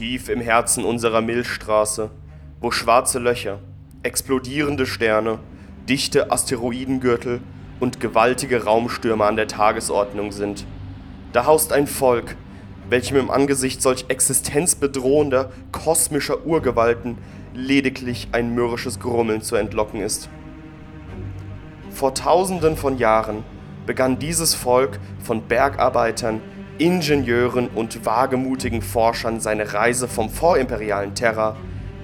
Tief im Herzen unserer Milchstraße, wo schwarze Löcher, explodierende Sterne, dichte Asteroidengürtel und gewaltige Raumstürme an der Tagesordnung sind, da haust ein Volk, welchem im Angesicht solch existenzbedrohender kosmischer Urgewalten lediglich ein mürrisches Grummeln zu entlocken ist. Vor tausenden von Jahren begann dieses Volk von Bergarbeitern, Ingenieuren und wagemutigen Forschern seine Reise vom vorimperialen Terra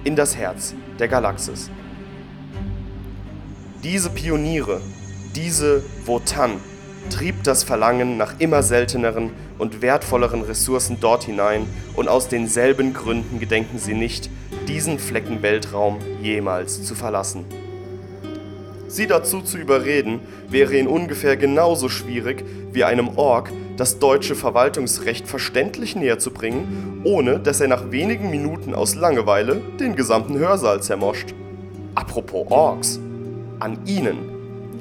in das Herz der Galaxis. Diese Pioniere, diese Wotan, trieb das Verlangen nach immer selteneren und wertvolleren Ressourcen dort hinein und aus denselben Gründen gedenken sie nicht, diesen Flecken Weltraum jemals zu verlassen. Sie dazu zu überreden, wäre ihnen ungefähr genauso schwierig wie einem Ork das deutsche Verwaltungsrecht verständlich näher zu bringen, ohne dass er nach wenigen Minuten aus Langeweile den gesamten Hörsaal zermoscht. Apropos Orks, an ihnen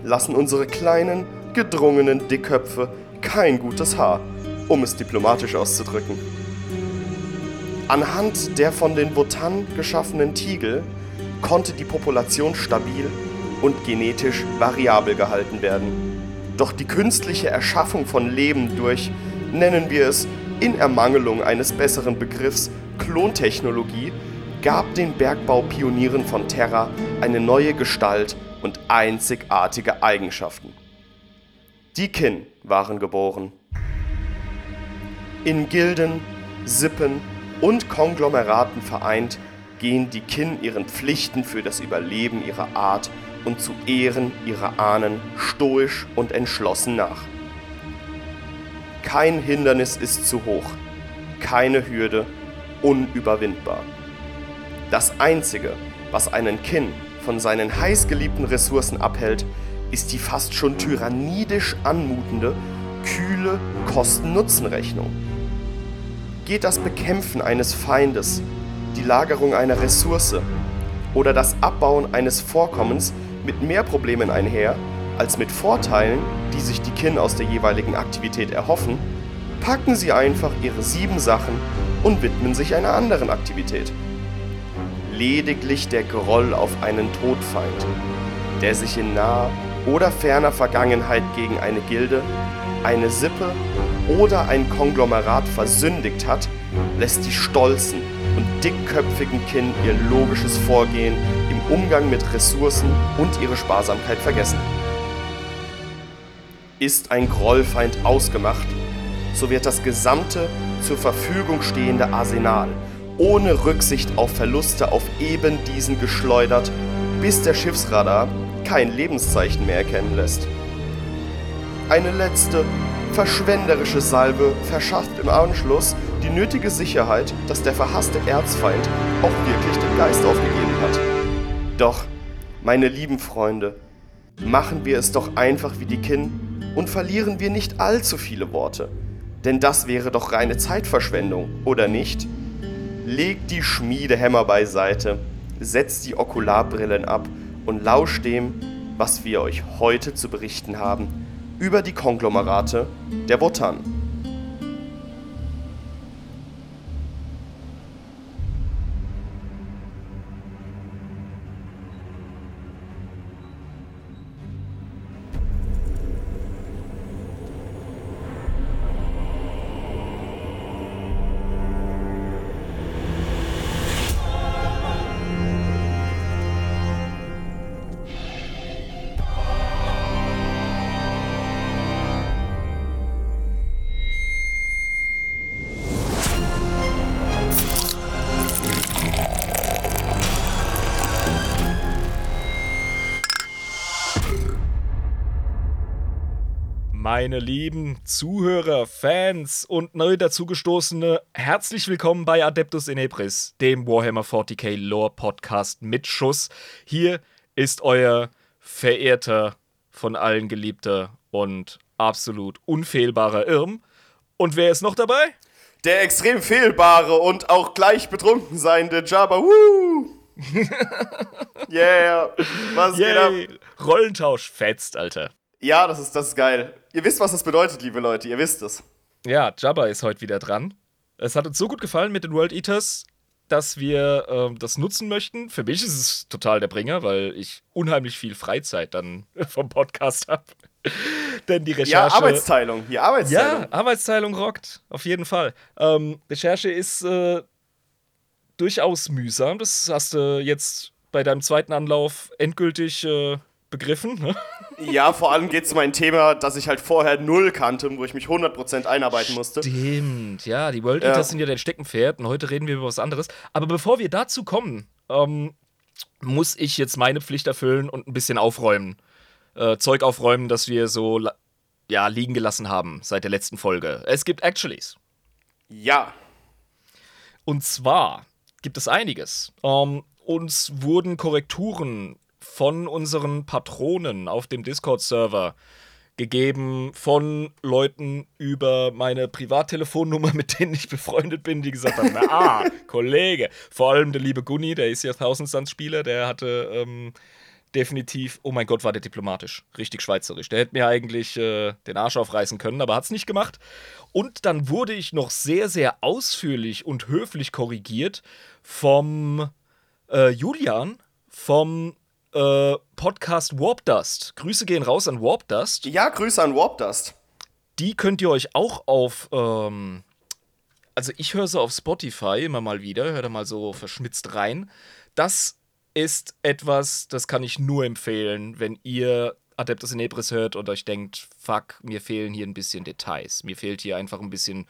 lassen unsere kleinen, gedrungenen Dickköpfe kein gutes Haar, um es diplomatisch auszudrücken. Anhand der von den Wotan geschaffenen Tiegel konnte die Population stabil und genetisch variabel gehalten werden. Doch die künstliche Erschaffung von Leben durch, nennen wir es, in Ermangelung eines besseren Begriffs, Klontechnologie, gab den Bergbaupionieren von Terra eine neue Gestalt und einzigartige Eigenschaften. Die Kin waren geboren. In Gilden, Sippen und Konglomeraten vereint, gehen die Kin ihren Pflichten für das Überleben ihrer Art und zu Ehren ihrer Ahnen stoisch und entschlossen nach. Kein Hindernis ist zu hoch, keine Hürde unüberwindbar. Das Einzige, was einen Kin von seinen heißgeliebten Ressourcen abhält, ist die fast schon tyrannidisch anmutende, kühle Kosten-Nutzen-Rechnung. Geht das Bekämpfen eines Feindes, die Lagerung einer Ressource oder das Abbauen eines Vorkommens mit mehr Problemen einher als mit Vorteilen, die sich die Kin aus der jeweiligen Aktivität erhoffen, packen sie einfach ihre sieben Sachen und widmen sich einer anderen Aktivität. Lediglich der Groll auf einen Todfeind, der sich in naher oder ferner Vergangenheit gegen eine Gilde, eine Sippe oder ein Konglomerat versündigt hat, lässt die stolzen und dickköpfigen Kin ihr logisches Vorgehen Umgang mit Ressourcen und ihre Sparsamkeit vergessen. Ist ein Grollfeind ausgemacht, so wird das gesamte zur Verfügung stehende Arsenal ohne Rücksicht auf Verluste auf eben diesen geschleudert, bis der Schiffsradar kein Lebenszeichen mehr erkennen lässt. Eine letzte, verschwenderische Salve verschafft im Anschluss die nötige Sicherheit, dass der verhasste Erzfeind auch wirklich den Geist aufgegeben hat. Doch, meine lieben Freunde, machen wir es doch einfach wie die Kin und verlieren wir nicht allzu viele Worte. Denn das wäre doch reine Zeitverschwendung, oder nicht? Legt die Schmiedehämmer beiseite, setzt die Okularbrillen ab und lauscht dem, was wir euch heute zu berichten haben über die Konglomerate der Wotan. Meine lieben Zuhörer, Fans und neu dazugestoßene, herzlich willkommen bei Adeptus Inebris, dem Warhammer 40k Lore Podcast mit Schuss. Hier ist euer verehrter, von allen geliebter und absolut unfehlbarer Irm. Und wer ist noch dabei? Der extrem fehlbare und auch gleich betrunken seiende Jabba. Woo! yeah, was Yay. geht ab? Rollentausch fetzt, Alter. Ja, das ist, das ist geil. Ihr wisst, was das bedeutet, liebe Leute, ihr wisst es. Ja, Jabba ist heute wieder dran. Es hat uns so gut gefallen mit den World Eaters, dass wir äh, das nutzen möchten. Für mich ist es total der Bringer, weil ich unheimlich viel Freizeit dann vom Podcast habe. Denn die Recherche. Ja, Arbeitsteilung. Die Arbeitsteilung. Ja, Arbeitsteilung rockt. Auf jeden Fall. Ähm, Recherche ist äh, durchaus mühsam. Das hast du jetzt bei deinem zweiten Anlauf endgültig äh, begriffen. Ne? Ja, vor allem geht es um ein Thema, das ich halt vorher null kannte, wo ich mich 100% einarbeiten musste. Stimmt, ja, die World Eaters ja. sind ja dein Steckenpferd und heute reden wir über was anderes. Aber bevor wir dazu kommen, ähm, muss ich jetzt meine Pflicht erfüllen und ein bisschen aufräumen. Äh, Zeug aufräumen, das wir so ja, liegen gelassen haben seit der letzten Folge. Es gibt Actuallys. Ja. Und zwar gibt es einiges. Ähm, uns wurden Korrekturen von unseren Patronen auf dem Discord-Server gegeben von Leuten über meine Privattelefonnummer, mit denen ich befreundet bin, die gesagt haben, na, ah, Kollege. Vor allem der liebe Gunni, der ist ja Tausendstands-Spieler, der hatte ähm, definitiv, oh mein Gott, war der diplomatisch, richtig schweizerisch. Der hätte mir eigentlich äh, den Arsch aufreißen können, aber hat es nicht gemacht. Und dann wurde ich noch sehr, sehr ausführlich und höflich korrigiert vom äh, Julian, vom äh, Podcast Warp Dust. Grüße gehen raus an Warp Dust. Ja, Grüße an Warp Dust. Die könnt ihr euch auch auf. Ähm, also, ich höre sie auf Spotify immer mal wieder, höre da mal so verschmitzt rein. Das ist etwas, das kann ich nur empfehlen, wenn ihr Adeptus in Ebris hört und euch denkt, fuck, mir fehlen hier ein bisschen Details. Mir fehlt hier einfach ein bisschen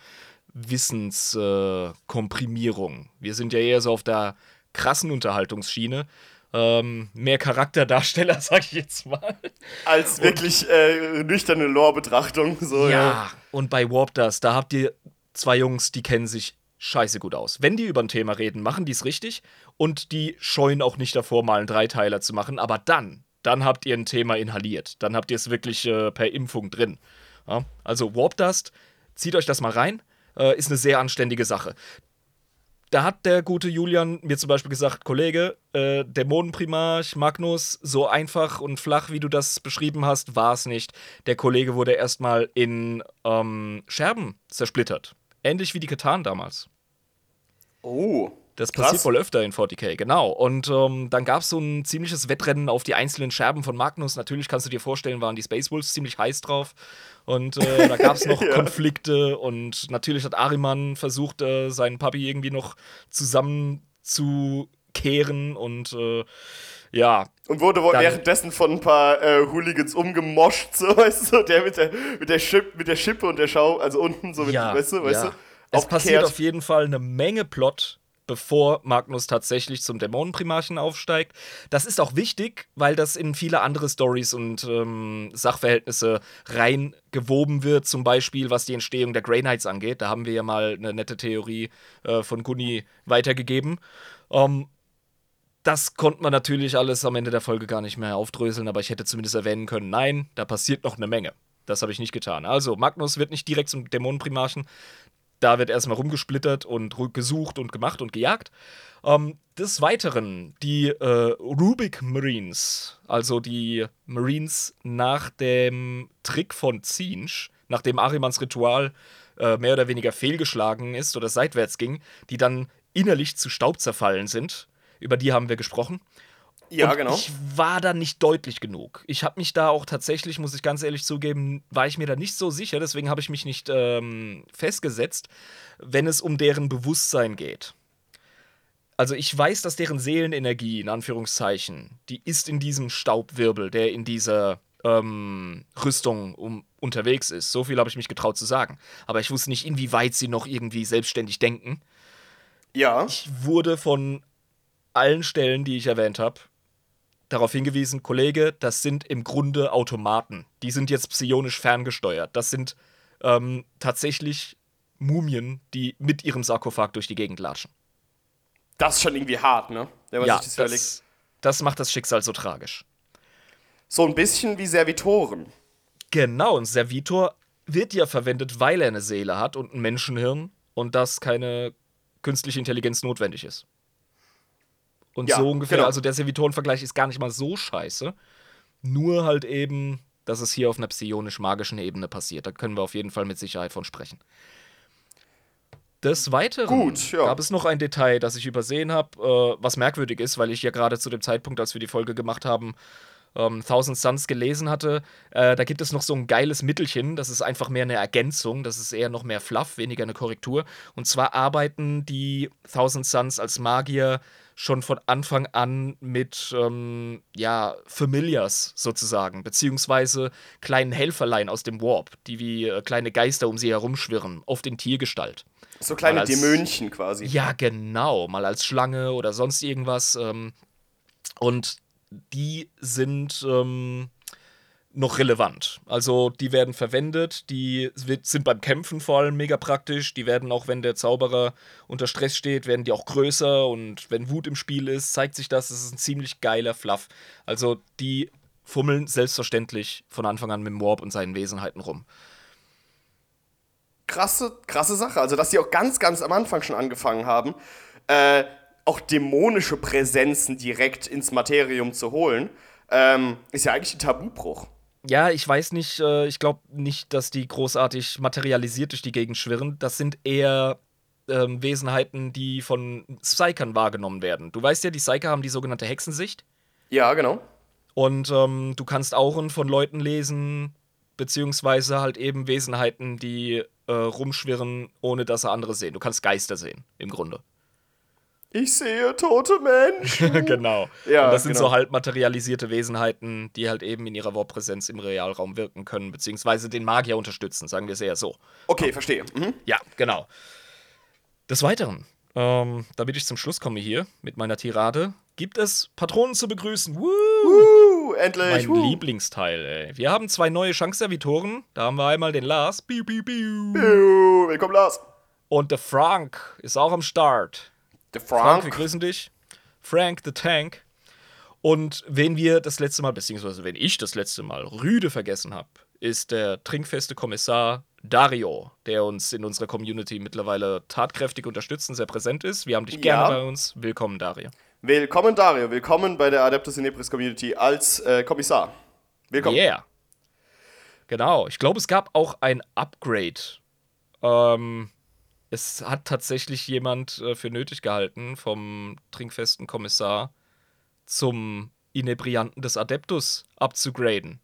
Wissenskomprimierung. Äh, Wir sind ja eher so auf der krassen Unterhaltungsschiene ähm, mehr Charakterdarsteller, sag ich jetzt mal. Als wirklich äh, nüchterne Lore-Betrachtung. So, ja, ja, und bei Warp Dust, da habt ihr zwei Jungs, die kennen sich scheiße gut aus. Wenn die über ein Thema reden, machen die es richtig und die scheuen auch nicht davor, mal einen Dreiteiler zu machen, aber dann, dann habt ihr ein Thema inhaliert. Dann habt ihr es wirklich äh, per Impfung drin. Ja? Also Warp Dust, zieht euch das mal rein. Äh, ist eine sehr anständige Sache da hat der gute Julian mir zum Beispiel gesagt, Kollege, äh, Dämonenprimarch Magnus, so einfach und flach, wie du das beschrieben hast, war es nicht. Der Kollege wurde erstmal in ähm, Scherben zersplittert. Ähnlich wie die Katan damals. Oh. Das passiert Krass. wohl öfter in 40k, genau. Und ähm, dann gab es so ein ziemliches Wettrennen auf die einzelnen Scherben von Magnus. Natürlich kannst du dir vorstellen, waren die Space Wolves ziemlich heiß drauf. Und äh, da gab es noch ja. Konflikte. Und natürlich hat Ariman versucht, äh, seinen Papi irgendwie noch zusammenzukehren. Und äh, ja. Und wurde wohl währenddessen von ein paar äh, Hooligans umgemoscht, so, weißt du, der mit der, mit der, Chip, mit der Schippe und der Schau, also unten so mit, ja, weißt du, weißt ja. du. Es passiert auf jeden Fall eine Menge Plot bevor Magnus tatsächlich zum Dämonenprimarchen aufsteigt. Das ist auch wichtig, weil das in viele andere Stories und ähm, Sachverhältnisse reingewoben wird, zum Beispiel was die Entstehung der Grey Knights angeht. Da haben wir ja mal eine nette Theorie äh, von Gunni weitergegeben. Ähm, das konnte man natürlich alles am Ende der Folge gar nicht mehr aufdröseln, aber ich hätte zumindest erwähnen können, nein, da passiert noch eine Menge. Das habe ich nicht getan. Also, Magnus wird nicht direkt zum Dämonenprimarchen da wird erstmal rumgesplittert und gesucht und gemacht und gejagt. Ähm, des Weiteren die äh, Rubik Marines, also die Marines nach dem Trick von Zinsch, nachdem Arimans Ritual äh, mehr oder weniger fehlgeschlagen ist oder seitwärts ging, die dann innerlich zu Staub zerfallen sind. Über die haben wir gesprochen. Ja, und genau. Ich war da nicht deutlich genug. Ich habe mich da auch tatsächlich, muss ich ganz ehrlich zugeben, war ich mir da nicht so sicher. Deswegen habe ich mich nicht ähm, festgesetzt, wenn es um deren Bewusstsein geht. Also ich weiß, dass deren Seelenenergie, in Anführungszeichen, die ist in diesem Staubwirbel, der in dieser ähm, Rüstung um, unterwegs ist. So viel habe ich mich getraut zu sagen. Aber ich wusste nicht, inwieweit sie noch irgendwie selbstständig denken. Ja. Ich wurde von allen Stellen, die ich erwähnt habe, darauf hingewiesen, Kollege, das sind im Grunde Automaten. Die sind jetzt psionisch ferngesteuert. Das sind ähm, tatsächlich Mumien, die mit ihrem Sarkophag durch die Gegend latschen. Das ist schon irgendwie hart, ne? Wenn man ja, sich das, das, das macht das Schicksal so tragisch. So ein bisschen wie Servitoren. Genau, ein Servitor wird ja verwendet, weil er eine Seele hat und ein Menschenhirn und dass keine künstliche Intelligenz notwendig ist. Und ja, so ungefähr, genau. also der Servitoren-Vergleich ist gar nicht mal so scheiße. Nur halt eben, dass es hier auf einer psionisch-magischen Ebene passiert. Da können wir auf jeden Fall mit Sicherheit von sprechen. Des Weiteren Gut, ja. gab es noch ein Detail, das ich übersehen habe, äh, was merkwürdig ist, weil ich ja gerade zu dem Zeitpunkt, als wir die Folge gemacht haben, ähm, Thousand Suns gelesen hatte. Äh, da gibt es noch so ein geiles Mittelchen, das ist einfach mehr eine Ergänzung, das ist eher noch mehr Fluff, weniger eine Korrektur. Und zwar arbeiten die Thousand Suns als Magier schon von Anfang an mit, ähm, ja, Familiars sozusagen, beziehungsweise kleinen Helferlein aus dem Warp, die wie äh, kleine Geister um sie herumschwirren, oft in Tiergestalt. So kleine als- Dämönchen quasi. Ja, genau. Mal als Schlange oder sonst irgendwas. Ähm, und die sind ähm, noch relevant. Also die werden verwendet, die sind beim Kämpfen vor allem mega praktisch. Die werden auch, wenn der Zauberer unter Stress steht, werden die auch größer und wenn Wut im Spiel ist, zeigt sich das. Es ist ein ziemlich geiler Fluff. Also die fummeln selbstverständlich von Anfang an mit Warp und seinen Wesenheiten rum. krasse, krasse Sache. Also, dass die auch ganz, ganz am Anfang schon angefangen haben, äh, auch dämonische Präsenzen direkt ins Materium zu holen, ähm, ist ja eigentlich ein Tabubruch. Ja, ich weiß nicht, äh, ich glaube nicht, dass die großartig materialisiert durch die Gegend schwirren. Das sind eher ähm, Wesenheiten, die von Psykern wahrgenommen werden. Du weißt ja, die Psyker haben die sogenannte Hexensicht. Ja, genau. Und ähm, du kannst Auren von Leuten lesen, beziehungsweise halt eben Wesenheiten, die äh, rumschwirren, ohne dass sie andere sehen. Du kannst Geister sehen, im Grunde. Ich sehe tote Menschen. genau. Ja, Und das sind genau. so halb materialisierte Wesenheiten, die halt eben in ihrer Warp-Präsenz im Realraum wirken können, beziehungsweise den Magier unterstützen, sagen wir es eher so. Okay, verstehe. Mhm. Ja, genau. Des Weiteren, ähm, damit ich zum Schluss komme hier mit meiner Tirade, gibt es Patronen zu begrüßen. Woo! Uh, endlich. Mein uh. Lieblingsteil, ey. Wir haben zwei neue Chance-Servitoren. Da haben wir einmal den Lars. Biu, biu, biu. Uh, willkommen, Lars. Und der Frank ist auch am Start. Der Frank, wir Frank. grüßen dich. Frank the Tank. Und wen wir das letzte Mal, beziehungsweise wenn ich das letzte Mal rüde vergessen habe, ist der trinkfeste Kommissar Dario, der uns in unserer Community mittlerweile tatkräftig unterstützt und sehr präsent ist. Wir haben dich gerne Ja. bei uns. Willkommen, Dario. Willkommen, Dario. Willkommen bei der Adeptus Inepris Community als äh, Kommissar. Willkommen. Yeah. Genau. Ich glaube, es gab auch ein Upgrade. Ähm, es hat tatsächlich jemand äh, für nötig gehalten, vom trinkfesten Kommissar zum Inebrianten des Adeptus abzugraden.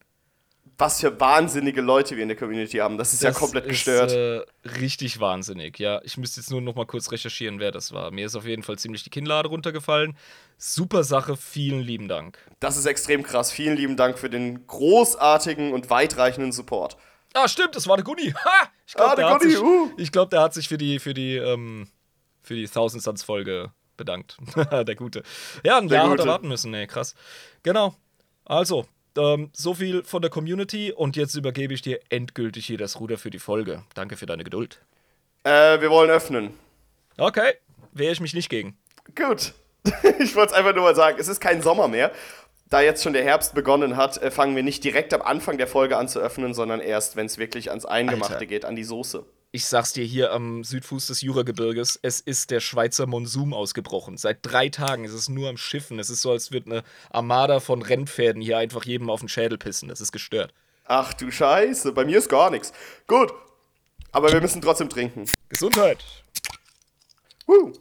Was für wahnsinnige Leute wir in der Community haben. Das ist ja Das komplett ist, gestört. Äh, richtig wahnsinnig, ja. Ich müsste jetzt nur noch mal kurz recherchieren, wer das war. Mir ist auf jeden Fall ziemlich die Kinnlade runtergefallen. Super Sache, vielen lieben Dank. Das ist extrem krass. Vielen lieben Dank für den großartigen und weitreichenden Support. Ah, stimmt, das war der Gunni. Ha! Ich glaube, Ah, der, der hat Gunni, sich- uh. ich glaub, der hat sich für die, für die, ähm, für die Thousand Suns Folge bedankt. der Gute. Ja, ein Der Jahr hat er warten müssen, ey, krass. Genau. Also, ähm, so viel von der Community und jetzt übergebe ich dir endgültig hier das Ruder für die Folge. Danke für deine Geduld. Äh, wir wollen öffnen. Okay, wehre ich mich nicht gegen. Gut. ich wollte es einfach nur mal sagen, es ist kein Sommer mehr. Da jetzt schon der Herbst begonnen hat, äh, fangen wir nicht direkt am Anfang der Folge an zu öffnen, sondern erst, wenn es wirklich ans Eingemachte Alter. geht, an die Soße. Ich sag's dir hier am Südfuß des Juragebirges, es ist der Schweizer Monsum ausgebrochen. Seit drei Tagen ist es nur am Schiffen. Es ist so, als würde eine Armada von Rennpferden hier einfach jedem auf den Schädel pissen. Das ist gestört. Ach du Scheiße, bei mir ist gar nichts. Gut. Aber wir müssen trotzdem trinken. Gesundheit! Woo.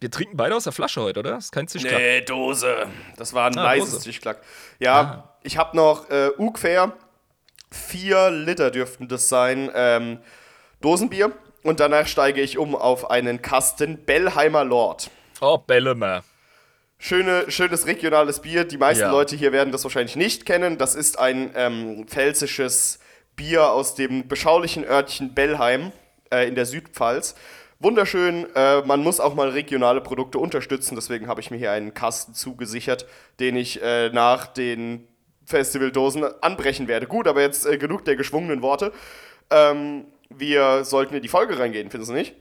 Wir trinken beide aus der Flasche heute, oder? Das ist kein Zischklack. Nee, Dose. Das war ein Ah, nices Dose. Tischklack. Ja, ich habe noch äh, ungefähr vier Liter dürften das sein, ähm, Dosenbier. Und danach steige ich um auf einen Kasten Bellheimer Lord. Oh, Bellemer. Schöne, schönes regionales Bier. Die meisten Ja. Leute hier werden das wahrscheinlich nicht kennen. Das ist ein ähm, pfälzisches Bier aus dem beschaulichen Örtchen Bellheim äh, in der Südpfalz. Wunderschön. Äh, man muss auch mal regionale Produkte unterstützen. Deswegen habe ich mir hier einen Kasten zugesichert, den ich äh, nach den Festivaldosen anbrechen werde. Gut, aber jetzt äh, genug der geschwungenen Worte. Ähm, wir sollten in die Folge reingehen, findest du nicht?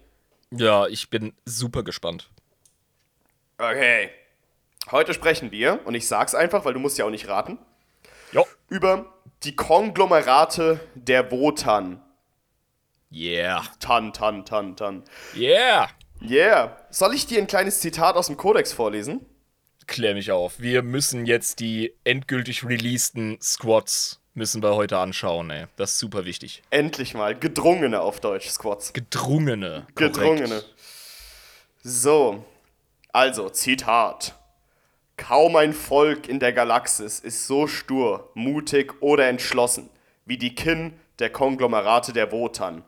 Ja, ich bin super gespannt. Okay. Heute sprechen wir, und ich sag's einfach, weil du musst ja auch nicht raten, Jo. über die Konglomerate der Wotan. Yeah. Tan, tan, tan, tan. Yeah. Yeah. Soll ich dir ein kleines Zitat aus dem Kodex vorlesen? Klär mich auf. Wir müssen jetzt die endgültig releaseden Squads müssen wir heute anschauen, ey. Das ist super wichtig. Endlich mal. Gedrungene auf Deutsch, Squats. Gedrungene. Gedrungene. korrekt. So, also Zitat. Kaum ein Volk in der Galaxis ist so stur, mutig oder entschlossen wie die Kin der Konglomerate der Wotan.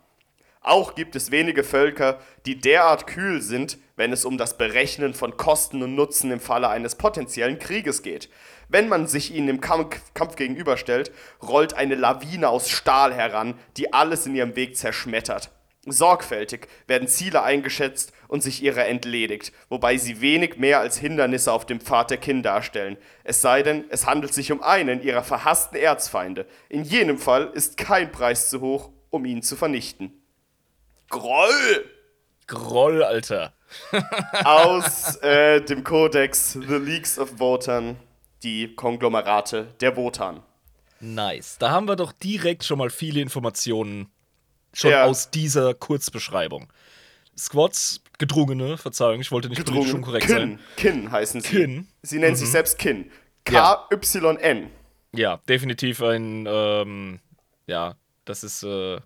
Auch gibt es wenige Völker, die derart kühl sind, wenn es um das Berechnen von Kosten und Nutzen im Falle eines potenziellen Krieges geht. Wenn man sich ihnen im Kampf, Kampf gegenüberstellt, rollt eine Lawine aus Stahl heran, die alles in ihrem Weg zerschmettert. Sorgfältig werden Ziele eingeschätzt und sich ihrer entledigt, wobei sie wenig mehr als Hindernisse auf dem Pfad der Kin darstellen. Es sei denn, es handelt sich um einen ihrer verhassten Erzfeinde. In jenem Fall ist kein Preis zu hoch, um ihn zu vernichten. Groll! Groll, Alter. Aus äh, dem Kodex The Leagues of Wotan, die Konglomerate der Wotan. Nice. Da haben wir doch direkt schon mal viele Informationen schon Ja. aus dieser Kurzbeschreibung. Squads, gedrungene, Verzeihung, ich wollte nicht politisch Gedrungen. unkorrekt Kin. sein. Kin heißen sie. Kin. Sie nennen sich selbst Kin. Ja. K-Y-N. Ja, definitiv ein, ähm, ja, das ist äh,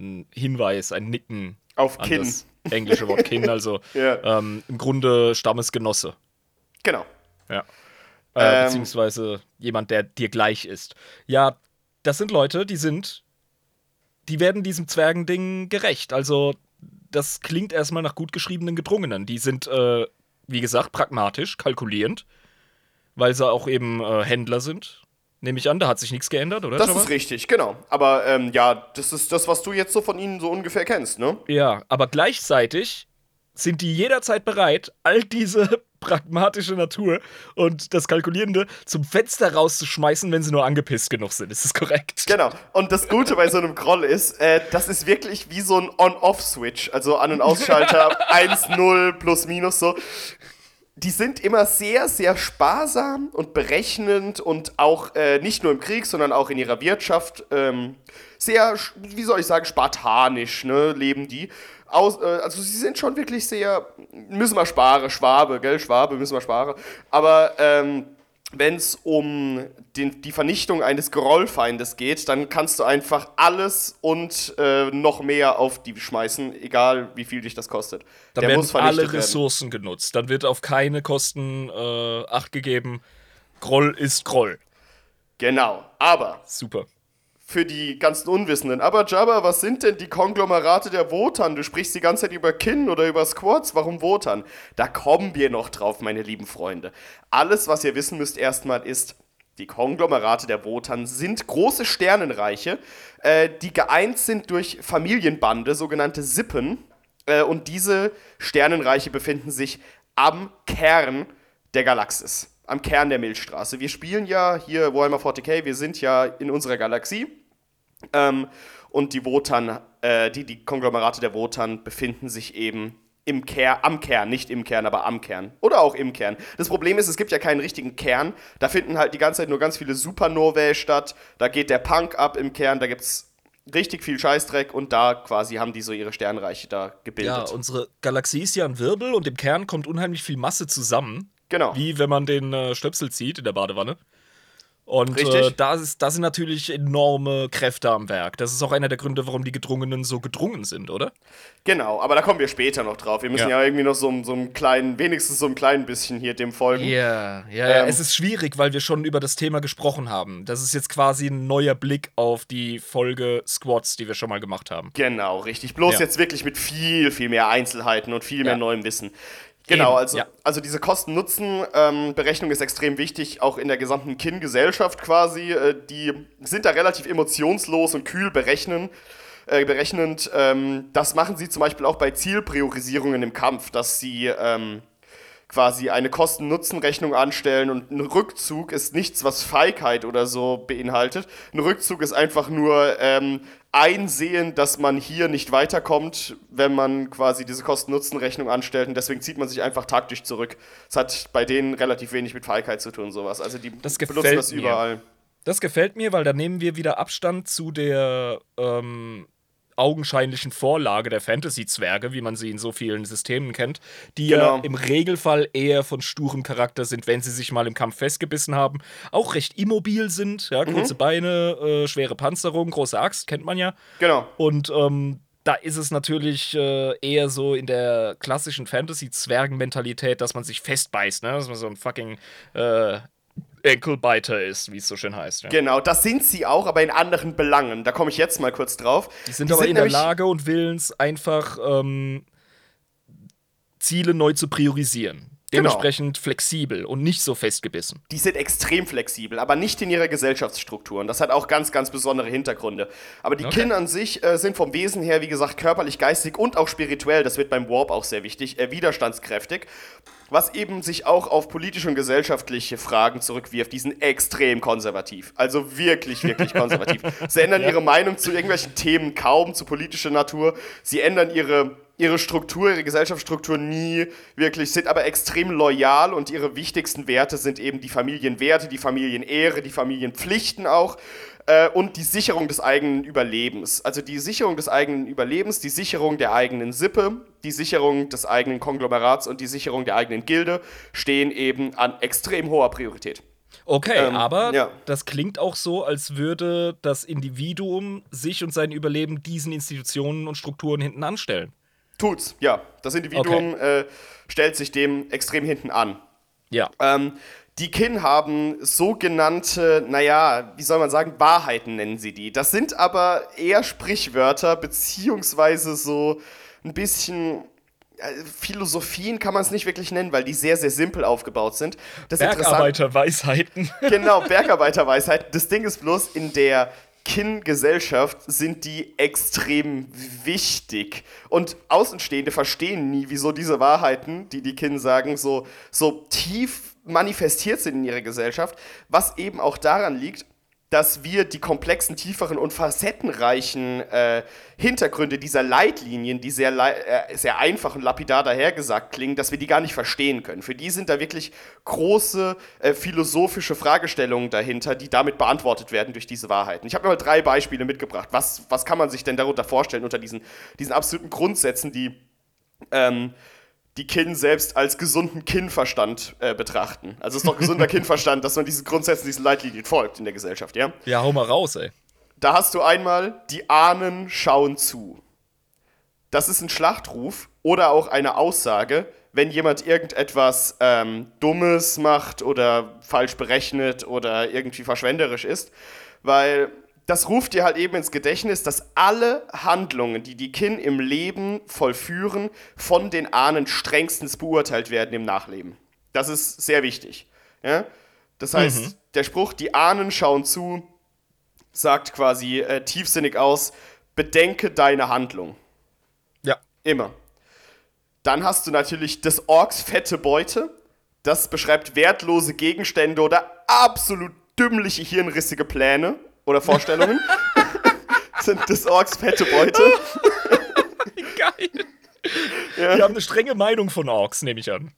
ein Hinweis, ein Nicken Auf an Kin. das englische Wort Kin, also Ja. ähm, im Grunde Stammesgenosse. Genau. Ja. Äh, Ähm. beziehungsweise jemand, der dir gleich ist. Ja, das sind Leute, die sind, die werden diesem Zwergending gerecht. Also, das klingt erstmal nach gut geschriebenen Gedrungenen. Die sind, äh, wie gesagt, pragmatisch, kalkulierend, weil sie auch eben äh, Händler sind. Nehme ich an, da hat sich nichts geändert, oder? Das Jabba? ist richtig, genau. Aber ähm, ja, das ist das, was du jetzt so von ihnen so ungefähr kennst, ne? Ja, aber gleichzeitig sind die jederzeit bereit, all diese pragmatische Natur und das Kalkulierende zum Fenster rauszuschmeißen, wenn sie nur angepisst genug sind. Ist das korrekt? Genau. Und das Gute bei so einem Groll ist, äh, das ist wirklich wie so ein On-Off-Switch. Also An- und Ausschalter 1, 0, plus, minus so. Die sind immer sehr, sehr sparsam und berechnend und auch äh, nicht nur im Krieg, sondern auch in ihrer Wirtschaft ähm, sehr, wie soll ich sagen, spartanisch ne, leben die. Aus, äh, also sie sind schon wirklich sehr, müssen wir sparen, Schwabe, gell, Schwabe, müssen wir sparen. Aber ähm, wenn es um den, die Vernichtung eines Grollfeindes geht, dann kannst du einfach alles und äh, noch mehr auf die schmeißen, egal wie viel dich das kostet. Dann werden alle Ressourcen genutzt. Dann wird auf keine Kosten äh, Acht gegeben. Groll ist Groll. Genau, aber Super. Für die ganzen Unwissenden. Aber Jabba, was sind denn die Konglomerate der Wotan? Du sprichst die ganze Zeit über Kin oder über Squads. Warum Wotan? Da kommen wir noch drauf, meine lieben Freunde. Alles, was ihr wissen müsst erstmal ist, die Konglomerate der Wotan sind große Sternenreiche, äh, die geeint sind durch Familienbande, sogenannte Sippen. Äh, und diese Sternenreiche befinden sich am Kern der Galaxis, am Kern der Milchstraße. Wir spielen ja hier Warhammer 40k, wir sind ja in unserer Galaxie. Ähm, und die Wotan, äh, die, die Konglomerate der Wotan befinden sich eben im Kern, am Kern, nicht im Kern, aber am Kern. Oder auch im Kern. Das Problem ist, es gibt ja keinen richtigen Kern. Da finden halt die ganze Zeit nur ganz viele Supernovae statt. Da geht der Punk ab im Kern, da gibt's richtig viel Scheißdreck und da quasi haben die so ihre Sternreiche da gebildet. Ja, unsere Galaxie ist ja ein Wirbel und im Kern kommt unheimlich viel Masse zusammen. genau. Wie wenn man den äh, Stöpsel zieht in der Badewanne. Und äh, da, ist, da sind natürlich enorme Kräfte am Werk. Das ist auch einer der Gründe, warum die Gedrungenen so gedrungen sind, oder? Genau, aber da kommen wir später noch drauf. Wir müssen ja, Ja. irgendwie noch so, so einen kleinen, wenigstens so ein klein bisschen hier dem folgen. Ja, ja, ja. Ähm, Es ist schwierig, weil wir schon über das Thema gesprochen haben. Das ist jetzt quasi ein neuer Blick auf die Folge Squads, die wir schon mal gemacht haben. Genau, richtig. Bloß Ja. jetzt wirklich mit viel, viel mehr Einzelheiten und viel mehr Ja. neuem Wissen. Genau, also, ja. also diese Kosten-Nutzen-Berechnung ist extrem wichtig, auch in der gesamten Kin-Gesellschaft quasi. Äh, die sind da relativ emotionslos und kühl berechnen, äh, berechnend. Ähm, das machen sie zum Beispiel auch bei Zielpriorisierungen im Kampf, dass sie ähm, quasi eine Kosten-Nutzen-Rechnung anstellen und ein Rückzug ist nichts, was Feigheit oder so beinhaltet. Ein Rückzug ist einfach nur ähm, einsehen, dass man hier nicht weiterkommt, wenn man quasi diese Kosten-Nutzen-Rechnung anstellt und deswegen zieht man sich einfach taktisch zurück. Das hat bei denen relativ wenig mit Feigheit zu tun, sowas. Also die Das benutzen das mir. überall. Das gefällt mir, weil da nehmen wir wieder Abstand zu der ähm, augenscheinlichen Vorlage der Fantasy-Zwerge, wie man sie in so vielen Systemen kennt, die Genau. ja im Regelfall eher von sturem Charakter sind, wenn sie sich mal im Kampf festgebissen haben, auch recht immobil sind, ja, Mhm. kurze Beine, äh, schwere Panzerung, große Axt, kennt man ja. Genau. Und ähm, da ist es natürlich äh, eher so in der klassischen Fantasy-Zwergen-Mentalität, dass man sich festbeißt, ne? dass man so ein fucking äh, Enkelbiter ist, wie es so schön heißt. Ja. Genau, das sind sie auch, aber in anderen Belangen. Da komme ich jetzt mal kurz drauf. Die sind aber in nämlich- der Lage und willens, einfach ähm, Ziele neu zu priorisieren. Genau. Dementsprechend flexibel und nicht so festgebissen. Die sind extrem flexibel, aber nicht in ihrer Gesellschaftsstruktur. Und das hat auch ganz, ganz besondere Hintergründe. Aber die Okay. Kin an sich äh, sind vom Wesen her, wie gesagt, körperlich, geistig und auch spirituell, das wird beim Warp auch sehr wichtig, äh, widerstandskräftig. Was eben sich auch auf politische und gesellschaftliche Fragen zurückwirft. Die sind extrem konservativ. Also wirklich, wirklich konservativ. Sie ändern ihre Meinung zu irgendwelchen Themen kaum, zu politischer Natur. Sie ändern ihre ihre Struktur, ihre Gesellschaftsstruktur nie wirklich, sind aber extrem loyal und ihre wichtigsten Werte sind eben die Familienwerte, die Familienehre, die Familienpflichten auch äh, und die Sicherung des eigenen Überlebens. Also die Sicherung des eigenen Überlebens, die Sicherung der eigenen Sippe, die Sicherung des eigenen Konglomerats und die Sicherung der eigenen Gilde stehen eben an extrem hoher Priorität. Okay, Ähm, aber ja. das klingt auch so, als würde das Individuum sich und sein Überleben diesen Institutionen und Strukturen hinten anstellen. Tut's, ja. Das Individuum äh, stellt sich dem extrem hinten an. Ja. Ähm, die Kin haben sogenannte, naja, wie soll man sagen, Wahrheiten nennen sie die. Das sind aber eher Sprichwörter, beziehungsweise so ein bisschen. äh, Philosophien kann man es nicht wirklich nennen, weil die sehr, sehr simpel aufgebaut sind. Bergarbeiterweisheiten. genau, Bergarbeiterweisheit. Das Ding ist bloß, in der Kin-Gesellschaft sind die extrem wichtig. Und Außenstehende verstehen nie, wieso diese Wahrheiten, die die Kin sagen, so, so tief manifestiert sind in ihrer Gesellschaft. Was eben auch daran liegt, dass wir die komplexen, tieferen und facettenreichen äh, Hintergründe dieser Leitlinien, die sehr, äh, sehr einfach und lapidar dahergesagt klingen, dass wir die gar nicht verstehen können. Für die sind da wirklich große äh, philosophische Fragestellungen dahinter, die damit beantwortet werden durch diese Wahrheiten. Ich habe mir mal drei Beispiele mitgebracht. Was, was kann man sich denn darunter vorstellen unter diesen, diesen absoluten Grundsätzen, die ähm, die Kin selbst als gesunden Kinnverstand äh, betrachten. Also es ist doch gesunder Kinnverstand, dass man diesen Grundsätzen, diesen Leitlinien folgt in der Gesellschaft, ja? Ja, hau mal raus, ey. Da hast du einmal, die Ahnen schauen zu. Das ist ein Schlachtruf oder auch eine Aussage, wenn jemand irgendetwas ähm, Dummes macht oder falsch berechnet oder irgendwie verschwenderisch ist, weil das ruft dir halt eben ins Gedächtnis, dass alle Handlungen, die die Kin im Leben vollführen, von den Ahnen strengstens beurteilt werden im Nachleben. Das ist sehr wichtig. Ja? Das heißt, der Spruch, die Ahnen schauen zu, sagt quasi äh, tiefsinnig aus, bedenke deine Handlung. Ja. Immer. Dann hast du natürlich des Orks fette Beute. Das beschreibt wertlose Gegenstände oder absolut dümmliche hirnrissige Pläne oder Vorstellungen. sind des Orks fette Beute. Geil. Die haben eine strenge Meinung von Orks, nehme ich an.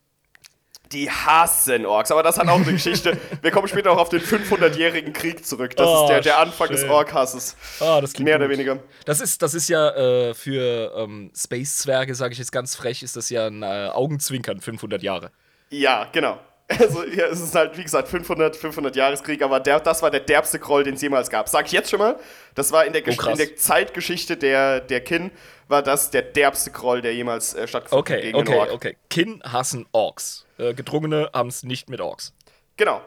Die hassen Orks, aber das hat auch eine Geschichte. Wir kommen später auch auf den 500-jährigen Krieg zurück. Das Oh, ist der, der Anfang des schön. Orkhasses. Ah, das Mehr oder gut. weniger. Das ist, das ist ja äh, für ähm, Space-Zwerge, sage ich jetzt ganz frech, ist das ja ein äh, Augenzwinkern, 500 Jahre. Ja, genau. Also, ja, es ist halt, wie gesagt, 500, 500 Jahreskrieg, aber der, das war der derbste Groll, den es jemals gab. Sag ich jetzt schon mal, das war in der, Oh, in der Zeitgeschichte der, der Kin, war das der derbste Groll, der jemals äh, stattgefunden hat Okay, gegen okay, okay. Kin hassen Orks. Äh, Gedrungene haben es nicht mit Orks. Genau.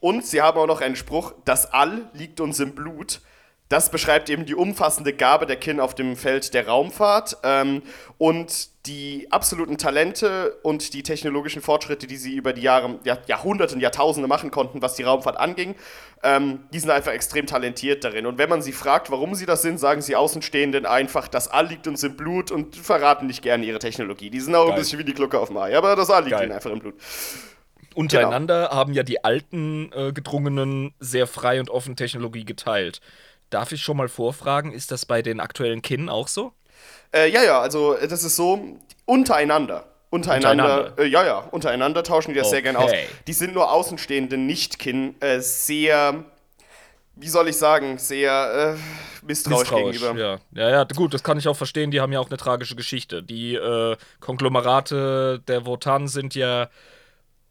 Und sie haben auch noch einen Spruch, das All liegt uns im Blut. Das beschreibt eben die umfassende Gabe der Kin auf dem Feld der Raumfahrt ähm, und die absoluten Talente und die technologischen Fortschritte, die sie über die Jahre, Jahr, Jahrhunderte und Jahrtausende machen konnten, was die Raumfahrt anging, ähm, die sind einfach extrem talentiert darin. Und wenn man sie fragt, warum sie das sind, sagen sie Außenstehenden einfach, das All liegt uns im Blut und verraten nicht gerne ihre Technologie. Die sind auch ein Geil. bisschen wie die Glucke auf dem Ei, aber das All liegt Geil. ihnen einfach im Blut. Untereinander haben ja die alten äh, Gedrungenen sehr frei und offen Technologie geteilt. Darf ich schon mal vorfragen, ist das bei den aktuellen Kin auch so? Äh, ja, ja, also äh, das ist so untereinander. Untereinander, Untereinander. Äh, ja, ja, untereinander tauschen die das sehr gerne aus. Okay. Die sind nur Außenstehende Nicht-Kin äh, sehr wie soll ich sagen, sehr äh, misstrauisch, misstrauisch, gegenüber. Ja. ja, ja, gut, das kann ich auch verstehen. Die haben ja auch eine tragische Geschichte. Die äh, Konglomerate der Wotan sind ja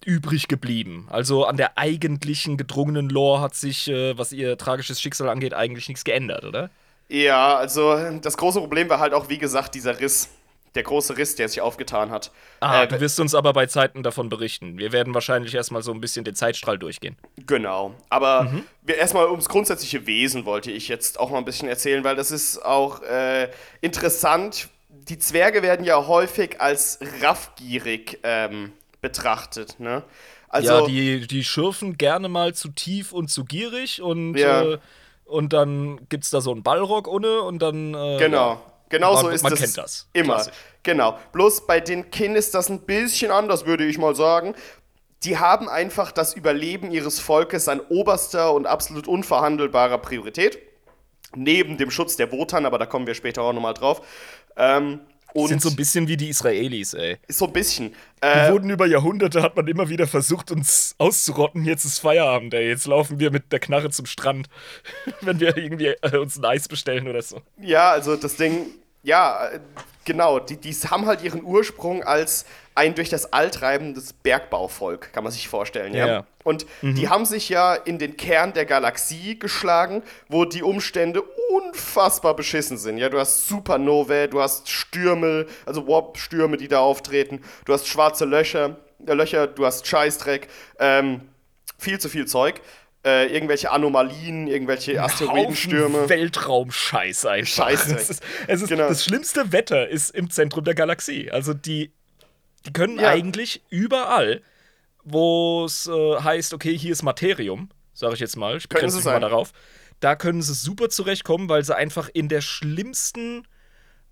übrig geblieben. Also an der eigentlichen gedrungenen Lore hat sich, äh, was ihr tragisches Schicksal angeht, eigentlich nichts geändert, oder? Ja, also das große Problem war halt auch, wie gesagt, dieser Riss. Der große Riss, der sich aufgetan hat. Ah, äh, du wirst uns aber bei Zeiten davon berichten. Wir werden wahrscheinlich erstmal so ein bisschen den Zeitstrahl durchgehen. Genau. Aber mhm. erstmal ums grundsätzliche Wesen wollte ich jetzt auch mal ein bisschen erzählen, weil das ist auch äh, interessant. Die Zwerge werden ja häufig als raffgierig ähm, betrachtet. Ne? Also, ja, die, die schürfen gerne mal zu tief und zu gierig und, ja. äh, und dann gibt es da so einen Ballrock ohne und dann. Äh, genau. Genau man, so ist man das. Man kennt das. Immer. Klassisch. Genau. Bloß bei den Kin ist das ein bisschen anders, würde ich mal sagen. Die haben einfach das Überleben ihres Volkes an oberster und absolut unverhandelbarer Priorität. Neben dem Schutz der Wotan, aber da kommen wir später auch nochmal drauf. Ähm, und sind so ein bisschen wie die Israelis, ey. So ein bisschen. Äh, wurden über Jahrhunderte, hat man immer wieder versucht, uns auszurotten. Jetzt ist Feierabend, ey. Jetzt laufen wir mit der Knarre zum Strand, wenn wir irgendwie äh, uns ein Eis bestellen oder so. Ja, also das Ding, ja, äh, genau. Die, die haben halt ihren Ursprung als ein durch das All treibendes Bergbauvolk, kann man sich vorstellen, ja. ja. Und mhm. die haben sich ja in den Kern der Galaxie geschlagen, wo die Umstände unfassbar beschissen sind. Ja, du hast Supernovae, du hast Stürme, also Warp-Stürme, die da auftreten, du hast schwarze Löcher, äh, Löcher, du hast Scheißdreck, ähm, viel zu viel Zeug. Äh, irgendwelche Anomalien, irgendwelche Asteroidenstürme. Weltraumscheiß einfach. Scheiße. Es ist, es ist genau. Das schlimmste Wetter ist im Zentrum der Galaxie. Also die die können ja. eigentlich überall, wo es äh, heißt, okay, hier ist Materium, sage ich jetzt mal, ich begrenze mich mal darauf, da können sie super zurechtkommen, weil sie einfach in der schlimmsten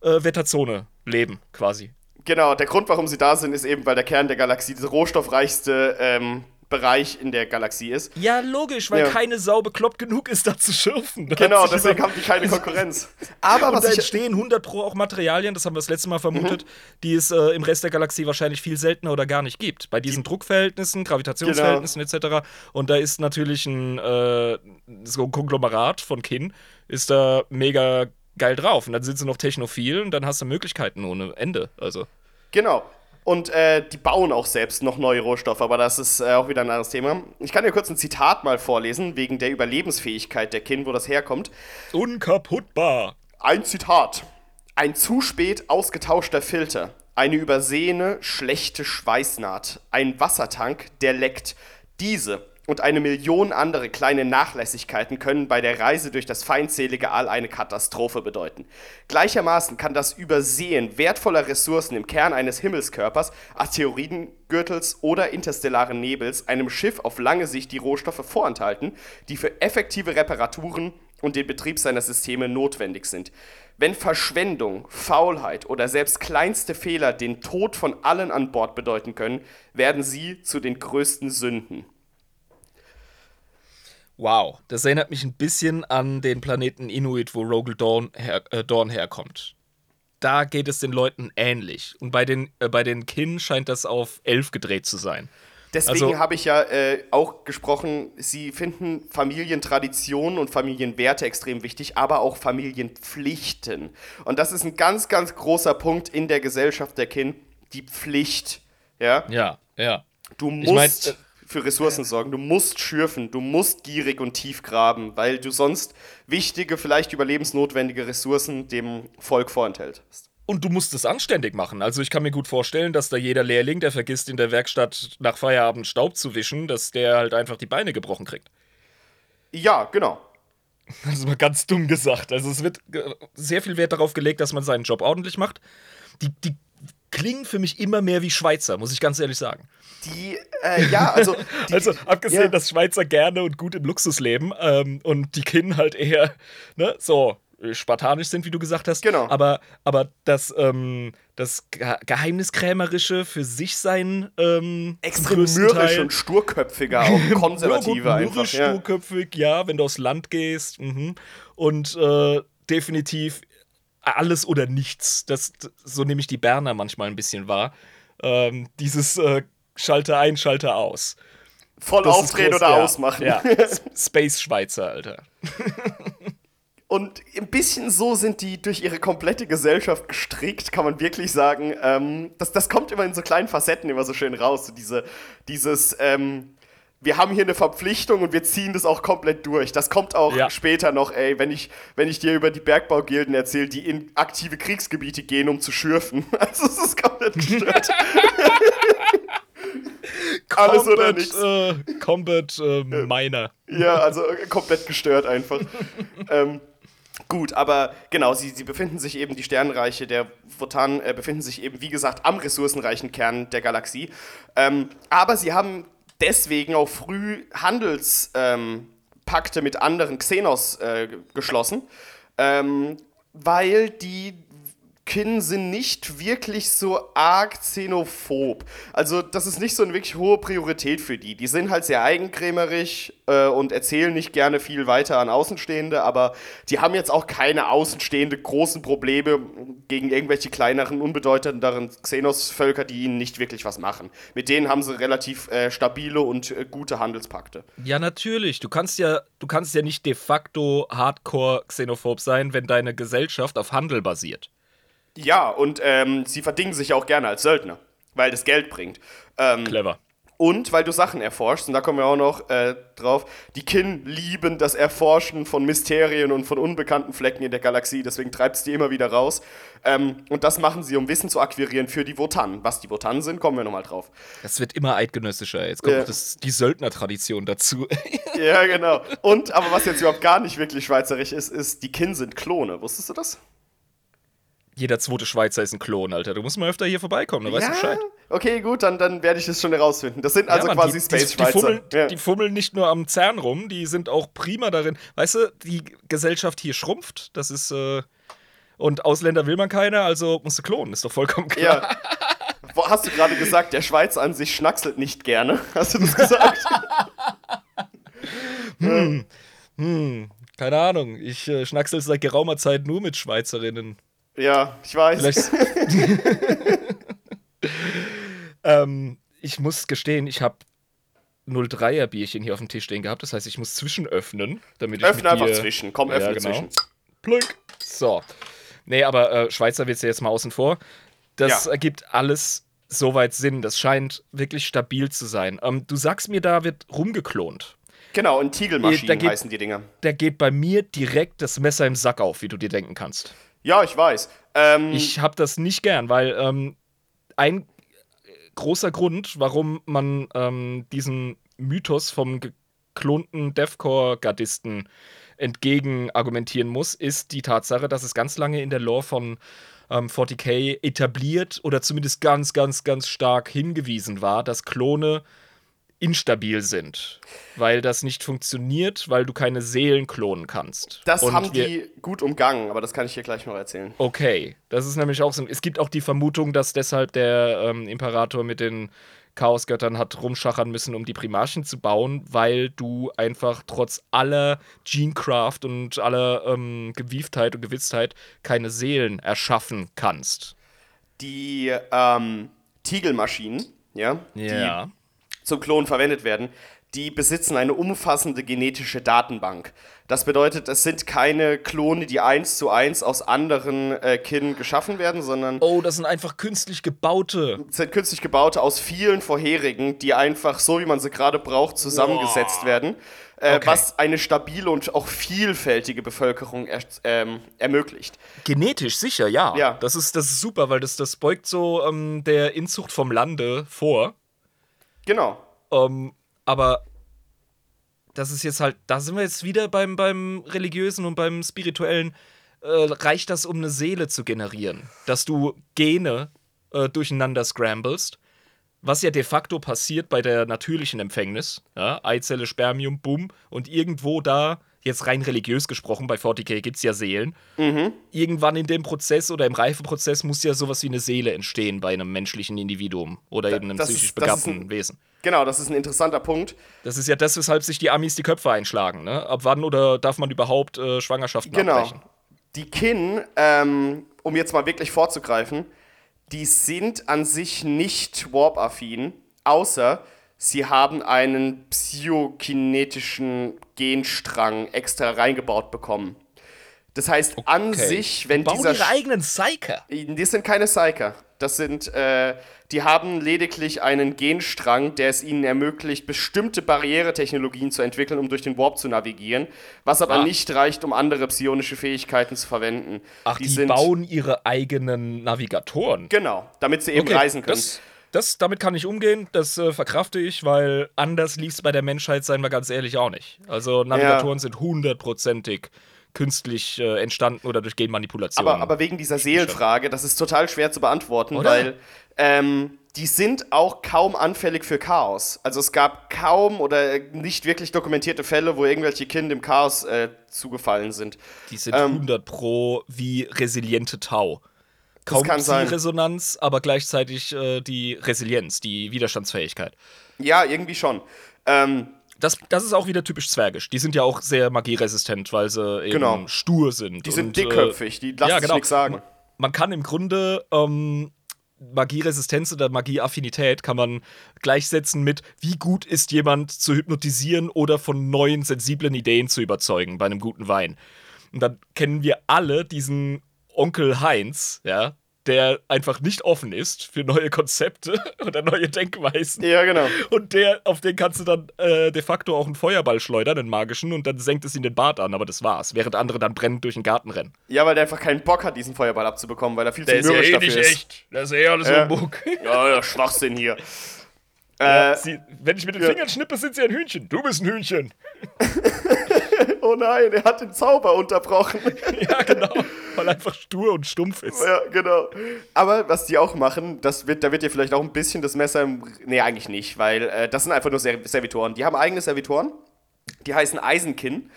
äh, Wetterzone leben, quasi. Genau, der Grund, warum sie da sind, ist eben, weil der Kern der Galaxie diese rohstoffreichste ähm, Bereich in der Galaxie ist. Ja, logisch, weil ja. keine Sau bekloppt genug ist, da zu schürfen. Da genau, deswegen haben die keine Konkurrenz. Aber was und da entstehen 100 pro auch Materialien, das haben wir das letzte Mal vermutet, mhm. die es äh, im Rest der Galaxie wahrscheinlich viel seltener oder gar nicht gibt. Bei diesen die Druckverhältnissen, Gravitationsverhältnissen genau. etc. Und da ist natürlich ein, äh, so ein Konglomerat von Kin, ist da mega geil drauf. Und dann sind sie noch technophil und dann hast du Möglichkeiten ohne Ende. Also. Genau. Und äh, die bauen auch selbst noch neue Rohstoffe, aber das ist äh, auch wieder ein anderes Thema. Ich kann dir kurz ein Zitat mal vorlesen, wegen der Überlebensfähigkeit der Kin, wo das herkommt. Unkaputtbar. Ein Zitat. Ein zu spät ausgetauschter Filter, eine übersehene, schlechte Schweißnaht, ein Wassertank, der leckt. Diese und eine Million andere kleine Nachlässigkeiten können bei der Reise durch das feindselige All eine Katastrophe bedeuten. Gleichermaßen kann das Übersehen wertvoller Ressourcen im Kern eines Himmelskörpers, Asteroidengürtels oder interstellaren Nebels einem Schiff auf lange Sicht die Rohstoffe vorenthalten, die für effektive Reparaturen und den Betrieb seiner Systeme notwendig sind. Wenn Verschwendung, Faulheit oder selbst kleinste Fehler den Tod von allen an Bord bedeuten können, werden sie zu den größten Sünden. Wow, das erinnert mich ein bisschen an den Planeten Inuit, wo Rogel Dawn, her, äh, Dawn herkommt. Da geht es den Leuten ähnlich. Und bei den, äh, bei den Kin scheint das auf elf gedreht zu sein. Deswegen also, habe ich ja äh, auch gesprochen, sie finden Familientraditionen und Familienwerte extrem wichtig, aber auch Familienpflichten. Und das ist ein ganz, ganz großer Punkt in der Gesellschaft der Kin, die Pflicht. Ja, ja. ja. Du musst. Ich mein, für Ressourcen sorgen. Du musst schürfen, du musst gierig und tief graben, weil du sonst wichtige, vielleicht überlebensnotwendige Ressourcen dem Volk vorenthältst. Und du musst es anständig machen. Also ich kann mir gut vorstellen, dass da jeder Lehrling, der vergisst in der Werkstatt nach Feierabend Staub zu wischen, dass der halt einfach die Beine gebrochen kriegt. Ja, genau. Das ist mal ganz dumm gesagt. Also es wird sehr viel Wert darauf gelegt, dass man seinen Job ordentlich macht. Die, die klingen für mich immer mehr wie Schweizer, muss ich ganz ehrlich sagen. Die, äh, ja, also. Die, also, abgesehen, ja. dass Schweizer gerne und gut im Luxus leben ähm, und die Kin halt eher, ne, so äh, spartanisch sind, wie du gesagt hast. Genau. Aber, aber das, ähm, das Geheimniskrämerische für sich sein. Ähm, Extrem mürrisch und sturköpfiger, auch konservative ja, einfach. Mürrisch, ja. sturköpfig, ja, wenn du aufs Land gehst. Mhm. Und äh, definitiv alles oder nichts. Das, so nehme ich die Berner manchmal ein bisschen wahr. Ähm, dieses äh, Schalter ein, Schalter aus. Voll Das aufdrehen oder ja. ausmachen. Ja. Space Schweizer, Alter. Und ein bisschen so sind die durch ihre komplette Gesellschaft gestrickt, kann man wirklich sagen. Ähm, das, das kommt immer in so kleinen Facetten immer so schön raus. So diese, dieses, ähm, wir haben hier eine Verpflichtung und wir ziehen das auch komplett durch. Das kommt auch Ja. später noch, ey, wenn ich, wenn ich dir über die Bergbaugilden erzähle, die in aktive Kriegsgebiete gehen, um zu schürfen. Also es ist komplett gestört. Alles oder nichts. Äh, Combat äh, Miner. Ja, also äh, komplett gestört einfach. ähm, gut, aber genau, sie, sie befinden sich eben, die Sternenreiche der Wotan äh, befinden sich eben, wie gesagt, am ressourcenreichen Kern der Galaxie. Ähm, aber sie haben deswegen auch früh Handelspakte ähm, mit anderen Xenos äh, geschlossen, ähm, weil die Kin sind nicht wirklich so arg xenophob. Also, das ist nicht so eine wirklich hohe Priorität für die. Die sind halt sehr eigenkrämerig äh, und erzählen nicht gerne viel weiter an Außenstehende, aber die haben jetzt auch keine außenstehende großen Probleme gegen irgendwelche kleineren, unbedeutenderen Xenos-Völker, die ihnen nicht wirklich was machen. Mit denen haben sie relativ äh, stabile und äh, gute Handelspakte. Ja, natürlich. Du kannst ja, du kannst ja nicht de facto hardcore xenophob sein, wenn deine Gesellschaft auf Handel basiert. Ja, und ähm, sie verdingen sich auch gerne als Söldner, weil das Geld bringt. Ähm, Clever. Und weil du Sachen erforschst, und da kommen wir auch noch äh, drauf, die Kin lieben das Erforschen von Mysterien und von unbekannten Flecken in der Galaxie, deswegen treibt es die immer wieder raus. Ähm, und das machen sie, um Wissen zu akquirieren für die Wotan. Was die Wotan sind, kommen wir nochmal drauf. Das wird immer eidgenössischer. Jetzt kommt Ja. noch das, die Söldnertradition dazu. ja, genau. Und, aber was jetzt überhaupt gar nicht wirklich schweizerisch ist, ist, die Kin sind Klone. Wusstest du das? Jeder zweite Schweizer ist ein Klon, Alter. Du musst mal öfter hier vorbeikommen, dann weißt du Bescheid. Okay, gut, dann, dann werde ich es schon herausfinden. Das sind also Mann, quasi die, die, die, Space-Schweizer. fummeln, Ja. die fummeln nicht nur am Zern rum, die sind auch prima darin. Weißt du, die Gesellschaft hier schrumpft, das ist, äh, und Ausländer will man keine, also musst du klonen, ist doch vollkommen klar. Ja. Wo, hast du gerade gesagt, der Schweizer an sich schnackselt nicht gerne? Hast du das gesagt? Keine Ahnung, ich äh, schnacksel seit geraumer Zeit nur mit Schweizerinnen. Ja, ich weiß. Ähm, ich muss gestehen, ich habe 03er Bierchen hier auf dem Tisch stehen gehabt. Das heißt, ich muss zwischenöffnen, damit ich Öffne einfach dir zwischen. Komm, Ja, öffne genau. zwischen. Plunk. So. Nee, aber äh, Schweizer wird ja jetzt mal außen vor. Das Ja. ergibt alles soweit Sinn. Das scheint wirklich stabil zu sein. Ähm, du sagst mir, da wird rumgeklont. Genau, und Tiegelmaschinen geht- heißen die Dinger. Da geht bei mir direkt das Messer im Sack auf, wie du dir denken kannst. Ja, ich weiß. Ähm, Ich habe das nicht gern, weil ähm, ein großer Grund, warum man ähm, diesen Mythos vom geklonten Deathcore-Gardisten entgegen argumentieren muss, ist die Tatsache, dass es ganz lange in der Lore von ähm, 40k etabliert oder zumindest ganz, ganz, ganz stark hingewiesen war, dass Klone instabil sind, weil das nicht funktioniert, weil du keine Seelen klonen kannst. das Und haben die gut umgangen, aber das kann ich dir gleich noch erzählen. Okay, das ist nämlich auch so. Es gibt auch die Vermutung, dass deshalb der ähm, Imperator mit den Chaosgöttern hat rumschachern müssen, um die Primarchen zu bauen, weil du einfach trotz aller Genecraft und aller ähm, Gewieftheit und Gewitztheit keine Seelen erschaffen kannst. Die ähm, Tiegelmaschinen, ja, die zum Klonen verwendet werden, die besitzen eine umfassende genetische Datenbank. Das bedeutet, es sind keine Klone, die eins zu eins aus anderen äh, Kin geschaffen werden, sondern Oh, das sind einfach künstlich gebaute. sind künstlich gebaute aus vielen vorherigen, die einfach so, wie man sie gerade braucht, zusammengesetzt Boah. werden. Äh, Okay. Was eine stabile und auch vielfältige Bevölkerung er, ähm, ermöglicht. Genetisch sicher, ja. Ja. Das ist, das ist super, weil das, das beugt so ähm, der Inzucht vom Lande vor. Genau. Ähm, aber das ist jetzt halt, da sind wir jetzt wieder beim, beim religiösen und beim spirituellen. Äh, reicht das, um eine Seele zu generieren? Dass du Gene äh, durcheinander scramblest, was ja de facto passiert bei der natürlichen Empfängnis. Ja? Eizelle, Spermium, Bumm. Und irgendwo da, jetzt rein religiös gesprochen, bei 40k gibt es ja Seelen. Irgendwann in dem Prozess oder im Reifeprozess muss ja sowas wie eine Seele entstehen bei einem menschlichen Individuum oder eben einem psychisch ist begabten ein- Wesen. Genau, das ist ein interessanter Punkt. Das ist ja das, weshalb sich die Amis die Köpfe einschlagen. Ne? Ab wann oder darf man überhaupt äh, Schwangerschaften Genau. abbrechen? Die Kin, ähm, um jetzt mal wirklich vorzugreifen, die sind an sich nicht warp-affin, außer sie haben einen psychokinetischen Genstrang extra reingebaut bekommen. Das heißt, an Okay. sich, wenn Bauen dieser ihre eigenen Psyker. das sind keine Psyker. Das sind, äh, die haben lediglich einen Genstrang, der es ihnen ermöglicht, bestimmte Barrieretechnologien zu entwickeln, um durch den Warp zu navigieren, was aber Ah. nicht reicht, um andere psionische Fähigkeiten zu verwenden. Ach, die, bauen ihre eigenen Navigatoren. Genau, damit sie eben Okay, reisen können. Das, das, damit kann ich umgehen, das äh, verkrafte ich, weil anders lief es bei der Menschheit, seien wir ganz ehrlich, auch nicht. Also Navigatoren sind hundertprozentig künstlich äh, entstanden oder durch Genmanipulation. aber, aber wegen dieser Seelenfrage, das ist total schwer zu beantworten, Oder? weil ähm, die sind auch kaum anfällig für Chaos. Also es gab kaum oder nicht wirklich dokumentierte Fälle, wo irgendwelche Kinder im Chaos äh, zugefallen sind. die sind ähm, 100 pro wie resiliente Tau. Kaum. Resonanz, aber gleichzeitig äh, die Resilienz, die Widerstandsfähigkeit. Ja, irgendwie schon. Ähm, Das, das ist auch wieder typisch zwergisch. Die sind ja auch sehr magieresistent, weil sie eben Genau. stur sind. die sind und, äh, dickköpfig, die lassen ja, sich genau. nichts sagen. Man kann im Grunde ähm, Magieresistenz oder Magieaffinität kann man gleichsetzen mit, wie gut ist jemand zu hypnotisieren oder von neuen, sensiblen Ideen zu überzeugen bei einem guten Wein. Und dann kennen wir alle diesen Onkel Heinz, ja, der einfach nicht offen ist für neue Konzepte oder neue Denkweisen. Ja, genau. Und der, auf den kannst du dann äh, de facto auch einen Feuerball schleudern, einen magischen, und dann senkt es ihn den Bart an, aber das war's. Während andere dann brennend durch den Garten rennen. Ja, weil der einfach keinen Bock hat, diesen Feuerball abzubekommen, weil er viel zu mürrisch dafür ist. echt. Das ist eh alles Ja. Humbug. Ja, ja, Schwachsinn hier. Ja, Äh, sie, wenn ich mit den ja. Fingern schnippe, sind sie ein Hühnchen. Du bist ein Hühnchen. oh nein, er hat den Zauber unterbrochen. Ja, genau. Weil er einfach stur und stumpf ist. ja, genau. Aber was die auch machen, das wird, da wird dir vielleicht auch ein bisschen das Messer im. Nee, eigentlich nicht, weil äh, das sind einfach nur Ser Servitoren. Die haben eigene Servitoren, die heißen Eisenkinn.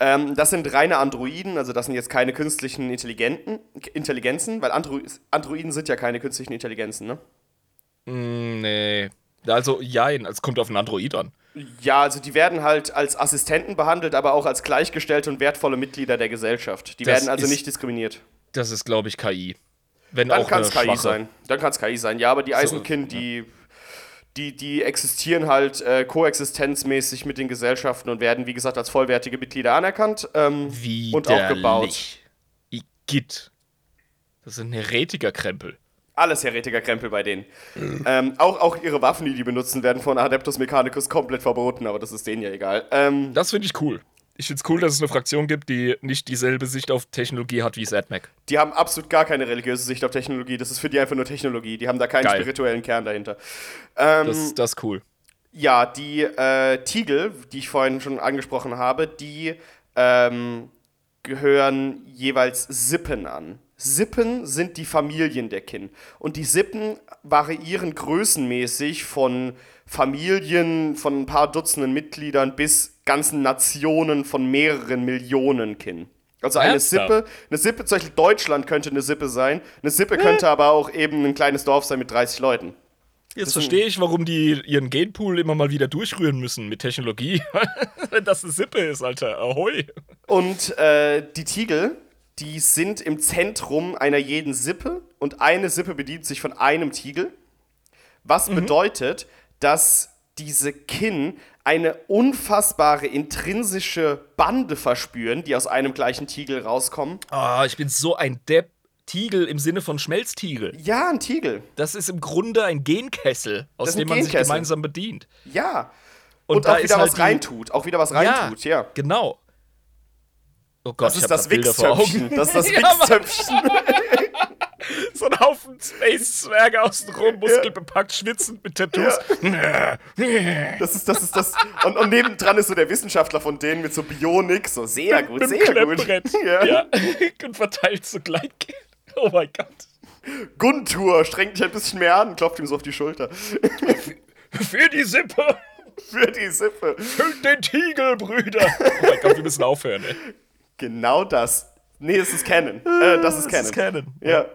Ähm, das sind reine Androiden, also das sind jetzt keine künstlichen Intelligenten, Intelligenzen, weil Andro Androiden sind ja keine künstlichen Intelligenzen, ne? Mm, nee. Also, jein, es kommt auf einen Android an. Ja, also die werden halt als Assistenten behandelt, aber auch als gleichgestellte und wertvolle Mitglieder der Gesellschaft. Die Das werden also ist- nicht diskriminiert. Das ist, glaube ich, KI. Wenn Dann kann es KI schwache. sein. Dann kann es KI sein. Ja, aber die Eisenkind, die, die, die existieren halt äh, koexistenzmäßig mit den Gesellschaften und werden, wie gesagt, als vollwertige Mitglieder anerkannt ähm, Wie und auch gebaut. Igitt. Das sind Heretikerkrempel. Alles Heretikerkrempel bei denen. ähm, auch, auch ihre Waffen, die die benutzen, werden von Adeptus Mechanicus komplett verboten, aber das ist denen ja egal. Ähm, Das finde ich cool. Ich finde es cool, dass es eine Fraktion gibt, die nicht dieselbe Sicht auf Technologie hat wie SADMAC. die haben absolut gar keine religiöse Sicht auf Technologie. Das ist für die einfach nur Technologie. Die haben da keinen Geil. spirituellen Kern dahinter. Ähm, Das, das ist cool. Ja, die äh, Tiegel, die ich vorhin schon angesprochen habe, die ähm, gehören jeweils Sippen an. Sippen sind die Familien der Kin. Und die Sippen variieren größenmäßig von Familien von ein paar Dutzenden Mitgliedern bis ganzen Nationen von mehreren Millionen Kin. Also eine Ernsthaft? Sippe, eine Sippe, zum Beispiel Deutschland könnte eine Sippe sein. Eine Sippe könnte aber auch eben ein kleines Dorf sein mit 30 Leuten. Jetzt verstehe ich, warum die ihren Genpool immer mal wieder durchrühren müssen mit Technologie. Wenn das eine Sippe ist, Alter. Ahoi. Und äh, die Tiegel, die sind im Zentrum einer jeden Sippe und eine Sippe bedient sich von einem Tiegel. Was bedeutet, dass diese Kin eine unfassbare intrinsische Bande verspüren, die aus einem gleichen Tiegel rauskommen. Ah, ich bin so ein Depp. Tiegel im Sinne von Schmelztiegel. Ja, ein Tiegel. Das ist im Grunde ein Genkessel, aus dem man sich Genkessel. gemeinsam bedient. Ja. Und Und, da auch wieder halt was reintut. Auch wieder was reintut, ja. Genau. Oh Gott, Das ist das. Augen. Das ist das Ja, Mann. Wichszöpfchen. So ein Haufen Space-Zwerge außenrum, muskelbepackt, schwitzend mit Tattoos. Das ist, das ist das. Und, und nebendran ist so der Wissenschaftler von denen mit so Bionik. So sehr gut, mit dem sehr gut. Ja. Ja. Und verteilt so Gleitgel. Oh mein Gott. Guntur strengt dich ein bisschen mehr an, klopft ihm so auf die Schulter. Für die Sippe. Für die Sippe. Füllt den Tiegel, Brüder. Oh mein Gott, wir müssen aufhören, ey. Genau das. Nee, es ist Canon. Äh, das ist Canon. ist Canon. Ja.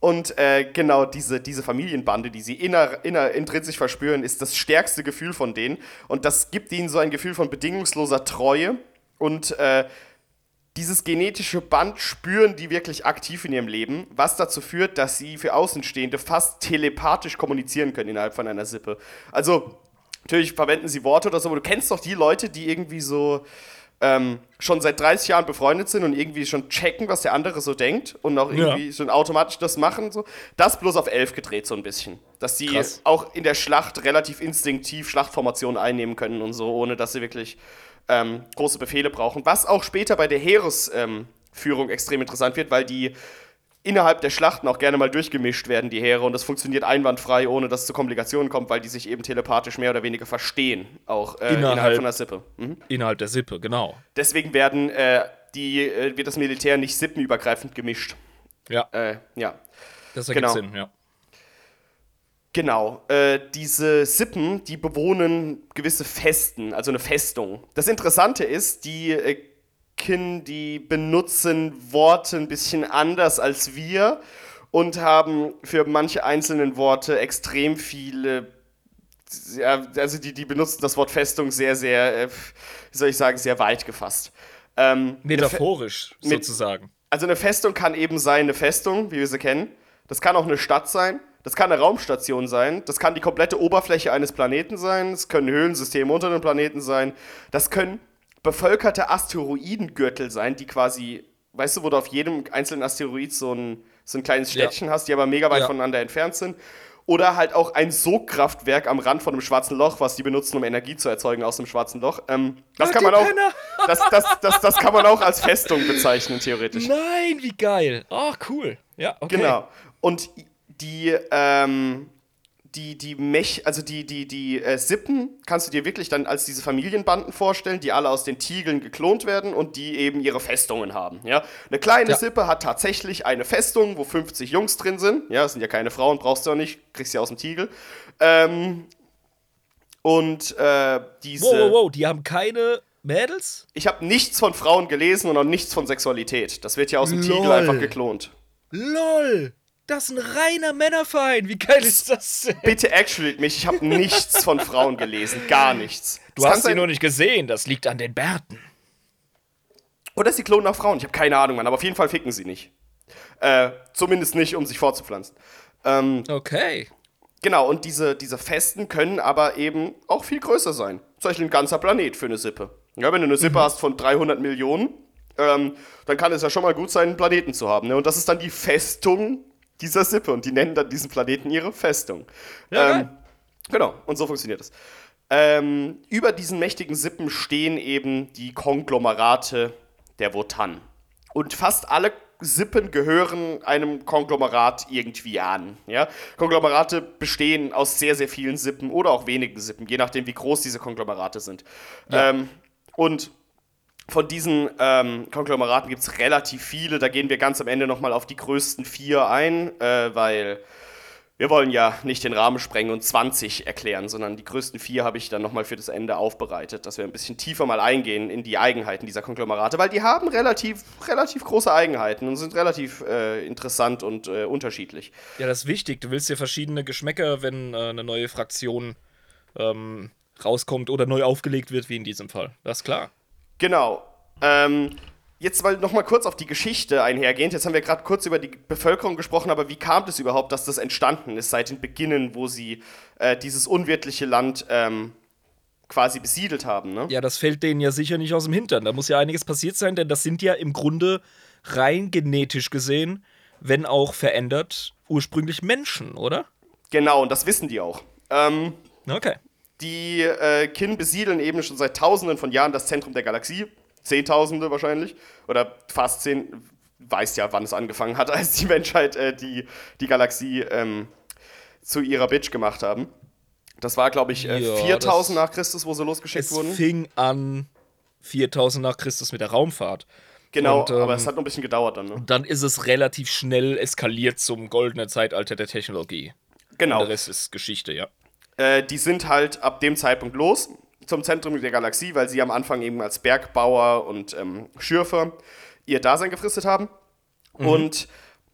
Und äh, genau diese, diese Familienbande, die sie inner, inner, intrinsisch verspüren, ist das stärkste Gefühl von denen. Und das gibt ihnen so ein Gefühl von bedingungsloser Treue. Und äh, dieses genetische Band spüren die wirklich aktiv in ihrem Leben, was dazu führt, dass sie für Außenstehende fast telepathisch kommunizieren können innerhalb von einer Sippe. Also, natürlich verwenden sie Worte oder so, aber du kennst doch die Leute, die irgendwie so ähm, schon seit 30 Jahren befreundet sind und irgendwie schon checken, was der andere so denkt und auch irgendwie ja. schon automatisch das machen. So. Das bloß auf 11 gedreht so ein bisschen. Dass die Krass. auch in der Schlacht relativ instinktiv Schlachtformationen einnehmen können und so, ohne dass sie wirklich ähm, große Befehle brauchen. Was auch später bei der Heeresführung ähm, extrem interessant wird, weil die innerhalb der Schlachten auch gerne mal durchgemischt werden, die Heere, und das funktioniert einwandfrei, ohne dass es zu Komplikationen kommt, weil die sich eben telepathisch mehr oder weniger verstehen, auch äh, innerhalb, innerhalb, von der Sippe. Mhm. Innerhalb der Sippe, genau. Deswegen werden äh, die, äh, wird das Militär nicht sippenübergreifend gemischt. Ja. Äh, ja. Das ergibt genau. Sinn, ja. Genau, äh, diese Sippen, die bewohnen gewisse Festen, also eine Festung. Das Interessante ist, die äh, Kin, die benutzen Worte ein bisschen anders als wir und haben für manche einzelnen Worte extrem viele ja, also die, die benutzen das Wort Festung sehr, sehr, äh, wie soll ich sagen, sehr weit gefasst. Ähm, Metaphorisch sozusagen. also eine Festung kann eben sein eine Festung, wie wir sie kennen. Das kann auch eine Stadt sein. Das kann eine Raumstation sein. Das kann die komplette Oberfläche eines Planeten sein. Es können Höhlensysteme unter dem Planeten sein. Das können bevölkerte Asteroidengürtel sein, die quasi, weißt du, wo du auf jedem einzelnen Asteroid so ein, so ein kleines Städtchen ja. hast, die aber mega weit ja. voneinander entfernt sind. Oder halt auch ein Sogkraftwerk am Rand von einem schwarzen Loch, was die benutzen, um Energie zu erzeugen aus dem schwarzen Loch. Ähm, das Ach, kann man auch. Das, das, das, das kann man auch als Festung bezeichnen, theoretisch. Nein, wie geil. Ach, oh, cool. Ja, okay. Genau. Und die, ähm, die, die Mech, also die, die, die äh, Sippen kannst du dir wirklich dann als diese Familienbanden vorstellen, die alle aus den Tiegeln geklont werden und die eben ihre Festungen haben. Ja? Eine kleine ja. Sippe hat tatsächlich eine Festung, wo 50 Jungs drin sind. Ja, das sind ja keine Frauen, brauchst du auch nicht, kriegst sie aus dem Tiegel. Ähm, und äh, diese. Wow, wow, wow, die haben keine Mädels? Ich habe nichts von Frauen gelesen und auch nichts von Sexualität. Das wird ja aus dem Lol. Tiegel einfach geklont. LOL! Das ist ein reiner Männerverein. Wie geil ist das denn? Bitte actually mich. Ich habe nichts von Frauen gelesen. Gar nichts. Du das hast sie nur nicht gesehen. Das liegt an den Bärten. Oder sie klonen nach Frauen. Ich habe keine Ahnung, Mann. Aber auf jeden Fall ficken sie nicht. Äh, zumindest nicht, um sich fortzupflanzen. Ähm, okay. Genau, und diese, diese Festen können aber eben auch viel größer sein. Zum Beispiel ein ganzer Planet für eine Sippe. Ja, wenn du eine Sippe mhm. hast von 300 Millionen, ähm, dann kann es ja schon mal gut sein, einen Planeten zu haben. Ne? Und das ist dann die Festung dieser Sippe und die nennen dann diesen Planeten ihre Festung. Ja, ähm, genau, und so funktioniert es. Ähm, über diesen mächtigen Sippen stehen eben die Konglomerate der Wotan. Und fast alle Sippen gehören einem Konglomerat irgendwie an. Ja? Konglomerate bestehen aus sehr, sehr vielen Sippen oder auch wenigen Sippen, je nachdem, wie groß diese Konglomerate sind. Ja. Ähm, und von diesen ähm, Konglomeraten gibt es relativ viele. Da gehen wir ganz am Ende nochmal auf die größten vier ein, äh, weil wir wollen ja nicht den Rahmen sprengen und 20 erklären, sondern die größten vier habe ich dann nochmal für das Ende aufbereitet, dass wir ein bisschen tiefer mal eingehen in die Eigenheiten dieser Konglomerate, weil die haben relativ, relativ große Eigenheiten und sind relativ äh, interessant und äh, unterschiedlich. Ja, das ist wichtig. Du willst ja verschiedene Geschmäcker, wenn äh, eine neue Fraktion ähm, rauskommt oder neu aufgelegt wird, wie in diesem Fall. Das ist klar. Genau. Ähm, jetzt mal noch mal kurz auf die Geschichte einhergehend. Jetzt haben wir gerade kurz über die Bevölkerung gesprochen, aber wie kam es überhaupt, dass das entstanden ist seit den Beginnen, wo sie äh, dieses unwirtliche Land ähm, quasi besiedelt haben? Ne? Ja, das fällt denen ja sicher nicht aus dem Hintern. Da muss ja einiges passiert sein, denn das sind ja im Grunde rein genetisch gesehen, wenn auch verändert, ursprünglich Menschen, oder? Genau, und das wissen die auch. Ähm, okay. Die äh, Kin besiedeln eben schon seit Tausenden von Jahren das Zentrum der Galaxie. Zehntausende wahrscheinlich. Oder fast zehn. Weiß ja, wann es angefangen hat, als die Menschheit äh, die, die Galaxie ähm, zu ihrer Bitch gemacht haben. Das war, glaube ich, äh, ja, 4000 nach Christus, wo sie losgeschickt es wurden. Es fing an 4000 nach Christus mit der Raumfahrt. Genau, und, ähm, aber es hat noch ein bisschen gedauert dann. Ne? Dann ist es relativ schnell eskaliert zum goldenen Zeitalter der Technologie. Genau. Und der Rest ist Geschichte, ja. Äh, die sind halt ab dem Zeitpunkt los zum Zentrum der Galaxie, weil sie am Anfang eben als Bergbauer und ähm, Schürfer ihr Dasein gefristet haben. Mhm. Und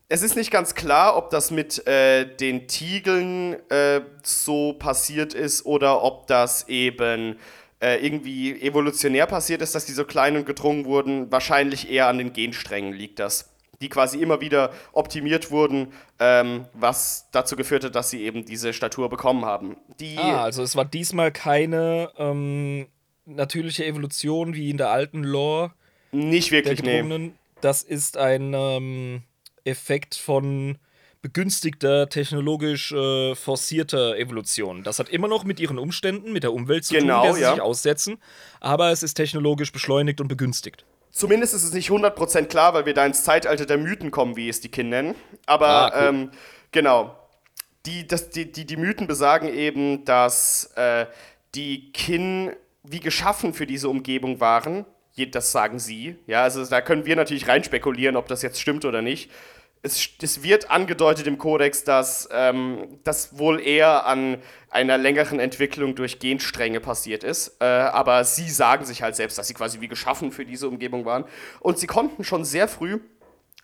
es ist nicht ganz klar, ob das mit äh, den Tiegeln äh, so passiert ist oder ob das eben äh, irgendwie evolutionär passiert ist, dass die so klein und gedrungen wurden. Wahrscheinlich eher an den Gensträngen liegt das. Die quasi immer wieder optimiert wurden, ähm, was dazu geführt hat, dass sie eben diese Statur bekommen haben. Die ah, also es war diesmal keine ähm, natürliche Evolution wie in der alten Lore. Nicht wirklich, nee. Das ist ein ähm, Effekt von begünstigter, technologisch äh, forcierter Evolution. Das hat immer noch mit ihren Umständen, mit der Umwelt zu genau, tun, der sie ja. sich aussetzen, aber es ist technologisch beschleunigt und begünstigt. Zumindest ist es nicht 100% klar, weil wir da ins Zeitalter der Mythen kommen, wie es die Kin nennen. Aber Ah, cool. ähm, genau. Die, das, die, die, die Mythen besagen eben, dass äh, die Kin wie geschaffen für diese Umgebung waren. Das sagen sie. Ja, also da können wir natürlich rein spekulieren, ob das jetzt stimmt oder nicht. Es, es wird angedeutet im Kodex, dass ähm, das wohl eher an einer längeren Entwicklung durch Genstränge passiert ist. Äh, aber sie sagen sich halt selbst, dass sie quasi wie geschaffen für diese Umgebung waren. Und sie konnten schon sehr früh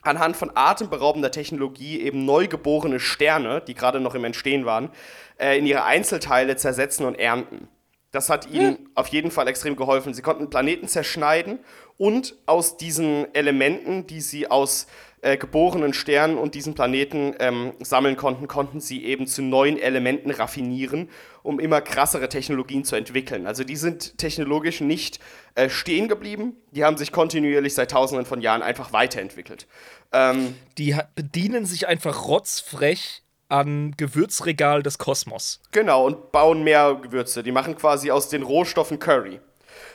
anhand von atemberaubender Technologie eben neugeborene Sterne, die gerade noch im Entstehen waren, äh, in ihre Einzelteile zersetzen und ernten. Das hat ihnen auf jeden Fall extrem geholfen. Sie konnten Planeten zerschneiden und aus diesen Elementen, die sie aus äh, geborenen Sternen und diesen Planeten ähm, sammeln konnten, konnten sie eben zu neuen Elementen raffinieren, um immer krassere Technologien zu entwickeln. Also die sind technologisch nicht äh, stehen geblieben, die haben sich kontinuierlich seit tausenden von Jahren einfach weiterentwickelt. Ähm, Die bedienen sich einfach rotzfrech an Gewürzregal des Kosmos. genau, und bauen mehr Gewürze. Die machen quasi aus den Rohstoffen Curry.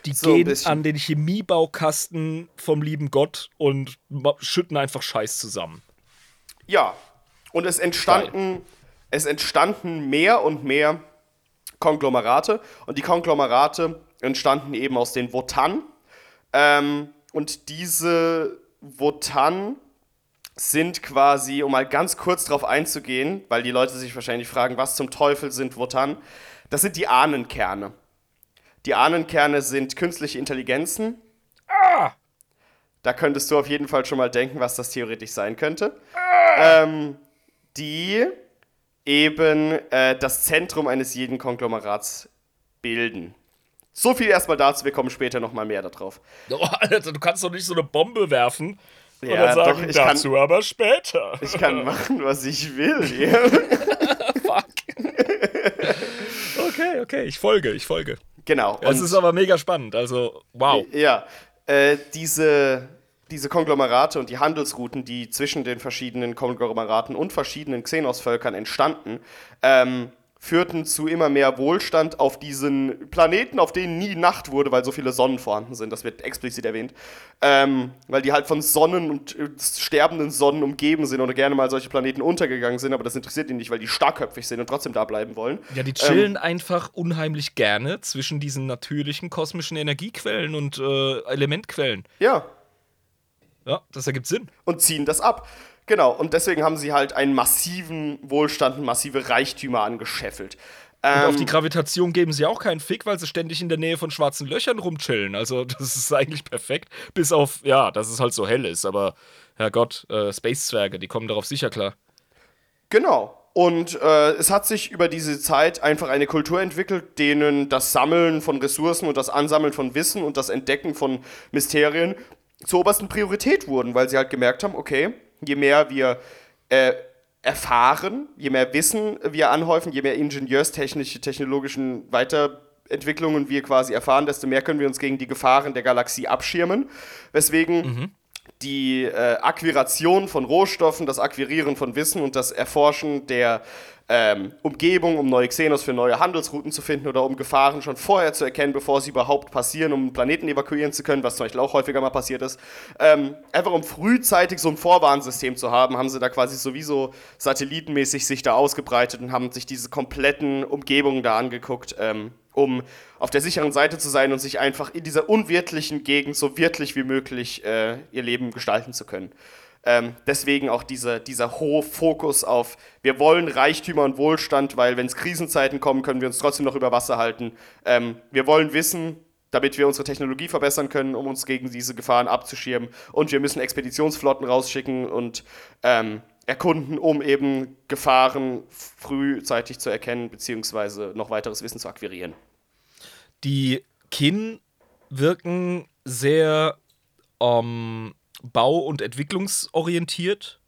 Die So gehen an den Chemiebaukasten vom lieben Gott und schütten einfach Scheiß zusammen. Ja, und es entstanden, es entstanden mehr und mehr Konglomerate und die Konglomerate entstanden eben aus den Wotan. Ähm, und diese Wotan sind quasi, um mal ganz kurz drauf einzugehen, weil die Leute sich wahrscheinlich fragen, was zum Teufel sind Wotan? Das sind die Ahnenkerne. Die Ahnenkerne sind künstliche Intelligenzen. Da könntest du auf jeden Fall schon mal denken, was das theoretisch sein könnte. Ähm, die eben äh, das Zentrum eines jeden Konglomerats bilden. So viel erstmal dazu, wir kommen später nochmal mehr darauf. Oh, Alter, du kannst doch nicht so eine Bombe werfen und Ja, dann sagen, doch, ich kann- dazu aber später. Ich kann machen, was ich will. Fuck. Okay, okay, ich folge, ich folge. genau. Es ist aber mega spannend, also wow. Ja, äh, diese, diese Konglomerate und die Handelsrouten, die zwischen den verschiedenen Konglomeraten und verschiedenen Xenos-Völkern entstanden, ähm, führten zu immer mehr Wohlstand auf diesen Planeten, auf denen nie Nacht wurde, weil so viele Sonnen vorhanden sind. Das wird explizit erwähnt. Ähm, weil die halt von Sonnen und äh, sterbenden Sonnen umgeben sind oder gerne mal solche Planeten untergegangen sind, aber das interessiert ihn nicht, weil die starkköpfig sind und trotzdem da bleiben wollen. Ja, die Ähm, chillen einfach unheimlich gerne zwischen diesen natürlichen kosmischen Energiequellen und äh, Elementquellen. Ja, Ja, das ergibt Sinn. und ziehen das ab. Genau, und deswegen haben sie halt einen massiven Wohlstand, massive Reichtümer angescheffelt. Und Ähm, auf die Gravitation geben sie auch keinen Fick, weil sie ständig in der Nähe von schwarzen Löchern rumchillen. Also, das ist eigentlich perfekt. Bis auf, ja, dass es halt so hell ist. Aber, Herrgott, äh, Space-Zwerge, die kommen darauf sicher klar. Genau. Und äh, es hat sich über diese Zeit einfach eine Kultur entwickelt, denen das Sammeln von Ressourcen und das Ansammeln von Wissen und das Entdecken von Mysterien zur obersten Priorität wurden, weil sie halt gemerkt haben, okay, je mehr wir äh, erfahren, je mehr Wissen wir anhäufen, je mehr ingenieurstechnische, technologischen Weiterentwicklungen wir quasi erfahren, desto mehr können wir uns gegen die Gefahren der Galaxie abschirmen. Weswegen die äh, Akquiration von Rohstoffen, das Akquirieren von Wissen und das Erforschen der ähm, Umgebung, um neue Xenos für neue Handelsrouten zu finden oder um Gefahren schon vorher zu erkennen, bevor sie überhaupt passieren, um einen Planeten evakuieren zu können, was zum Beispiel auch häufiger mal passiert ist. Ähm, einfach um frühzeitig so ein Vorwarnsystem zu haben, haben sie da quasi sowieso satellitenmäßig sich da ausgebreitet und haben sich diese kompletten Umgebungen da angeguckt. Ähm, um auf der sicheren Seite zu sein und sich einfach in dieser unwirtlichen Gegend so wirtlich wie möglich äh, ihr Leben gestalten zu können. Ähm, deswegen auch diese, dieser hohe Fokus auf, wir wollen Reichtümer und Wohlstand, weil wenn es Krisenzeiten kommen, können wir uns trotzdem noch über Wasser halten. Ähm, wir wollen Wissen, damit wir unsere Technologie verbessern können, um uns gegen diese Gefahren abzuschirmen. Und wir müssen Expeditionsflotten rausschicken und ähm, erkunden, um eben Gefahren frühzeitig zu erkennen, beziehungsweise noch weiteres Wissen zu akquirieren. Die Kin wirken sehr ähm, bau- und entwicklungsorientiert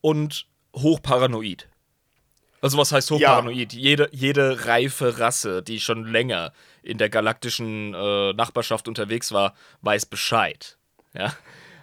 und hochparanoid. Also was heißt hochparanoid? Jede, jede reife Rasse, die schon länger in der galaktischen äh, Nachbarschaft unterwegs war, weiß Bescheid. Ja.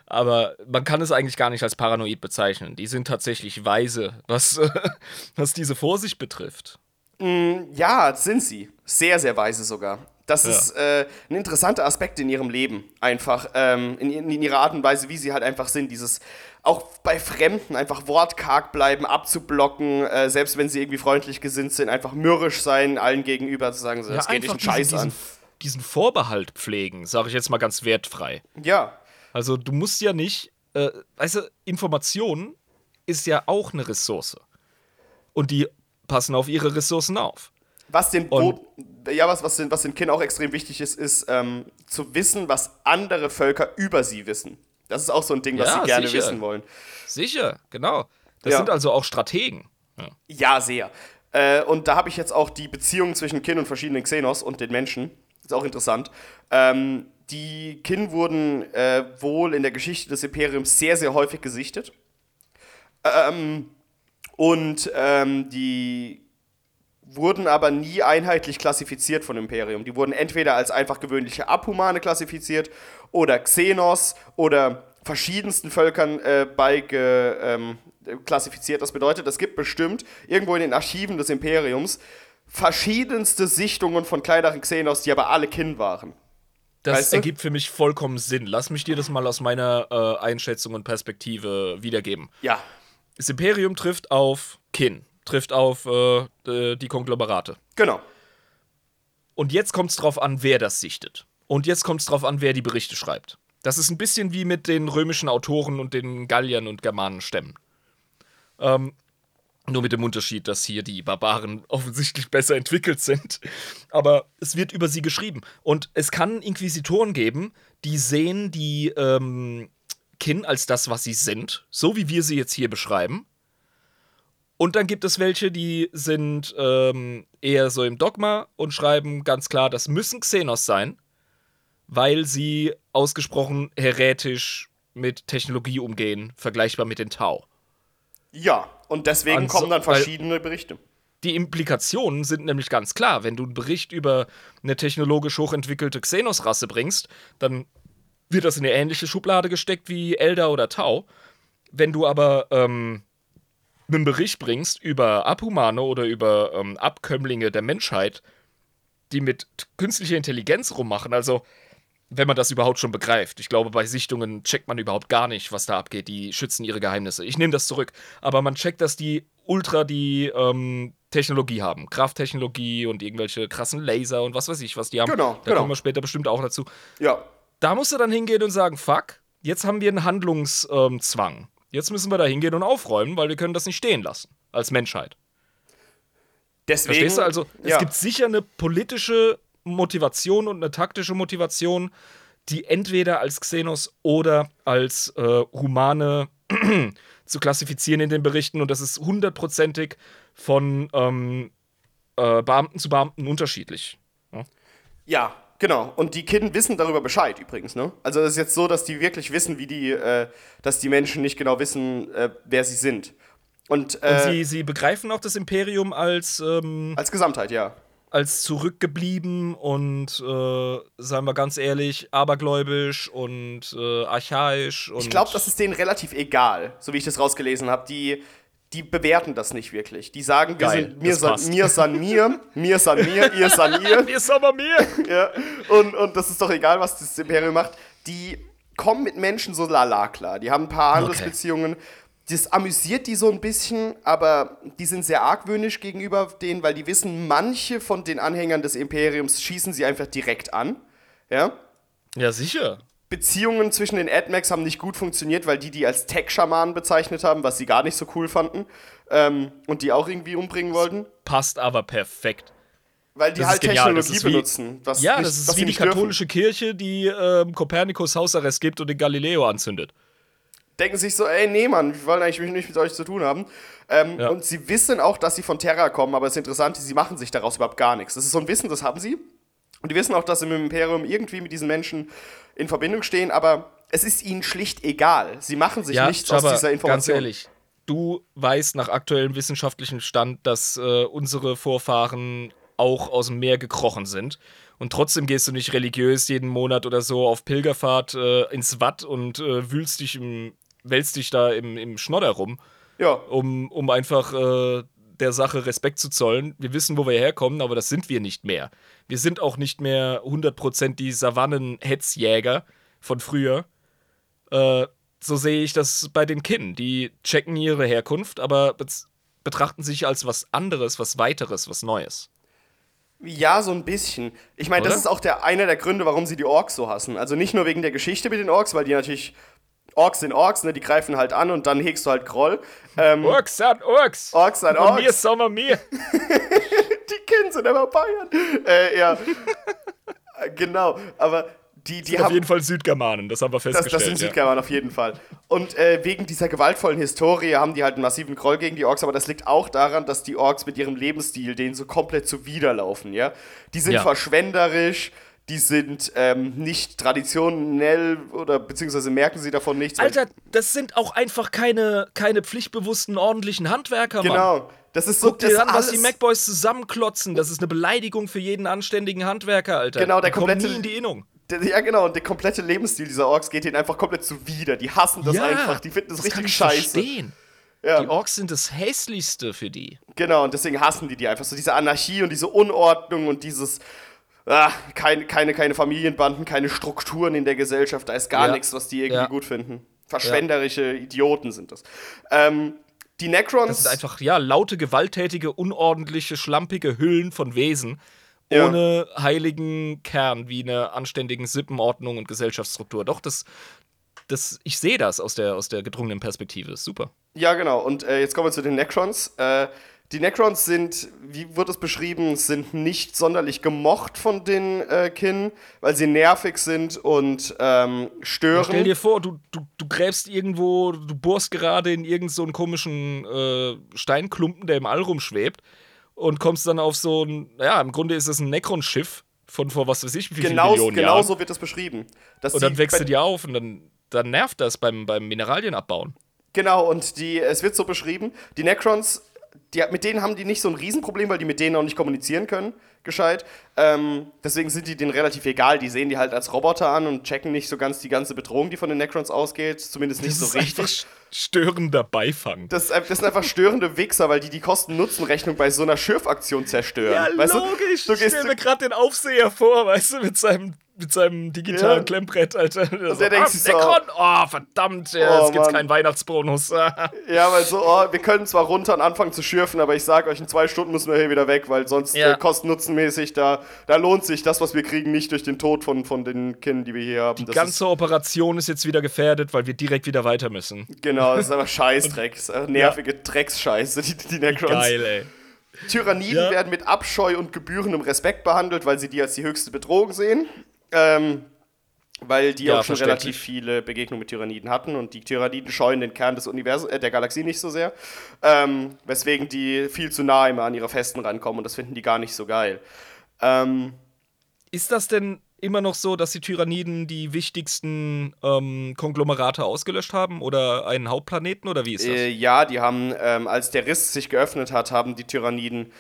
Aber man kann es eigentlich gar nicht als paranoid bezeichnen. Die sind tatsächlich weise, was, was diese Vorsicht betrifft. Ja, sind sie. Sehr, sehr weise sogar. Das Ja. ist äh, ein interessanter Aspekt in ihrem Leben. Einfach ähm, in, in ihrer Art und Weise, wie sie halt einfach sind. Dieses auch bei Fremden einfach wortkarg bleiben, abzublocken, äh, selbst wenn sie irgendwie freundlich gesinnt sind, einfach mürrisch sein, allen gegenüber zu sagen, so, das geht dich einen diesen, Scheiß diesen, an. diesen Vorbehalt pflegen, sage ich jetzt mal ganz wertfrei. Ja, Also du musst ja nicht, äh, weißt du, Information ist ja auch eine Ressource. Und die passen auf ihre Ressourcen auf. Was den Und- Bo ja, was, was, den, was den Kindern auch extrem wichtig ist, ist ähm, zu wissen, was andere Völker über sie wissen. Das ist auch so ein Ding, was Ja, sie gerne sicher. wissen wollen. Sicher, genau. Das Ja. sind also auch Strategen. Ja. Ja, sehr. Äh, und da habe ich jetzt auch die Beziehung zwischen Kin und verschiedenen Xenos und den Menschen. Ist auch interessant. Ähm, die Kin wurden äh, wohl in der Geschichte des Imperiums sehr, sehr häufig gesichtet. Ähm, und ähm, die wurden aber nie einheitlich klassifiziert von Imperium. Die wurden entweder als einfach gewöhnliche Abhumane klassifiziert oder Xenos oder verschiedensten Völkern äh, beige, ähm, klassifiziert. Das bedeutet, es gibt bestimmt irgendwo in den Archiven des Imperiums verschiedenste Sichtungen von kleineren Xenos, die aber alle Kin waren. Das Weißt du? ergibt für mich vollkommen Sinn. Lass mich dir das mal aus meiner äh, Einschätzung und Perspektive wiedergeben. Ja, Das Imperium trifft auf Kin, trifft auf äh, äh, die Konglomerate. genau. Und jetzt kommt es drauf an, wer das sichtet. Und jetzt kommt es drauf an, wer die Berichte schreibt. Das ist ein bisschen wie mit den römischen Autoren und den Galliern und Germanenstämmen. Ähm, nur mit dem Unterschied, dass hier die Barbaren offensichtlich besser entwickelt sind. Aber es wird über sie geschrieben. Und es kann Inquisitoren geben, die sehen die ähm, Kin als das, was sie sind, so wie wir sie jetzt hier beschreiben. Und dann gibt es welche, die sind ähm, eher so im Dogma und schreiben ganz klar, das müssen Xenos sein, weil sie ausgesprochen heretisch mit Technologie umgehen, vergleichbar mit den Tau. Ja, und deswegen Und so- kommen dann verschiedene Berichte. Die Implikationen sind nämlich ganz klar. Wenn du einen Bericht über eine technologisch hochentwickelte Xenos-Rasse bringst, dann wird das in eine ähnliche Schublade gesteckt wie Elder oder Tau. Wenn du aber ähm, einen Bericht bringst über Abhumane oder über ähm, Abkömmlinge der Menschheit, die mit künstlicher Intelligenz rummachen, also wenn man das überhaupt schon begreift. Ich glaube, bei Sichtungen checkt man überhaupt gar nicht, was da abgeht. Die schützen ihre Geheimnisse. Ich nehme das zurück. Aber man checkt, dass die ultra die ähm, Technologie haben. Krafttechnologie und irgendwelche krassen Laser und was weiß ich, was die haben. Genau, da genau. kommen wir später bestimmt auch dazu. Ja, Da musst du dann hingehen und sagen, fuck, jetzt haben wir einen Handlungszwang. Jetzt müssen wir da hingehen und aufräumen, weil wir können das nicht stehen lassen. Als Menschheit. deswegen. Verstehst du? Also, es ja. gibt sicher eine politische Motivation und eine taktische Motivation, die entweder als Xenos oder als äh, Humane zu klassifizieren in den Berichten. Und das ist hundertprozentig von ähm, äh, Beamten zu Beamten unterschiedlich. Ja, genau. Und die Kinder wissen darüber Bescheid übrigens, ne? Also es ist jetzt so, dass die wirklich wissen, wie die, äh, dass die Menschen nicht genau wissen, äh, wer sie sind. Und, Und äh, sie, sie begreifen auch das Imperium als, ähm, als Gesamtheit, ja. als zurückgeblieben und, äh, sagen wir ganz ehrlich, abergläubisch und äh, archaisch. Und Ich glaube, das ist denen relativ egal, so wie ich das rausgelesen habe. Die, die bewerten das nicht wirklich. Die sagen, wir Geil, sind mir san, mir san mir, mir san mir, ihr san ihr. Ihr seid aber mir. ja. und, und das ist doch egal, was das Imperium macht. Die kommen mit Menschen so lala klar. Die haben ein paar Handelsbeziehungen. Das amüsiert die so ein bisschen, aber die sind sehr argwöhnisch gegenüber denen, weil die wissen, manche von den Anhängern des Imperiums schießen sie einfach direkt an. Ja. Ja, sicher. Beziehungen zwischen den AdMax haben nicht gut funktioniert, weil die die als Tech-Schamanen bezeichnet haben, was sie gar nicht so cool fanden. Ähm, und die auch irgendwie umbringen wollten. Passt aber perfekt. Weil die Das halt ist Technologie ist wie- benutzen. Was Ja, nicht, das ist wie die nicht dürfen. katholische Kirche, die ähm, Kopernikus Hausarrest gibt und den Galileo anzündet. denken sich so, ey, nee, Mann, wir wollen eigentlich nicht mit euch zu tun haben. Ähm, Ja. Und sie wissen auch, dass sie von Terra kommen, aber das Interessante, sie machen sich daraus überhaupt gar nichts. Das ist so ein Wissen, das haben sie. Und die wissen auch, dass sie mit dem Imperium irgendwie mit diesen Menschen in Verbindung stehen, aber es ist ihnen schlicht egal. Sie machen sich Ja, nichts Jabba, aus dieser Information. Ganz ehrlich, du weißt nach aktuellem wissenschaftlichen Stand, dass äh, unsere Vorfahren auch aus dem Meer gekrochen sind. Und trotzdem gehst du nicht religiös jeden Monat oder so auf Pilgerfahrt äh, ins Watt und äh, wühlst dich im, wälzt dich da im, im Schnodder rum, Ja, um, um einfach äh, der Sache Respekt zu zollen. Wir wissen, wo wir herkommen, aber das sind wir nicht mehr. Wir sind auch nicht mehr 100% die Savannen-Hetzjäger von früher. Äh, so sehe ich das bei den Kindern. Die checken ihre Herkunft, aber betrachten sich als was anderes, was weiteres, was Neues. Ja, so ein bisschen. Ich meine, das ist auch der, einer der Gründe, warum sie die Orks so hassen. Also nicht nur wegen der Geschichte mit den Orks, weil die natürlich. Orks sind Orks, ne? Die greifen halt an und dann hegst du halt Groll. Ähm, Orks sind Orks! Orks sind Und Orks. mir Sommer mir! die Kinder sind aber Bayern. äh, ja. Genau, aber die, die Auf haben. jeden Fall Südgermanen, das haben wir Das, festgestellt. das sind ja. Südgermanen auf jeden Fall. Und äh, wegen dieser gewaltvollen Historie haben die halt einen massiven Groll gegen die Orks, aber das liegt auch daran, dass die Orks mit ihrem Lebensstil denen so komplett zuwiderlaufen, ja. Die sind Ja. verschwenderisch, die sind ähm, nicht traditionell oder beziehungsweise merken sie davon nichts. Alter, das sind auch einfach keine, keine pflichtbewussten, ordentlichen Handwerker, Mann. Genau. Das ist so, Guck dir das an, was die MacBoys zusammenklotzen. Das ist eine Beleidigung für jeden anständigen Handwerker, Alter. Genau, der Die komplette- nie in die Innung. Der- Ja, genau, und der komplette Lebensstil dieser Orks geht ihnen einfach komplett zuwider. Die hassen das einfach, die finden das, kann richtig ich scheiße. Verstehen. Ja. Die Orks sind das hässlichste für die. Genau, und deswegen hassen die die einfach. So diese Anarchie und diese Unordnung und dieses. Ah, keine, keine, keine Familienbanden, keine Strukturen in der Gesellschaft. Da ist gar Ja. nichts, was die irgendwie Ja. gut finden. Verschwenderische Idioten sind das. Ähm, die Necrons. Das sind einfach, ja, laute, gewalttätige, unordentliche, schlampige Hüllen von Wesen. Ja. Ohne heiligen Kern wie eine anständigen Sippenordnung und Gesellschaftsstruktur. Doch, das, das, ich sehe das aus der, aus der gedrungenen Perspektive. Super. Ja, genau. Und äh, jetzt kommen wir zu den Necrons. Äh, die Necrons sind, wie wird es beschrieben, sind nicht sonderlich gemocht von den äh, Kin, weil sie nervig sind und ähm, stören. Stell dir vor, du, du, du gräbst irgendwo, du bohrst gerade in irgendeinen so einen komischen äh, Steinklumpen, der im All rumschwebt und kommst dann auf so ein, ja, im Grunde ist es ein Necron-Schiff von vor was weiß ich wie genau, Millionen genau Jahren. so wird das beschrieben. Und dann wächst du dir auf und dann, dann nervt das beim, beim Mineralien abbauen. Genau, und die, es wird so beschrieben, die Necrons, die, mit denen haben die nicht so ein Riesenproblem, weil die mit denen auch nicht kommunizieren können, gescheit. Ähm, deswegen sind die denen relativ egal. Die sehen die halt als Roboter an und checken nicht so ganz die ganze Bedrohung, die von den Necrons ausgeht. Zumindest nicht Das so ist richtig. einfach störender Beifang. Das, ist ein- das sind einfach störende Wichser, weil die die Kosten-Nutzen-Rechnung bei so einer Schürfaktion zerstören. weißt Du? Du ich gehst, stell mir gerade den Aufseher vor, weißt du, mit seinem, mit seinem digitalen Ja. Klemmbrett, Alter. Der der denkt sich so, Necron, oh, verdammt, ja, Oh, jetzt gibt's Mann. keinen Weihnachtsbonus. ja, weil so, oh, wir können zwar runter und anfangen zu schürfen, aber ich sag euch, in zwei Stunden müssen wir hier wieder weg, weil sonst Ja. äh, kosten-nutzen-mäßig, da, da lohnt sich das, was wir kriegen, nicht durch den Tod von, von den Kindern, die wir hier haben. Die Das ganze Operation ist jetzt wieder gefährdet, weil wir direkt wieder weiter müssen. ist, genau, das ist einfach Scheißdreck. Das ist einfach nervige Drecksscheiße, die, die Necrons. Geil, ey. Tyranniden Ja. werden mit Abscheu und gebührendem Respekt behandelt, weil sie die als die höchste Bedrohung sehen. Ähm, weil die Ja, auch schon relativ viele Begegnungen mit Tyranniden hatten und die Tyranniden scheuen den Kern des Universums, äh, der Galaxie nicht so sehr. Ähm, weswegen die viel zu nah immer an ihre Festen rankommen und das finden die gar nicht so geil. Ähm, Ist das denn immer noch so, dass die Tyranniden die wichtigsten ähm, Konglomerate ausgelöscht haben oder einen Hauptplaneten oder wie ist das? Äh, ja, die haben, ähm, als der Riss sich geöffnet hat, haben die Tyranniden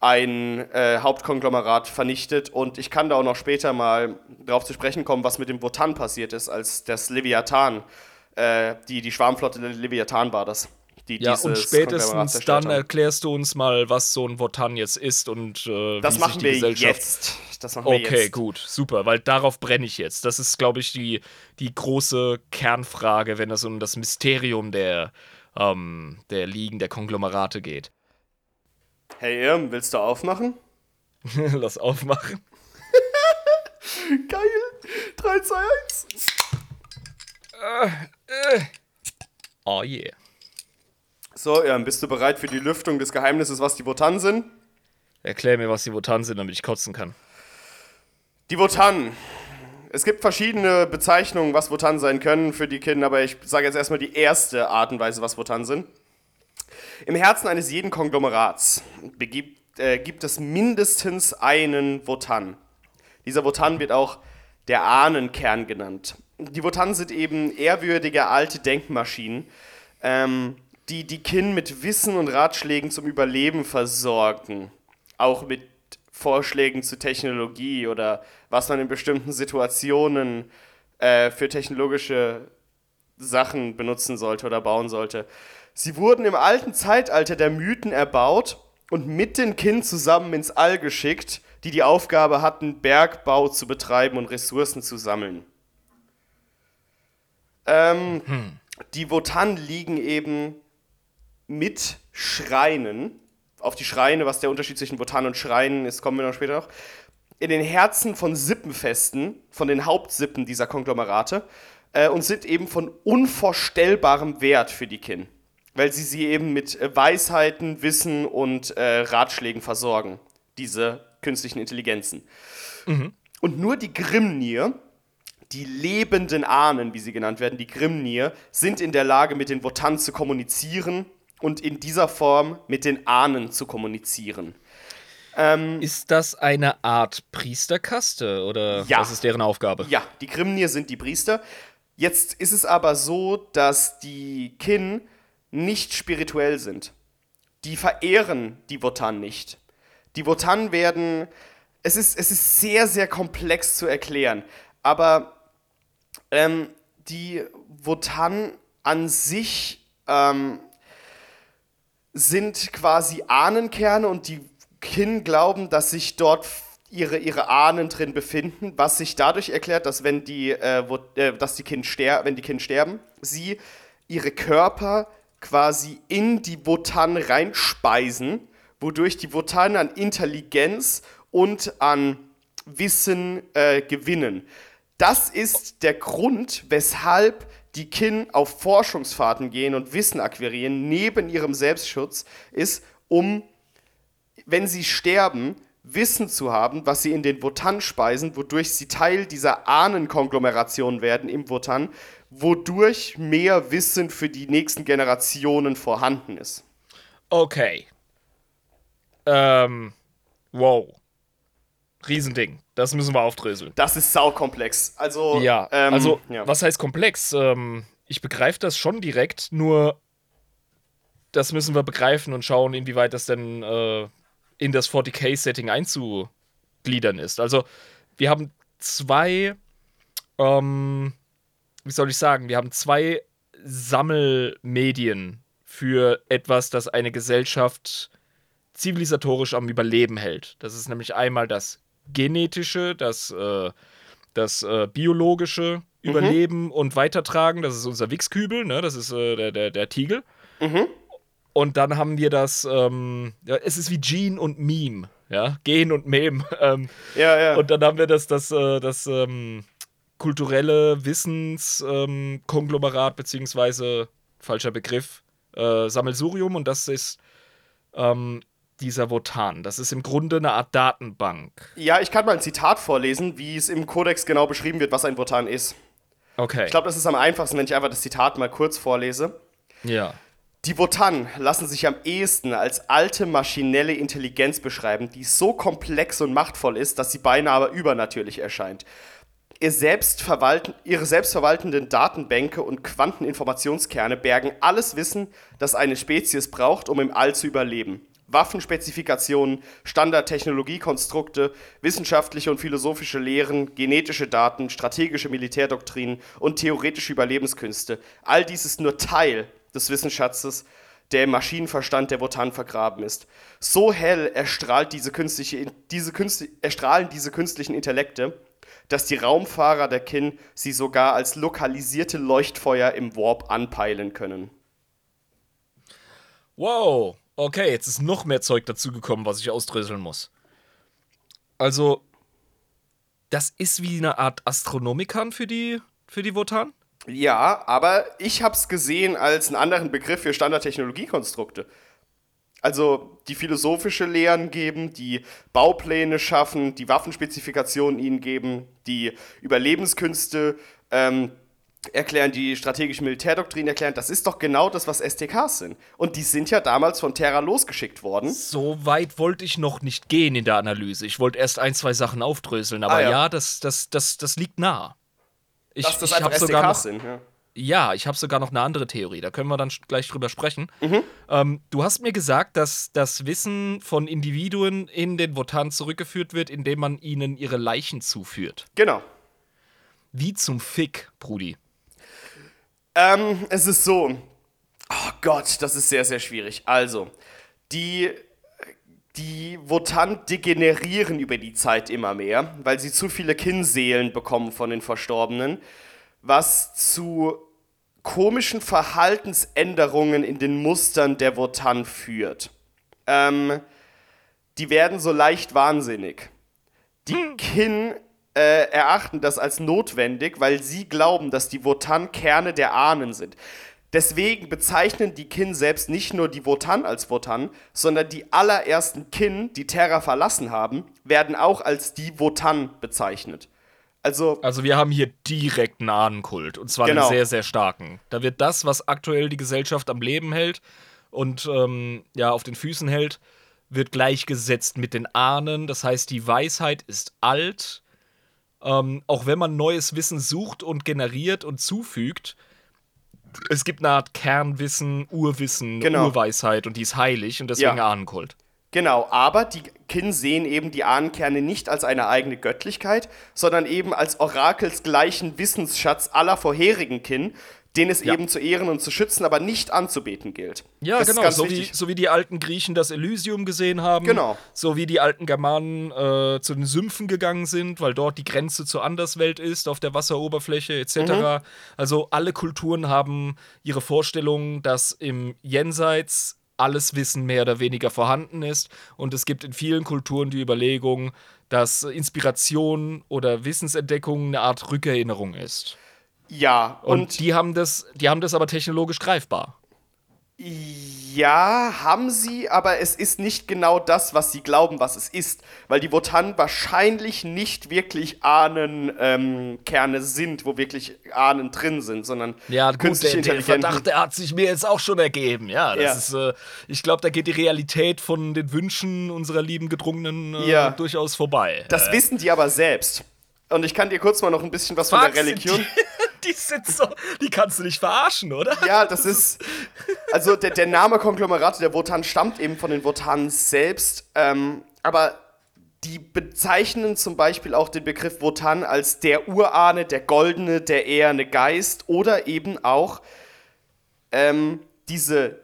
ein äh, Hauptkonglomerat vernichtet und ich kann da auch noch später mal darauf zu sprechen kommen, was mit dem Wotan passiert ist, als das Leviathan, äh, die, die Schwarmflotte der Leviathan war das. Die ja, und spätestens dann haben. erklärst du uns mal, was so ein Wotan jetzt ist und äh, Das wie machen sich die wir Gesellschaft jetzt. Das machen wir Okay, jetzt. gut, super, weil darauf brenne ich jetzt. Das ist, glaube ich, die, die große Kernfrage, wenn es um das Mysterium der, ähm, der Ligen, der Konglomerate geht. Hey Irm, willst du aufmachen? Lass aufmachen. Geil! 3, 2, 1. Oh yeah. So, Irm, bist du bereit für die Lüftung des Geheimnisses, was die Wotan sind? Erklär mir, was die Wotan sind, damit ich kotzen kann. Die Wotan. Es gibt verschiedene Bezeichnungen, was Wotan sein können für die Kinder, aber ich sage jetzt erstmal die erste Art und Weise, was Wotan sind. Im Herzen eines jeden Konglomerats begibt, äh, gibt es mindestens einen Wotan. Dieser Wotan wird auch der Ahnenkern genannt. die Wotan sind eben ehrwürdige alte Denkmaschinen, ähm, die die Kin mit Wissen und Ratschlägen zum Überleben versorgen. Auch mit Vorschlägen zu Technologie oder was man in bestimmten Situationen äh, für technologische Sachen benutzen sollte oder bauen sollte. Sie wurden im alten Zeitalter der Mythen erbaut und mit den Kin zusammen ins All geschickt, die die Aufgabe hatten, Bergbau zu betreiben und Ressourcen zu sammeln. Ähm, hm. Die Wotan liegen eben mit Schreinen. Auf die Schreine, was der Unterschied zwischen Wotan und Schreinen ist, kommen wir noch später noch. In den Herzen von Sippenfesten, von den Hauptsippen dieser Konglomerate äh, und sind eben von unvorstellbarem Wert für die Kin, weil sie sie eben mit äh, Weisheiten, Wissen und äh, Ratschlägen versorgen, diese künstlichen Intelligenzen. Mhm. Und nur die Grimnir, die lebenden Ahnen, wie sie genannt werden, die Grimnir, sind in der Lage, mit den Wotan zu kommunizieren und in dieser Form mit den Ahnen zu kommunizieren. Ähm, ist das eine Art Priesterkaste oder ja. was ist deren Aufgabe? Ja, die Grimnir sind die Priester. Jetzt ist es aber so, dass die Kin nicht spirituell sind. Die verehren die Wotan nicht. Die Wotan werden. Es ist, es ist sehr, sehr komplex zu erklären. Aber ähm, die Wotan an sich ähm, sind quasi Ahnenkerne und die Kin glauben, dass sich dort ihre, ihre Ahnen drin befinden, was sich dadurch erklärt, dass wenn die, äh, äh, dass die kind ster wenn die Kinder sterben, sie ihre Körper quasi in die Wotan reinspeisen, wodurch die Wotan an Intelligenz und an Wissen äh, gewinnen. Das ist der Grund, weshalb die Kin auf Forschungsfahrten gehen und Wissen akquirieren, neben ihrem Selbstschutz, ist, um, wenn sie sterben, Wissen zu haben, was sie in den Wotan speisen, wodurch sie Teil dieser Ahnenkonglomeration werden im Wotan, wodurch mehr Wissen für die nächsten Generationen vorhanden ist. Okay. Ähm, wow. Riesending. Das müssen wir aufdröseln. Das ist saukomplex. Also, ja, ähm, also ja. was heißt komplex? Ähm, ich begreife das schon direkt, nur das müssen wir begreifen und schauen, inwieweit das denn äh, in das 40k-Setting einzugliedern ist. Also, wir haben zwei, ähm, wie soll ich sagen, wir haben zwei Sammelmedien für etwas, das eine Gesellschaft zivilisatorisch am Überleben hält. Das ist nämlich einmal das genetische, das, äh, das äh, biologische mhm. Überleben und Weitertragen. Das ist unser Wichskübel, ne? das ist äh, der, der, der Tiegel. Mhm. Und dann haben wir das, ähm, ja, es ist wie Gene und Meme, ja, Gen und Meme. Ähm, ja, ja. Und dann haben wir das, das, äh, das ähm, kulturelle Wissenskonglomerat, beziehungsweise, falscher Begriff, äh, Sammelsurium. Und das ist ähm, dieser Votan. Das ist im Grunde eine Art Datenbank. Ja, ich kann mal ein Zitat vorlesen, wie es im Kodex genau beschrieben wird, was ein Votan ist. Okay. Ich glaube, das ist am einfachsten, wenn ich einfach das Zitat mal kurz vorlese. Ja. Die Wotan lassen sich am ehesten als alte maschinelle Intelligenz beschreiben, die so komplex und machtvoll ist, dass sie beinahe übernatürlich erscheint. Ihr selbstverwalten, ihre selbstverwaltenden Datenbänke und Quanteninformationskerne bergen alles Wissen, das eine Spezies braucht, um im All zu überleben. Waffenspezifikationen, Standardtechnologiekonstrukte, wissenschaftliche und philosophische Lehren, genetische Daten, strategische Militärdoktrinen und theoretische Überlebenskünste. All dies ist nur Teil des Wissensschatzes, der im Maschinenverstand der Wotan vergraben ist. So hell erstrahlt diese künstliche, diese künstli erstrahlen diese künstlichen Intellekte, dass die Raumfahrer der Kin sie sogar als lokalisierte Leuchtfeuer im Warp anpeilen können. Wow, okay, jetzt ist noch mehr Zeug dazugekommen, was ich ausdröseln muss. Also, das ist wie eine Art Astronomikern für die, für die Wotan? Ja, aber ich habe es gesehen als einen anderen Begriff für Standardtechnologiekonstrukte. Also die philosophische Lehren geben, die Baupläne schaffen, die Waffenspezifikationen ihnen geben, die Überlebenskünste ähm, erklären, die strategische Militärdoktrin erklären. Das ist doch genau das, was STKs sind. Und die sind ja damals von Terra losgeschickt worden. So weit wollte ich noch nicht gehen in der Analyse. Ich wollte erst ein, zwei Sachen aufdröseln, aber ah, ja. ja, das, das, das, das liegt nah Ich, Dass das ich einfach sogar noch, sind, ja. Ja, ich habe sogar noch eine andere Theorie. Da können wir dann gleich drüber sprechen. Mhm. Ähm, du hast mir gesagt, dass das Wissen von Individuen in den Wotan zurückgeführt wird, indem man ihnen ihre Leichen zuführt. Genau. Wie zum Fick, Brudi. Ähm, es ist so. Oh Gott, das ist sehr, sehr schwierig. Also, die, die Wotan degenerieren über die Zeit immer mehr, weil sie zu viele Kinnseelen bekommen von den Verstorbenen, was zu komischen Verhaltensänderungen in den Mustern der Wotan führt. Ähm, die werden so leicht wahnsinnig. Die Kin äh, erachten das als notwendig, weil sie glauben, dass die Wotan Kerne der Ahnen sind. Deswegen bezeichnen die Kin selbst nicht nur die Wotan als Wotan, sondern die allerersten Kin, die Terra verlassen haben, werden auch als die Wotan bezeichnet. Also, Also wir haben hier direkt einen Ahnenkult. Und zwar Genau. einen sehr, sehr starken. Da wird das, was aktuell die Gesellschaft am Leben hält und ähm, ja, auf den Füßen hält, wird gleichgesetzt mit den Ahnen. Das heißt, die Weisheit ist alt. Ähm, auch wenn man neues Wissen sucht und generiert und zufügt, es gibt eine Art Kernwissen, Urwissen, Genau. Urweisheit und die ist heilig und deswegen Ja. Ahnenkult. Genau, aber die Kin sehen eben die Ahnenkerne nicht als eine eigene Göttlichkeit, sondern eben als orakelsgleichen Wissensschatz aller vorherigen Kin, den es Ja. eben zu ehren und zu schützen, aber nicht anzubeten gilt. Ja, das genau. So wie, so wie die alten Griechen das Elysium gesehen haben. Genau. So wie die alten Germanen äh, zu den Sümpfen gegangen sind, weil dort die Grenze zur Anderswelt ist, auf der Wasseroberfläche etc. Mhm. Also alle Kulturen haben ihre Vorstellung, dass im Jenseits alles Wissen mehr oder weniger vorhanden ist. Und es gibt in vielen Kulturen die Überlegung, dass Inspiration oder Wissensentdeckung eine Art Rückerinnerung ist. Ja, Und, und, die haben das, die haben das aber technologisch greifbar. ja, haben sie, aber es ist nicht genau das, was sie glauben, was es ist. Weil die Wotan wahrscheinlich nicht wirklich Ahnenkerne sind, wo wirklich Ahnen drin sind, sondern Ja, gut, künstlich der, der Verdacht, der hat sich mir jetzt auch schon ergeben. Ja, das Ja. ist, äh, ich glaube, da geht die Realität von den Wünschen unserer lieben Gedrungenen äh, Ja. durchaus vorbei. Das äh, wissen die aber selbst. Und ich kann dir kurz mal noch ein bisschen was von der fuck, Religion. Die, sind so, die kannst du nicht verarschen, oder? Ja, das ist. Also der, der Name Konglomerate der Wotan stammt eben von den Wotanen selbst. Ähm, aber die bezeichnen zum Beispiel auch den Begriff Wotan als der Urahne, der Goldene, der eherne Geist oder eben auch ähm, diese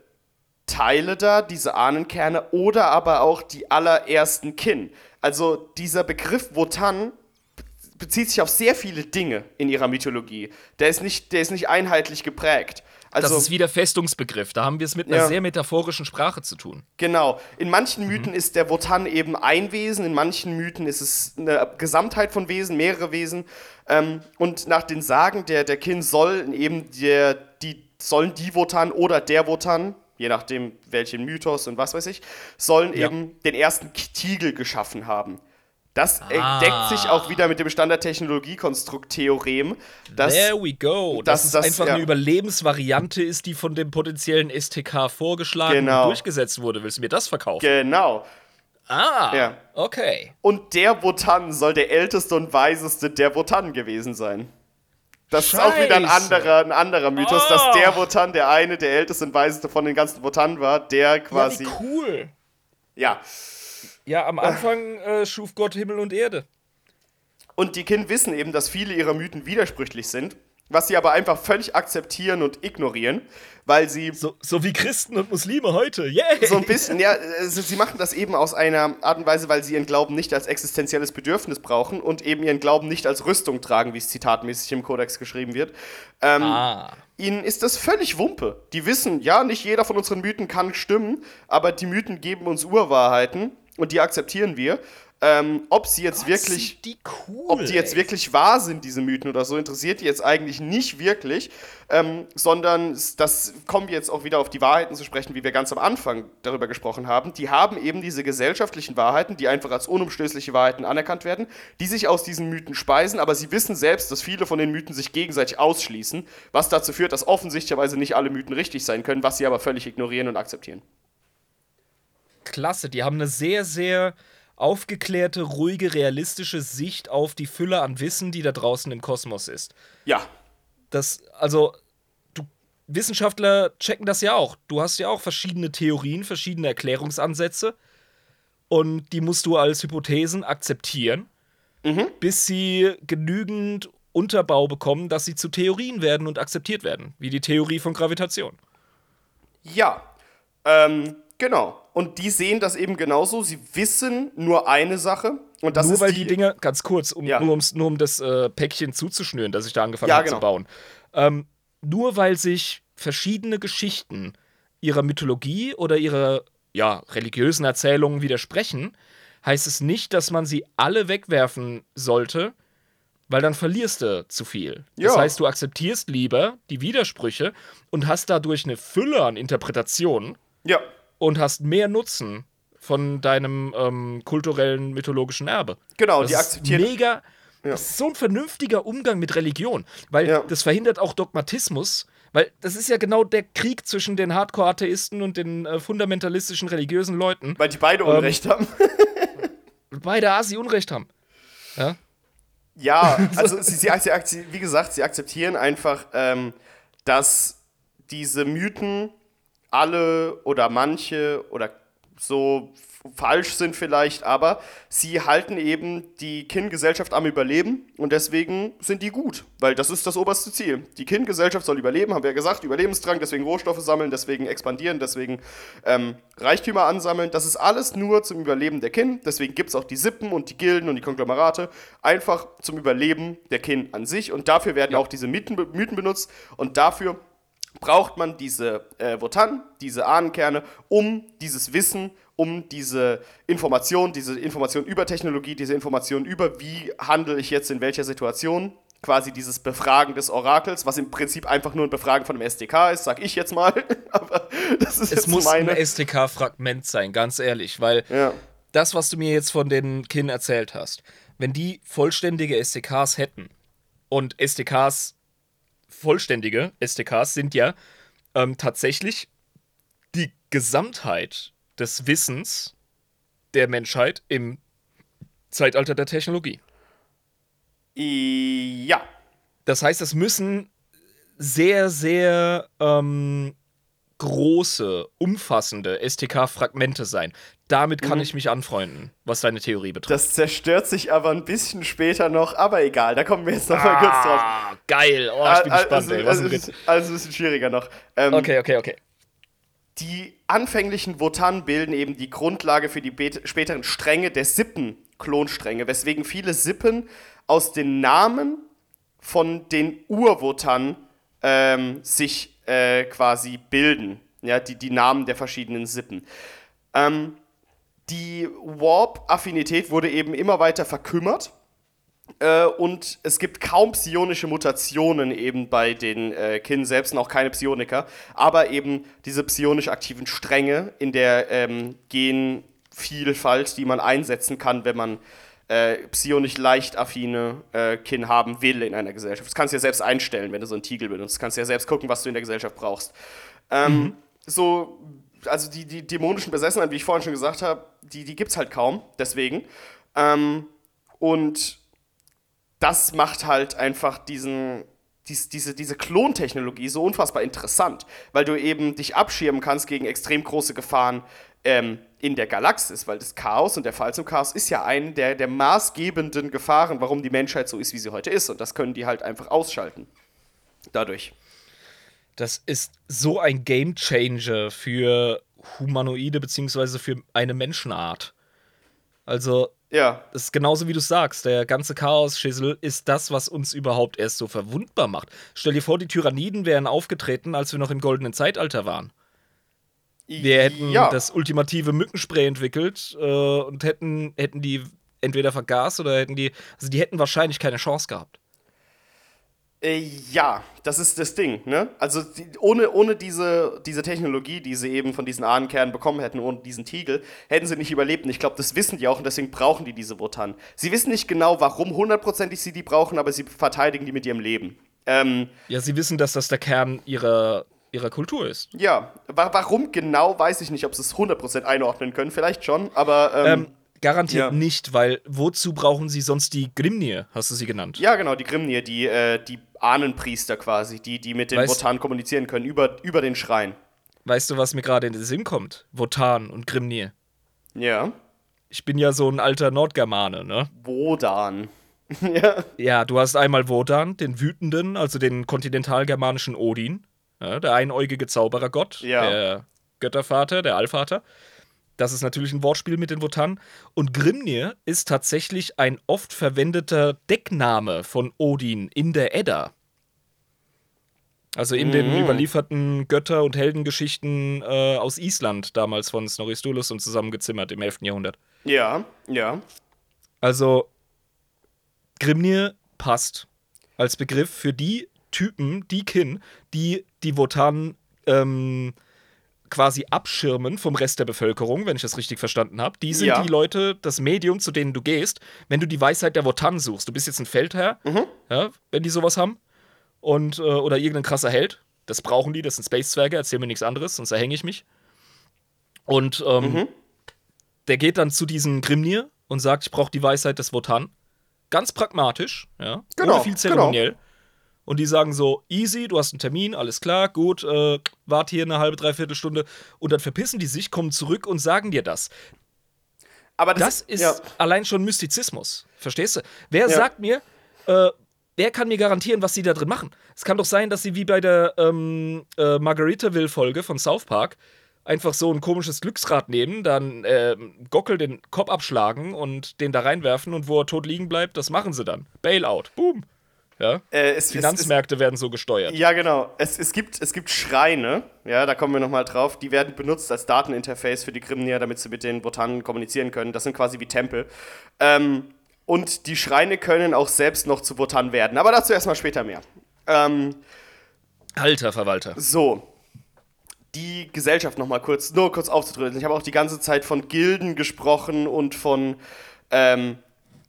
Teile da, diese Ahnenkerne oder aber auch die allerersten Kin. Also dieser Begriff Wotan bezieht sich auf sehr viele Dinge in ihrer Mythologie. Der ist nicht, der ist nicht einheitlich geprägt. Das Also ist wie der Festungsbegriff. Da haben wir es mit einer Ja. sehr metaphorischen Sprache zu tun. Genau. In manchen Mythen ist der Wotan eben ein Wesen, in manchen Mythen ist es eine Gesamtheit von Wesen, mehrere Wesen. Ähm, und nach den Sagen der, der Kin sollen eben der, die, sollen die Wotan oder der Wotan, je nachdem welchen Mythos und was weiß ich, sollen Ja. eben den ersten Tiegel geschaffen haben. Das Ah. deckt sich auch wieder mit dem Standardtechnologiekonstrukt-Theorem, dass There we go. Dass das- es das- einfach ja. eine Überlebensvariante ist, die von dem potenziellen STK vorgeschlagen Genau. und durchgesetzt wurde. Willst du mir das verkaufen? genau. ah, Ja. okay. Und der Wotan soll der älteste und weiseste der Wotan gewesen sein. Das ist auch wieder ein Scheiße. anderer, ein anderer Mythos, Oh. dass der Wotan der eine, der älteste und weiseste von den ganzen Wotan war, der quasi. Ja, wie cool. Ja. Ja, am Anfang äh, schuf Gott Himmel und Erde. Und die Kind wissen eben, dass viele ihrer Mythen widersprüchlich sind, was sie aber einfach völlig akzeptieren und ignorieren, weil sie So, so wie Christen und Muslime heute. Yay! so ein bisschen, ja, also sie machen das eben aus einer Art und Weise, weil sie ihren Glauben nicht als existenzielles Bedürfnis brauchen und eben ihren Glauben nicht als Rüstung tragen, wie es zitatmäßig im Kodex geschrieben wird. Ähm, ah. Ihnen ist das völlig Wumpe. Die wissen, ja, nicht jeder von unseren Mythen kann stimmen, aber die Mythen geben uns Urwahrheiten und die akzeptieren wir. Ähm, ob sie jetzt wirklich Sind die cool. ob die jetzt ey. wirklich wahr sind, diese Mythen oder so, interessiert die jetzt eigentlich nicht wirklich, ähm, sondern das kommen wir jetzt auch wieder auf die Wahrheiten zu sprechen, wie wir ganz am Anfang darüber gesprochen haben. Die haben eben diese gesellschaftlichen Wahrheiten, die einfach als unumstößliche Wahrheiten anerkannt werden, die sich aus diesen Mythen speisen, aber sie wissen selbst, dass viele von den Mythen sich gegenseitig ausschließen, was dazu führt, dass offensichtlicherweise nicht alle Mythen richtig sein können, was sie aber völlig ignorieren und akzeptieren. Klasse, die haben eine sehr, sehr aufgeklärte, ruhige, realistische Sicht auf die Fülle an Wissen, die da draußen im Kosmos ist. Ja. Das, also, du, Wissenschaftler checken das ja auch. Du hast ja auch verschiedene Theorien, verschiedene Erklärungsansätze. Und die musst du als Hypothesen akzeptieren, Mhm. bis sie genügend Unterbau bekommen, dass sie zu Theorien werden und akzeptiert werden. Wie die Theorie von Gravitation. Ja. Ähm, genau. Und die sehen das eben genauso. Sie wissen nur eine Sache. Und das nur ist weil die, Dinge, ganz kurz, um, Ja. nur, nur um das äh, Päckchen zuzuschnüren, das ich da angefangen Ja, habe genau. zu bauen. Ähm, nur weil sich verschiedene Geschichten ihrer Mythologie oder ihrer ja, religiösen Erzählungen widersprechen, heißt es nicht, dass man sie alle wegwerfen sollte, weil dann verlierst du zu viel. Das Ja. heißt, du akzeptierst lieber die Widersprüche und hast dadurch eine Fülle an Interpretationen Ja. Und hast mehr Nutzen von deinem ähm, kulturellen, mythologischen Erbe. Genau, Das die akzeptieren. Mega. Ja. Das ist so ein vernünftiger Umgang mit Religion, weil Ja. das verhindert auch Dogmatismus, weil das ist ja genau der Krieg zwischen den Hardcore-Atheisten und den äh, fundamentalistischen religiösen Leuten, Weil die beide Ähm, Unrecht haben. beide Asi Unrecht haben. Ja? Ja, also sie, sie, sie, sie, wie gesagt, sie akzeptieren einfach, ähm, dass diese Mythen alle oder manche oder so falsch sind vielleicht, aber sie halten eben die Kin-Gesellschaft am Überleben und deswegen sind die gut, weil das ist das oberste Ziel. Die Kin-Gesellschaft soll überleben, haben wir ja gesagt, Überlebensdrang, deswegen Rohstoffe sammeln, deswegen expandieren, deswegen ähm, Reichtümer ansammeln. Das ist alles nur zum Überleben der Kin, deswegen gibt es auch die Sippen und die Gilden und die Konglomerate, einfach zum Überleben der Kin an sich und dafür werden auch diese Mythen, Mythen benutzt und dafür braucht man diese äh, Wotan, diese Ahnenkerne, um dieses Wissen, um diese Information, diese Information über Technologie, diese Information über, wie handle ich jetzt in welcher Situation, quasi dieses Befragen des Orakels, was im Prinzip einfach nur ein Befragen von einem SDK ist, sag ich jetzt mal. Aber das ist Es jetzt muss meine. ein STK-Fragment sein, ganz ehrlich, weil ja. das, was du mir jetzt von den Kin erzählt hast, wenn die vollständige SDKs hätten und SDKs, vollständige SDKs sind ja ähm, tatsächlich die Gesamtheit des Wissens der Menschheit im Zeitalter der Technologie. ja. Das heißt, es müssen sehr, sehr ähm, große, umfassende STK-Fragmente sein. Damit kann ich mich anfreunden, was deine Theorie betrifft. Das zerstört sich aber ein bisschen später noch, aber egal, da kommen wir jetzt noch mal kurz drauf. Ah, geil. Oh, ich bin Al- gespannt, also, ey. Was also, also ein bisschen schwieriger noch. Ähm, Okay, okay, okay. Die anfänglichen Wotan bilden eben die Grundlage für die späteren Stränge der Sippen-Klonstränge, weswegen viele Sippen aus den Namen von den Urwotan ähm, sich äh, quasi bilden. Ja, die, die Namen der verschiedenen Sippen. Ähm, die Warp-Affinität wurde eben immer weiter verkümmert. Äh, und es gibt kaum psionische Mutationen eben bei den äh, Kin selbst und auch keine Psioniker, aber eben diese psionisch aktiven Stränge in der ähm, Genvielfalt, die man einsetzen kann, wenn man äh, psionisch leicht affine äh, Kin haben will in einer Gesellschaft. Das kannst du ja selbst einstellen, wenn du so einen Tiegel benutzt. Du kannst ja selbst gucken, was du in der Gesellschaft brauchst. Ähm, So, also die, die dämonischen Besessenheit, wie ich vorhin schon gesagt habe, die, die gibt es halt kaum, deswegen. Ähm, und das macht halt einfach diesen, dies, diese, diese Klontechnologie so unfassbar interessant, weil du eben dich abschirmen kannst gegen extrem große Gefahren ähm, in der Galaxis, weil das Chaos und der Fall zum Chaos ist ja eine der, der maßgebenden Gefahren, warum die Menschheit so ist, wie sie heute ist. Und das können die halt einfach ausschalten. Dadurch. Das ist so ein Gamechanger für Humanoide beziehungsweise für eine Menschenart. Also, Ja, das ist genauso wie du sagst. Der ganze Chaos-Schissel ist das, was uns überhaupt erst so verwundbar macht. Stell dir vor, die Tyranniden wären aufgetreten, als wir noch im goldenen Zeitalter waren. Wir hätten ja. das ultimative Mückenspray entwickelt äh, und hätten, hätten die entweder vergast oder hätten die. Also die hätten wahrscheinlich keine Chance gehabt. Äh, ja, das ist das Ding, ne? Also die, ohne, ohne diese, diese Technologie, die sie eben von diesen Ahnenkernen bekommen hätten, ohne diesen Tiegel, hätten sie nicht überlebt. Und ich glaube, das wissen die auch und deswegen brauchen die diese Wotan. Sie wissen nicht genau, warum hundertprozentig sie die brauchen, aber sie verteidigen die mit ihrem Leben. Ähm, Ja, sie wissen, dass das der Kern ihrer, ihrer Kultur ist. ja, wa warum genau, weiß ich nicht, ob sie es 100% einordnen können. Vielleicht schon, aber ähm, Ähm, Garantiert Ja. nicht, weil wozu brauchen sie sonst die Grimnir, hast du sie genannt? Ja, genau, die Grimnir, die, äh, die Ahnenpriester quasi, die, die mit den Weißt- Wotan kommunizieren können, über, über den Schrein. Weißt du, was mir gerade in den Sinn kommt? Wotan und Grimnir. Ja. Ich bin ja so ein alter Nordgermane, ne? Wodan. ja. Ja, du hast einmal Wodan, den Wütenden, also den kontinentalgermanischen Odin, ja, der einäugige Zauberergott, Ja. der Göttervater, der Allvater. Das ist natürlich ein Wortspiel mit den Wotan. Und Grimnir ist tatsächlich ein oft verwendeter Deckname von Odin in der Edda. Also in den Mhm. überlieferten Götter- und Heldengeschichten äh, aus Island, damals von Snorri Sturluson zusammengezimmert im 11. Jahrhundert. Ja, ja. Also Grimnir passt als Begriff für die Typen, die Kin, die die Wotan ähm, quasi abschirmen vom Rest der Bevölkerung, wenn ich das richtig verstanden habe. Die sind Ja. die Leute, das Medium, zu denen du gehst, wenn du die Weisheit der Wotan suchst. Du bist jetzt ein Feldherr, ja, wenn die sowas haben. Und, äh, oder irgendein krasser Held. Das brauchen die, das sind Space-Zwerge, erzähl mir nichts anderes, sonst erhänge ich mich. Und ähm, der geht dann zu diesem Grimnir und sagt, ich brauche die Weisheit des Wotan. Ganz pragmatisch, ja. Genau, ohne viel zeremoniell. Und die sagen so, easy, du hast einen Termin, alles klar, gut, äh, wart hier eine halbe, dreiviertel Stunde. Und dann verpissen die sich, kommen zurück und sagen dir das. Aber Das ist Ja. allein schon Mystizismus. Verstehst du? Wer Ja. sagt mir, äh, wer kann mir garantieren, was sie da drin machen? Es kann doch sein, dass sie wie bei der ähm, äh, Margaritaville-Folge von South Park einfach so ein komisches Glücksrad nehmen, dann äh, Gockel den Kopf abschlagen und den da reinwerfen und wo er tot liegen bleibt, das machen sie dann. Bailout. Boom. Ja? Äh, es, es, es, Finanzmärkte werden so gesteuert. Ja, genau. Es, es, gibt, es gibt Schreine, ja, da kommen wir nochmal drauf, die werden benutzt als Dateninterface für die Grimnir, damit sie mit den Wotanen kommunizieren können. Das sind quasi wie Tempel. Ähm, und die Schreine können auch selbst noch zu Wotan werden. Aber dazu erstmal später mehr. Ähm, Alter Verwalter. so. Die Gesellschaft nochmal kurz, nur kurz aufzudröseln. Ich habe auch die ganze Zeit von Gilden gesprochen und von, ähm,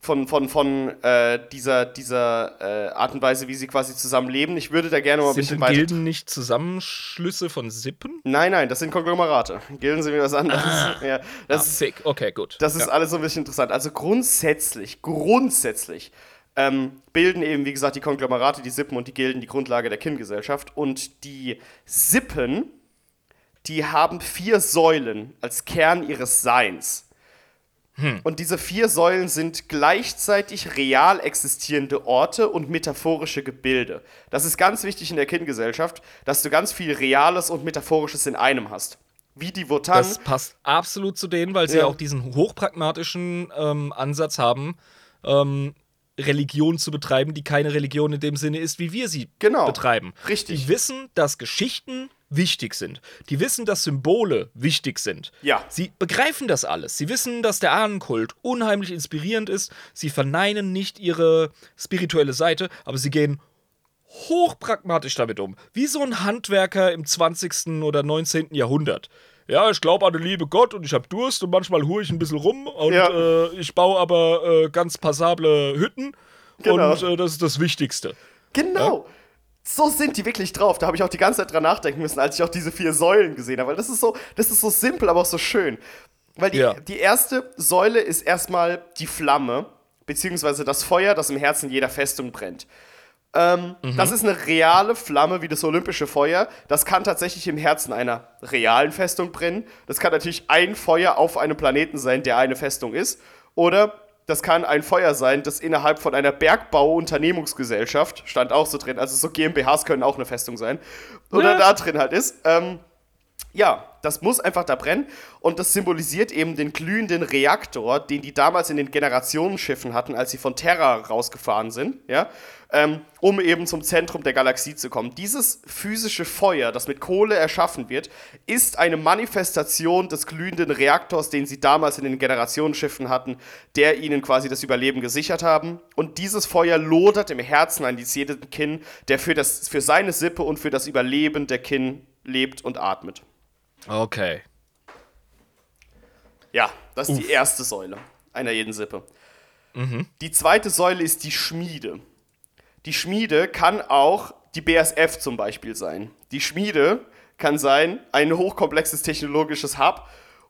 von, von, von äh, dieser, dieser äh, Art und Weise, wie sie quasi zusammenleben. Ich würde da gerne mal ein Sind bisschen weiter. Gilden nicht Zusammenschlüsse von Sippen? Nein, nein, das sind Konglomerate. Gilden sind wieder was anderes. Ja, das, ah, ist, fick. Okay, gut. das ist alles so ein bisschen interessant. Also grundsätzlich, grundsätzlich ähm, bilden eben, wie gesagt, die Konglomerate, die Sippen und die Gilden die Grundlage der Kin-Gesellschaft. Und die Sippen, die haben vier Säulen als Kern ihres Seins. Und diese vier Säulen sind gleichzeitig real existierende Orte und metaphorische Gebilde. Das ist ganz wichtig in der Kin-Gesellschaft, dass du ganz viel Reales und Metaphorisches in einem hast. Wie die Wotan. Das passt absolut zu denen, weil sie ja auch diesen hochpragmatischen ähm, Ansatz haben, ähm, Religion zu betreiben, die keine Religion in dem Sinne ist, wie wir sie Genau. betreiben. Richtig. Die wissen, dass Geschichten wichtig sind. Die wissen, dass Symbole wichtig sind. Ja. Sie begreifen das alles. Sie wissen, dass der Ahnenkult unheimlich inspirierend ist. Sie verneinen nicht ihre spirituelle Seite, aber sie gehen hochpragmatisch damit um. Wie so ein Handwerker im 20. oder 19. Jahrhundert. Ja, ich glaube an den liebe Gott und ich habe Durst und manchmal hue ich ein bisschen rum und Ja. äh, ich baue aber äh, ganz passable Hütten Genau. und äh, das ist das Wichtigste. Genau. So sind die wirklich drauf. Da habe ich auch die ganze Zeit dran nachdenken müssen, als ich auch diese vier Säulen gesehen habe. Weil das ist so, das ist so simpel, aber auch so schön. Weil die, Ja. die erste Säule ist erstmal die Flamme, beziehungsweise das Feuer, das im Herzen jeder Festung brennt. Ähm, Das ist eine reale Flamme wie das olympische Feuer. Das kann tatsächlich im Herzen einer realen Festung brennen. Das kann natürlich ein Feuer auf einem Planeten sein, der eine Festung ist. Oder das kann ein Feuer sein, das innerhalb von einer Bergbau-Unternehmungsgesellschaft, stand auch so drin, also so GmbHs können auch eine Festung sein, oder Ja. da drin halt ist. Ähm, ja, das muss einfach da brennen und das symbolisiert eben den glühenden Reaktor, den die damals in den Generationenschiffen hatten, als sie von Terra rausgefahren sind, ja, ähm, um eben zum Zentrum der Galaxie zu kommen. Dieses physische Feuer, das mit Kohle erschaffen wird, ist eine Manifestation des glühenden Reaktors, den sie damals in den Generationsschiffen hatten, der ihnen quasi das Überleben gesichert haben. Und dieses Feuer lodert im Herzen eines jeden Kin, der für, das, für seine Sippe und für das Überleben der Kin lebt und atmet. Okay. Ja, das ist die erste Säule einer jeden Sippe. Die zweite Säule ist die Schmiede. Die Schmiede kann auch die BSF zum Beispiel sein. Die Schmiede kann sein ein hochkomplexes technologisches Hub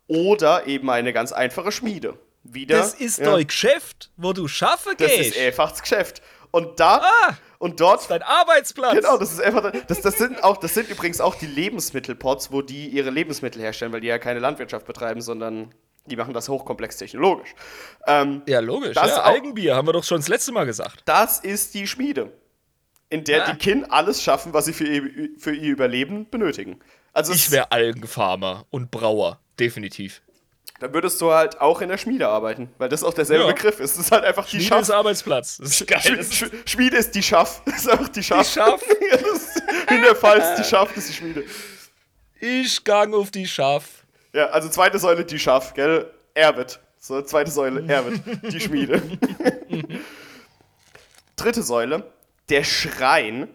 oder eben eine ganz einfache Schmiede. wieder. Das ist ja, dein Geschäft, wo du schaffen Das gehst. ist einfach das Geschäft. Und da Ah, und dort dein Arbeitsplatz. Genau, das ist einfach. Das, das, sind auch, das sind übrigens auch die Lebensmittelpots, wo die ihre Lebensmittel herstellen, weil die ja keine Landwirtschaft betreiben, sondern die machen das hochkomplex technologisch. Ähm, Ja, logisch. Das ja, auch- Eigenbier, haben wir doch schon das letzte Mal gesagt. das ist die Schmiede, in der Ah. die Kin alles schaffen, was sie für ihr, für ihr Überleben benötigen. Also Ich wäre Algenfarmer und Brauer, definitiv. Dann würdest du halt auch in der Schmiede arbeiten, weil das auch derselbe Ja. Begriff ist. Das ist halt einfach die Schmiede Schaff. ist Arbeitsplatz. Das ist geil. Sch Sch Schmiede ist die Schaff. Das ist einfach die Schaff. Schaff. Das ist in der Pfalz, die Schaff das ist die Schmiede. ich gang auf die Schaff. Ja, also zweite Säule die Schaff, gell? Erwitt. So, zweite Säule, Erwitt, die Schmiede. Dritte Säule, der Schrein,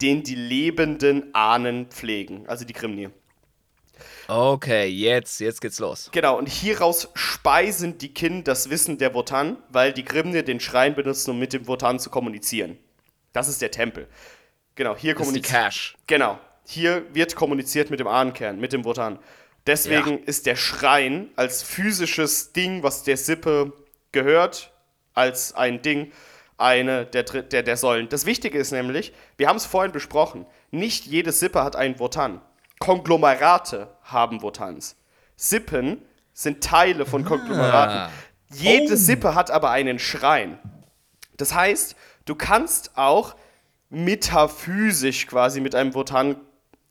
den die lebenden Ahnen pflegen, also die Grimnir. Okay, jetzt, jetzt geht's los. Genau, und hieraus speisen die Kin das Wissen der Wotan, weil die Grimnir den Schrein benutzen, um mit dem Wotan zu kommunizieren. Das ist der Tempel. Genau, hier Das ist die kommuniziert. Genau. Hier wird kommuniziert mit dem Ahnenkern, mit dem Wotan. Deswegen Ja. ist der Schrein als physisches Ding, was der Sippe gehört, als ein Ding, eine der, der, der Säulen. Das Wichtige ist nämlich, wir haben es vorhin besprochen, nicht jede Sippe hat einen Wotan. Konglomerate haben Wotans. Sippen sind Teile von Konglomeraten. Jede Oh. Sippe hat aber einen Schrein. Das heißt, du kannst auch metaphysisch quasi mit einem Wotan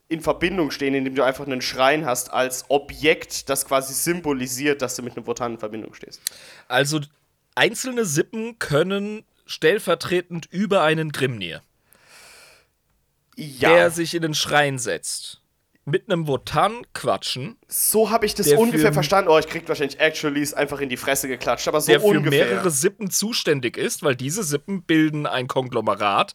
in Verbindung stehen, indem du einfach einen Schrein hast als Objekt, das quasi symbolisiert, dass du mit einem Wotan in Verbindung stehst. Also, einzelne Sippen können stellvertretend über einen Grimnir, Ja, der sich in den Schrein setzt, mit einem Wotan quatschen, so habe ich das der ungefähr für- verstanden. Oh, ich krieg wahrscheinlich Actuallys einfach in die Fresse geklatscht, aber so der für ungefähr. mehrere Sippen zuständig ist, weil diese Sippen bilden ein Konglomerat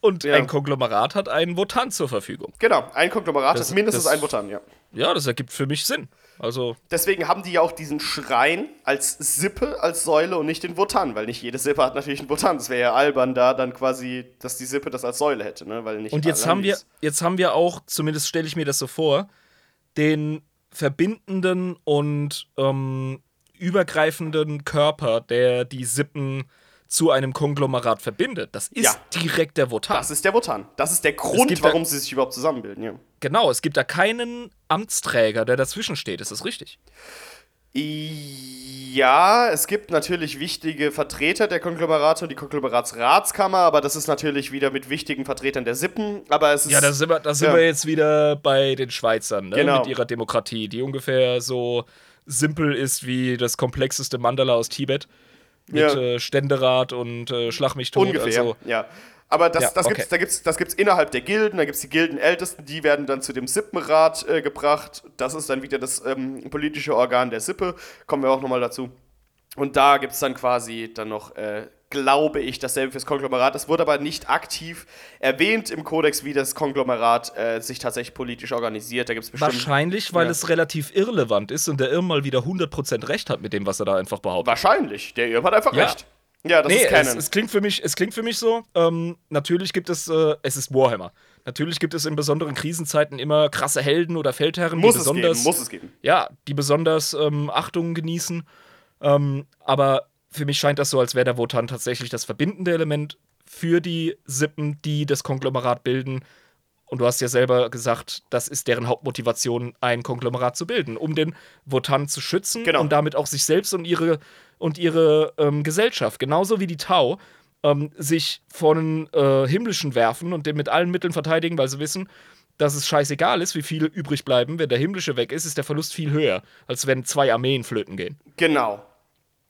und Ja. ein Konglomerat hat einen Wotan zur Verfügung. Genau, ein Konglomerat Das- ist mindestens das- ein Wotan, ja. Ja, das ergibt für mich Sinn. Also, Deswegen haben die ja auch diesen Schrein als Sippe, als Säule und nicht den Wotan, weil nicht jede Sippe hat natürlich einen Wotan. Das wäre ja albern da dann quasi, dass die Sippe das als Säule hätte, ne? Weil nicht und jetzt haben wir, jetzt haben wir auch, zumindest stelle ich mir das so vor, den verbindenden und ähm, übergreifenden Körper, der die Sippen zu einem Konglomerat verbindet. Das ist Ja. direkt der Wotan. Das ist der Wotan. Das ist der Grund, da- warum sie sich überhaupt zusammenbilden, ja. genau, es gibt da keinen Amtsträger, der dazwischen steht. Ist das richtig? Ja, es gibt natürlich wichtige Vertreter der Konglomerate und die Konglomeratsratskammer, aber das ist natürlich wieder mit wichtigen Vertretern der Sippen. Aber es ist. Ja, da sind wir, da sind Ja. wir jetzt wieder bei den Schweizern, ne? Genau. mit ihrer Demokratie, die ungefähr so simpel ist wie das komplexeste Mandala aus Tibet. Mit Ja. äh, Ständerat und äh, Schlag mich tot. Ungefähr, Also, ja. Aber das, Ja, das, okay. gibt's, da gibt's, das gibt's innerhalb der Gilden, da gibt es die Gildenältesten, die werden dann zu dem Sippenrat äh, gebracht. Das ist dann wieder das ähm, politische Organ der Sippe. Kommen wir auch nochmal dazu. Und da gibt es dann quasi dann noch, äh, glaube ich, dasselbe fürs Konglomerat. Das wurde aber nicht aktiv erwähnt im Kodex, wie das Konglomerat äh, sich tatsächlich politisch organisiert. Da gibt es bestimmt. wahrscheinlich, weil Ja. es relativ irrelevant ist und der Irm mal wieder 100% recht hat mit dem, was er da einfach behauptet. Wahrscheinlich. Der Irm hat einfach Ja. recht. Ja, das nee, ist es, Canon. es, klingt für mich, es klingt für mich so, ähm, natürlich gibt es, äh, es ist Warhammer. Natürlich gibt es in besonderen Krisenzeiten immer krasse Helden oder Feldherren, muss die es besonders geben, muss es geben. ja, die besonders ähm, Achtung genießen. Ähm, aber für mich scheint das so, als wäre der Wotan tatsächlich das verbindende Element für die Sippen, die das Konglomerat bilden. Und du hast ja selber gesagt, das ist deren Hauptmotivation, ein Konglomerat zu bilden, um den Wotan zu schützen Genau. und damit auch sich selbst und ihre, und ihre ähm, Gesellschaft, genauso wie die Tau, ähm, sich vor den äh, Himmlischen werfen und den mit allen Mitteln verteidigen, weil sie wissen, dass es scheißegal ist, wie viele übrig bleiben. Wenn der Himmlische weg ist, ist der Verlust viel höher, als wenn zwei Armeen flöten gehen. Genau.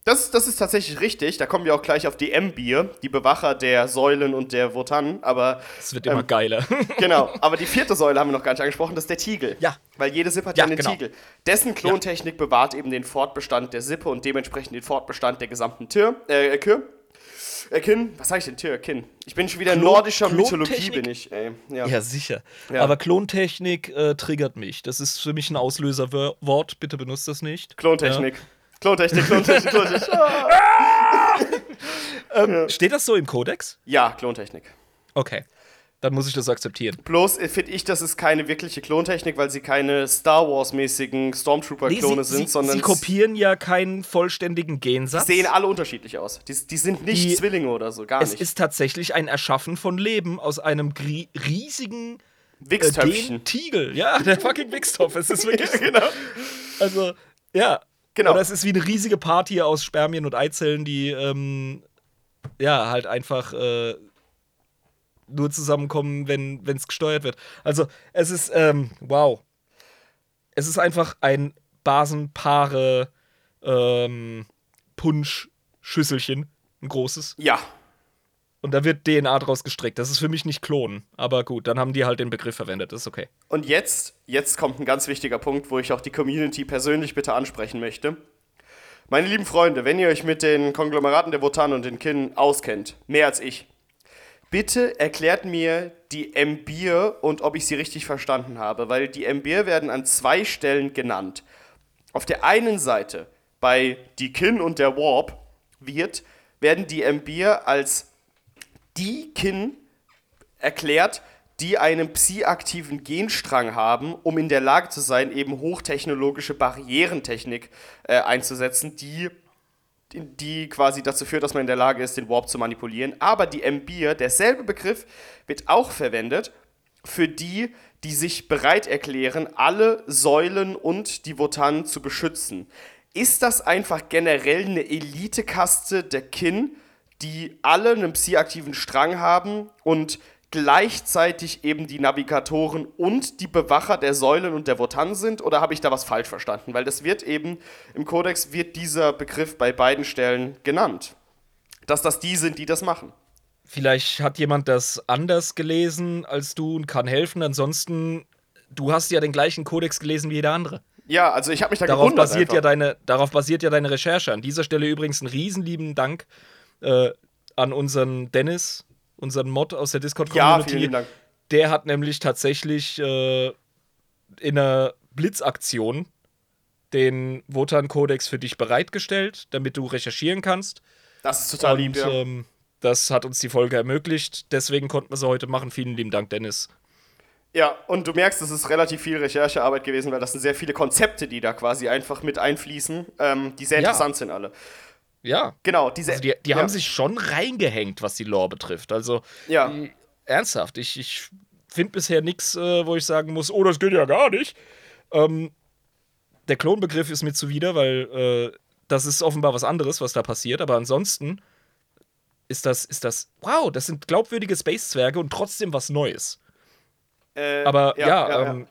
Das, das ist tatsächlich richtig. Da kommen wir auch gleich auf die M-Bier, die Bewacher der Säulen und der Wotan. Aber Es wird immer geiler. genau. Aber die vierte Säule haben wir noch gar nicht angesprochen. Das ist der Tiegel. Ja. Weil jede Sippe hat Ja, ja einen genau. Tiegel. Dessen Klontechnik bewahrt eben den Fortbestand der Sippe und dementsprechend den Fortbestand der gesamten Tür. Äh, Kür. Äh, Kin. Was sag ich denn? Tür, Kin. Ich bin schon wieder in Klon- nordischer Mythologie, bin ich. Ey. Ja. Ja, sicher. Ja. Aber Klontechnik äh, triggert mich. Das ist für mich ein Auslöserwort. Bitte benutzt das nicht. Klontechnik. Klontechnik, Klontechnik, Klontechnik. Ah. Ja. Steht das so im Kodex? Ja, Klontechnik. Okay. dann muss ich das akzeptieren. Bloß äh, finde ich, das ist keine wirkliche Klontechnik, weil sie keine Star Wars-mäßigen Stormtrooper-Klone Nee, sind, sie, sondern sie kopieren ja keinen vollständigen Gensatz. sehen alle unterschiedlich aus. Die, die sind nicht Die- Zwillinge oder so, gar es nicht. ist tatsächlich ein Erschaffen von Leben aus einem riesigen äh, Wichstöpfchen. den Tiegel. Ja, der fucking Wichstopf. Es ist wirklich. genau. Also, ja. Genau. Oder es ist wie eine riesige Party aus Spermien und Eizellen, die, ähm, ja, halt einfach äh, nur zusammenkommen, wenn es gesteuert wird. Also, es ist, ähm, wow. Es ist einfach ein Basenpaare ähm, Punsch-Schüsselchen, ein großes. Ja. Und da wird DNA draus gestreckt. Das ist für mich nicht klonen. Aber gut, dann haben die halt den Begriff verwendet. Das ist okay. Und jetzt, jetzt kommt ein ganz wichtiger Punkt, wo ich auch die Community persönlich bitte ansprechen möchte. Meine lieben Freunde, wenn ihr euch mit den Konglomeraten der Wotan und den Kin auskennt, mehr als ich, bitte erklärt mir die Mbir und ob ich sie richtig verstanden habe, weil die Mbir werden an zwei Stellen genannt. Auf der einen Seite bei die Kin und der Warp wird, werden die Mbir als die Kin erklärt, die einen psi-aktiven Genstrang haben, um in der Lage zu sein, eben hochtechnologische Barrierentechnik äh, einzusetzen, die, die quasi dazu führt, dass man in der Lage ist, den Warp zu manipulieren. Aber die Mbir, derselbe Begriff, wird auch verwendet für die, die sich bereit erklären, alle Säulen und die Wotan zu beschützen. Ist das einfach generell eine Elitekaste der Kin, die alle einen psi-aktiven Strang haben und gleichzeitig eben die Navigatoren und die Bewacher der Säulen und der Wotan sind? Oder habe ich da was falsch verstanden? Weil das wird eben, im Kodex wird dieser Begriff bei beiden Stellen genannt. Dass das die sind, die das machen. Vielleicht hat jemand das anders gelesen als du und kann helfen. Ansonsten, du hast ja den gleichen Kodex gelesen wie jeder andere. Ja, also ich habe mich da Darauf gewundert. basiert, einfach. ja deine, darauf basiert ja deine Recherche. An dieser Stelle übrigens einen riesenlieben Dank äh, an unseren Dennis, unseren Mod aus der ja, Discord-Community. vielen lieben Dank. Der hat nämlich tatsächlich äh, in einer Blitzaktion den Wotan-Kodex für dich bereitgestellt, damit du recherchieren kannst. Das ist total Und lieb, ja. ähm, das hat uns die Folge ermöglicht. Deswegen konnten wir sie heute machen. Vielen lieben Dank, Dennis. Ja, und du merkst, es ist relativ viel Recherchearbeit gewesen, weil das sind sehr viele Konzepte, die da quasi einfach mit einfließen, ähm, die sehr Ja. interessant sind alle. Ja. Genau, diese. Also die, die ja. haben sich schon reingehängt, was die Lore betrifft. Also Ja. die, ernsthaft, ich, ich finde bisher nichts, äh, wo ich sagen muss, oh, das geht ja gar nicht. Ähm, der Klonbegriff ist mir zuwider, weil äh, das ist offenbar was anderes, was da passiert. Aber ansonsten ist das, ist das, wow, das sind glaubwürdige Space-Zwerge und trotzdem was Neues. Äh, Aber ja, ja, ähm,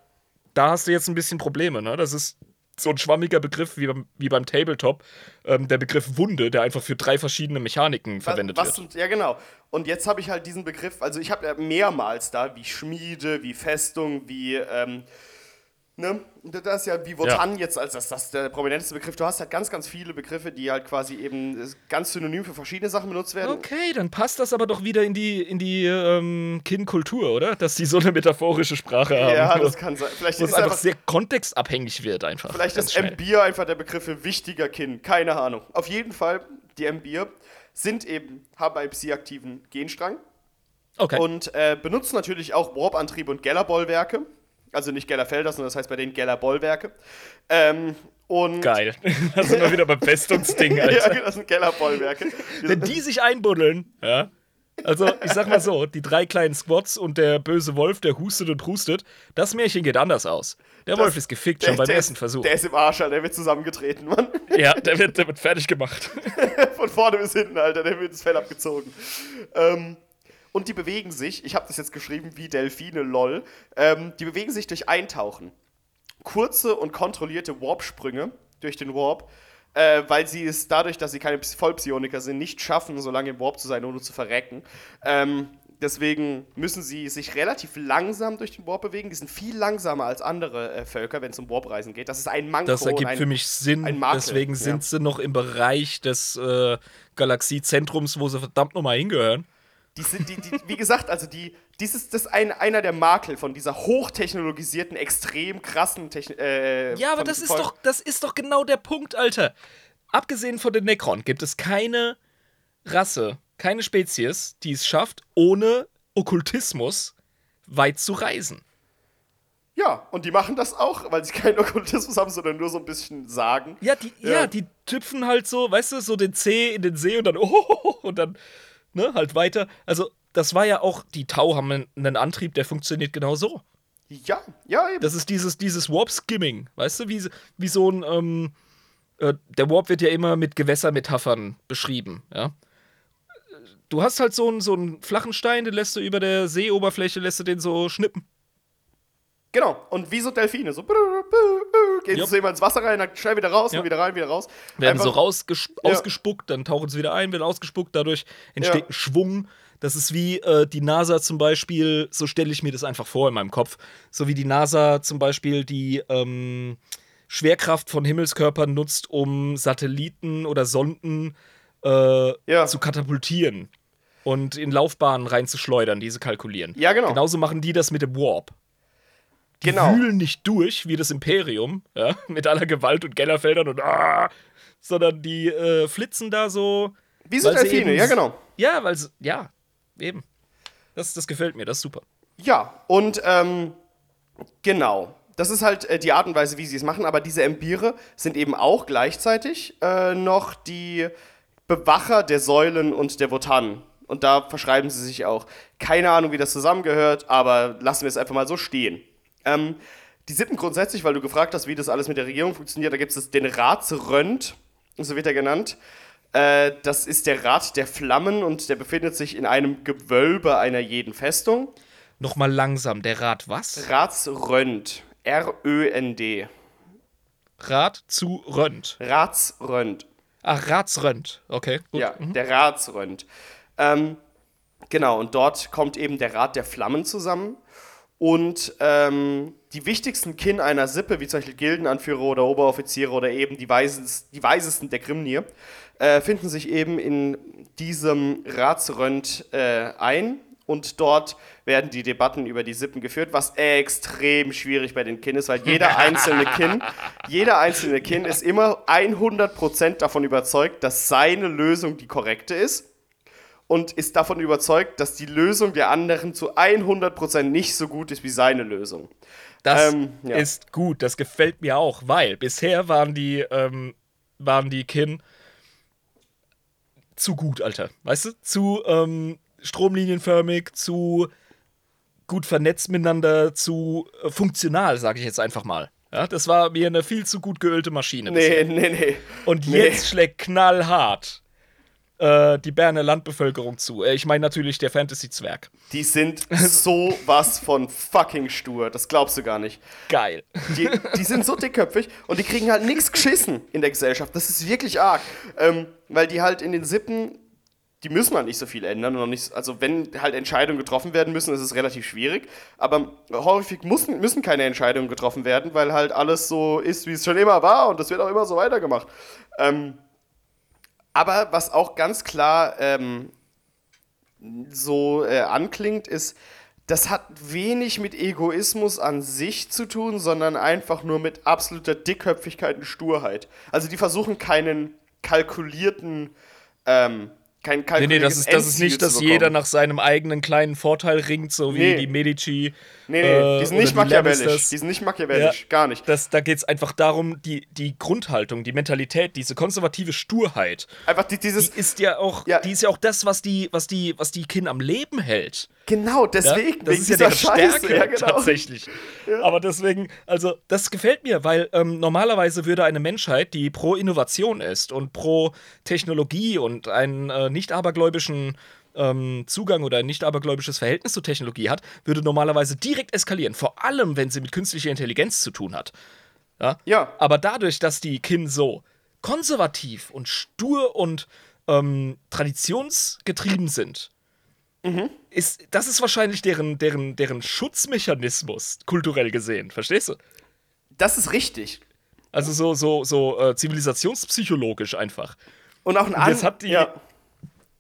da hast du jetzt ein bisschen Probleme, ne? Das ist so ein schwammiger Begriff wie beim, wie beim Tabletop. Ähm, der Begriff Wunde, der einfach für drei verschiedene Mechaniken verwendet was wird. Ja, genau. Und jetzt habe ich halt diesen Begriff, also ich habe ja mehrmals da, wie Schmiede, wie Festung, wie, ähm, ne? Das ist ja wie Wotan jetzt als das, das der prominenteste Begriff. Du hast halt ganz, ganz viele Begriffe, die halt quasi eben äh, ganz synonym für verschiedene Sachen benutzt werden. Okay, dann passt das aber doch wieder in die, in die ähm, Kin-Kultur, oder? Dass die so eine metaphorische Sprache haben. Ja, das kann sein. Vielleicht wo es ist einfach einfach, sehr kontextabhängig wird, einfach. vielleicht ist schnell. Embier einfach der Begriff für wichtiger Kin. Keine Ahnung. Auf jeden Fall, die Embier sind eben, haben einen psi-aktiven Genstrang. Okay. Und äh, benutzen natürlich auch Warp-Antrieb und Geller-Bollwerke. Also nicht Gellerfelder, sondern das heißt bei denen Geller-Bollwerke. Ähm, und Geil. da sind wir wieder beim Festungsding, ja, Alter. das sind Geller-Bollwerke. Wenn die sich einbuddeln, ja. Also, ich sag mal so, die drei kleinen Squats und der böse Wolf, der hustet und prustet, das Märchen geht anders aus. Der Wolf ist gefickt schon beim der ersten Versuch. Der ist im Arsch, Alter, der wird zusammengetreten, Mann. ja, der wird, der wird fertig gemacht. Von vorne bis hinten, Alter, der wird ins Fell abgezogen. Ähm, und die bewegen sich, ich habe das jetzt geschrieben wie Delfine, lol, ähm, die bewegen sich durch Eintauchen. Kurze und kontrollierte Warp-Sprünge durch den Warp, äh, weil sie es dadurch, dass sie keine Ps- Vollpsioniker sind, nicht schaffen, so lange im Warp zu sein, ohne zu verrecken. Ähm, deswegen müssen sie sich relativ langsam durch den Warp bewegen. Die sind viel langsamer als andere äh, Völker, wenn es um Warp-Reisen geht. Das ist ein Manko. Das ergibt ein, für mich Sinn. Deswegen ja. sind sie noch im Bereich des äh, Galaxiezentrums, wo sie verdammt nochmal hingehören. Die sind, die, die, wie gesagt, also die, das ist ein, einer der Makel von dieser hochtechnologisierten, extrem krassen Technik. Äh, Ja, aber das ist, doch, das ist doch genau der Punkt, Alter. Abgesehen von den Necron gibt es keine Rasse, keine Spezies, die es schafft, ohne Okkultismus weit zu reisen. Ja, und die machen das auch, weil sie keinen Okkultismus haben, sondern nur so ein bisschen sagen. Ja, die, ja. Ja. die tüpfen halt so, weißt du, so den Zeh in den See und dann, oh, und dann, ne, halt weiter. Also, das war ja auch, die Tau haben einen, Antrieb, der funktioniert genau so. Ja, ja, eben. Das ist dieses, dieses Warp-Skimming, weißt du, wie, wie so ein, ähm, äh, der Warp wird ja immer mit Gewässermetaphern beschrieben, ja. Du hast halt so einen, so einen flachen Stein, den lässt du über der Seeoberfläche, lässt du den so schnippen. Genau. Und wie so Delfine. So gehen Jupp. so immer ins Wasser rein, dann schnell wieder raus Ja. und wieder rein, wieder raus. Werden Einfach- so rausges Ja. ausgespuckt, dann tauchen sie wieder ein, werden ausgespuckt, dadurch entsteht ein Schwung. Das ist wie äh, die NASA zum Beispiel, so stelle ich mir das einfach vor in meinem Kopf, so wie die NASA zum Beispiel die ähm, Schwerkraft von Himmelskörpern nutzt, um Satelliten oder Sonden äh, Ja. zu katapultieren und in Laufbahnen reinzuschleudern, diese kalkulieren. Ja, genau. Genauso machen die das mit dem Warp. Die Genau. wühlen nicht durch wie das Imperium, ja, mit aller Gewalt und Gellerfeldern und ah, sondern die äh, flitzen da so. Wie so Delfine, ja, genau. Ja, weil ja, eben. Das, das gefällt mir, das ist super. Ja, und ähm, genau. Das ist halt äh, die Art und Weise, wie sie es machen, aber diese Empire sind eben auch gleichzeitig äh, noch die Bewacher der Säulen und der Votanen. Und da verschreiben sie sich auch. Keine Ahnung, wie das zusammengehört, aber lassen wir es einfach mal so stehen. Ähm, die Sippen grundsätzlich, weil du gefragt hast, wie das alles mit der Regierung funktioniert, da gibt es den Ratsrönt, so wird er genannt. Äh, das ist der Rat der Flammen und der befindet sich in einem Gewölbe einer jeden Festung. Nochmal langsam, der Rat was? Ratsrönt. R-Ö-N-D. Rat zu Rönt. Ratsrönt. Ach, Ratsrönt. Okay, gut. Ja, der Ratsrönt. Ähm, genau, und dort kommt eben der Rat der Flammen zusammen. Und ähm, die wichtigsten Kin einer Sippe, wie zum Beispiel Gildenanführer oder Oberoffiziere oder eben die, Weises, die Weisesten der Grimnir, äh, finden sich eben in diesem Ratsrönt äh, ein. Und dort werden die Debatten über die Sippen geführt, was extrem schwierig bei den Kin ist, weil jeder einzelne Kin, jeder einzelne Kin ist immer 100% davon überzeugt, dass seine Lösung die korrekte ist und ist davon überzeugt, dass die Lösung der anderen zu 100% nicht so gut ist wie seine Lösung. Das Ähm, ja. ist gut, das gefällt mir auch, weil bisher waren die, ähm, waren die Kin zu gut, Alter. Weißt du? Zu ähm, stromlinienförmig, zu gut vernetzt miteinander, zu äh, funktional, sage ich jetzt einfach mal. Ja, das war mir eine viel zu gut geölte Maschine. bisher. Nee, nee, nee. Und nee. jetzt schlägt knallhart äh, die Berner Landbevölkerung zu. Äh, ich meine natürlich der Fantasy-Zwerg. Die sind so was von fucking stur. Das glaubst du gar nicht. Geil. Die, die sind so dickköpfig und die kriegen halt nichts geschissen in der Gesellschaft. Das ist wirklich arg. Ähm, weil die halt in den Sippen, die müssen halt nicht so viel ändern. Und nicht, also wenn halt Entscheidungen getroffen werden müssen, ist es relativ schwierig. Aber häufig müssen, müssen keine Entscheidungen getroffen werden, weil halt alles so ist, wie es schon immer war und das wird auch immer so weitergemacht. Ähm, aber was auch ganz klar ähm, so äh, anklingt, ist, das hat wenig mit Egoismus an sich zu tun, sondern einfach nur mit absoluter Dickköpfigkeit und Sturheit. Also die versuchen keinen kalkulierten, ähm, kein Nee, nee, das ist, das ist nicht, dass jeder nach seinem eigenen kleinen Vorteil ringt, so wie Nee. die Medici. Nee, nee, äh, die sind nicht machiavellisch. Die sind nicht machiavellisch, Ja. gar nicht. Das, da geht es einfach darum, die, die Grundhaltung, die Mentalität, diese konservative Sturheit, Einfach die, dieses, die ist ja auch, Ja. die ist ja auch das, was die, was die, was die Kin am Leben hält. genau, Ja? deswegen, das wegen ist ja deren Scheiße. Stärke Ja, genau. tatsächlich. Aber deswegen, also das gefällt mir, weil ähm, normalerweise würde eine Menschheit, die pro Innovation ist und pro Technologie und einen äh, nicht abergläubischen ähm, Zugang oder ein nicht abergläubisches Verhältnis zur Technologie hat, würde normalerweise direkt eskalieren. Vor allem, wenn sie mit künstlicher Intelligenz zu tun hat. Ja? Ja. Aber dadurch, dass die Kin so konservativ und stur und ähm, traditionsgetrieben sind, ist, das ist wahrscheinlich deren, deren, deren Schutzmechanismus, kulturell gesehen. Verstehst du? Das ist richtig. Also so, so, so äh, zivilisationspsychologisch einfach. Und auch ein Und jetzt hat die- ja.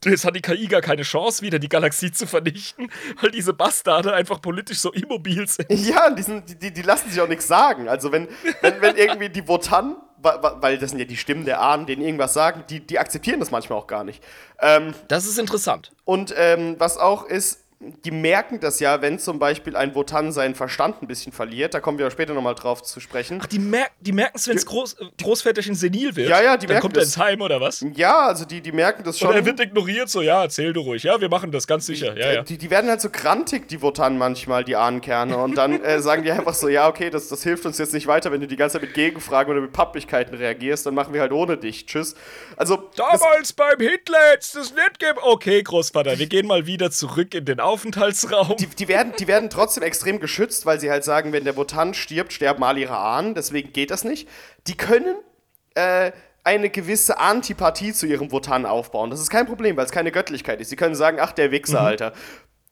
Jetzt hat die KI gar keine Chance, wieder die Galaxie zu vernichten, weil diese Bastarde einfach politisch so immobil sind. Ja, die, sind, die- die, lassen sich auch nichts sagen. Also wenn, wenn, wenn irgendwie die Votan, weil das sind ja die Stimmen der Ahnen, denen irgendwas sagen, die, die akzeptieren das manchmal auch gar nicht. Ähm, Das ist interessant. und ähm, was auch ist, die merken das ja, wenn zum Beispiel ein Wotan seinen Verstand ein bisschen verliert. Da kommen wir später nochmal drauf zu sprechen. Ach, die, mer die merken es, wenn es Groß Großväterchen senil wird. Ja, ja, die Dann merken kommt er das. ins Heim oder was? Ja, also die, die merken das schon. Oder er wird ignoriert, so, ja, erzähl du ruhig. Ja, wir machen das, ganz sicher. Ja, ja. Die, die werden halt so grantig, die Wotan manchmal, die Ahnenkerne. Und dann äh, sagen die einfach so, ja, okay, das, das hilft uns jetzt nicht weiter, wenn du die ganze Zeit mit Gegenfragen oder mit Pappigkeiten reagierst, dann machen wir halt ohne dich. Tschüss. Also, Damals beim Hitler hätt's das nicht gegeben. Okay, Großvater, wir gehen mal wieder zurück in den Aufenthaltsraum. die, die, werden, die werden trotzdem extrem geschützt, weil sie halt sagen, wenn der Wotan stirbt, sterben alle ihre Ahnen. Deswegen geht das nicht. Die können äh, eine gewisse Antipathie zu ihrem Wotan aufbauen. Das ist kein Problem, weil es keine Göttlichkeit ist. Sie können sagen, ach, der Wichser, Alter.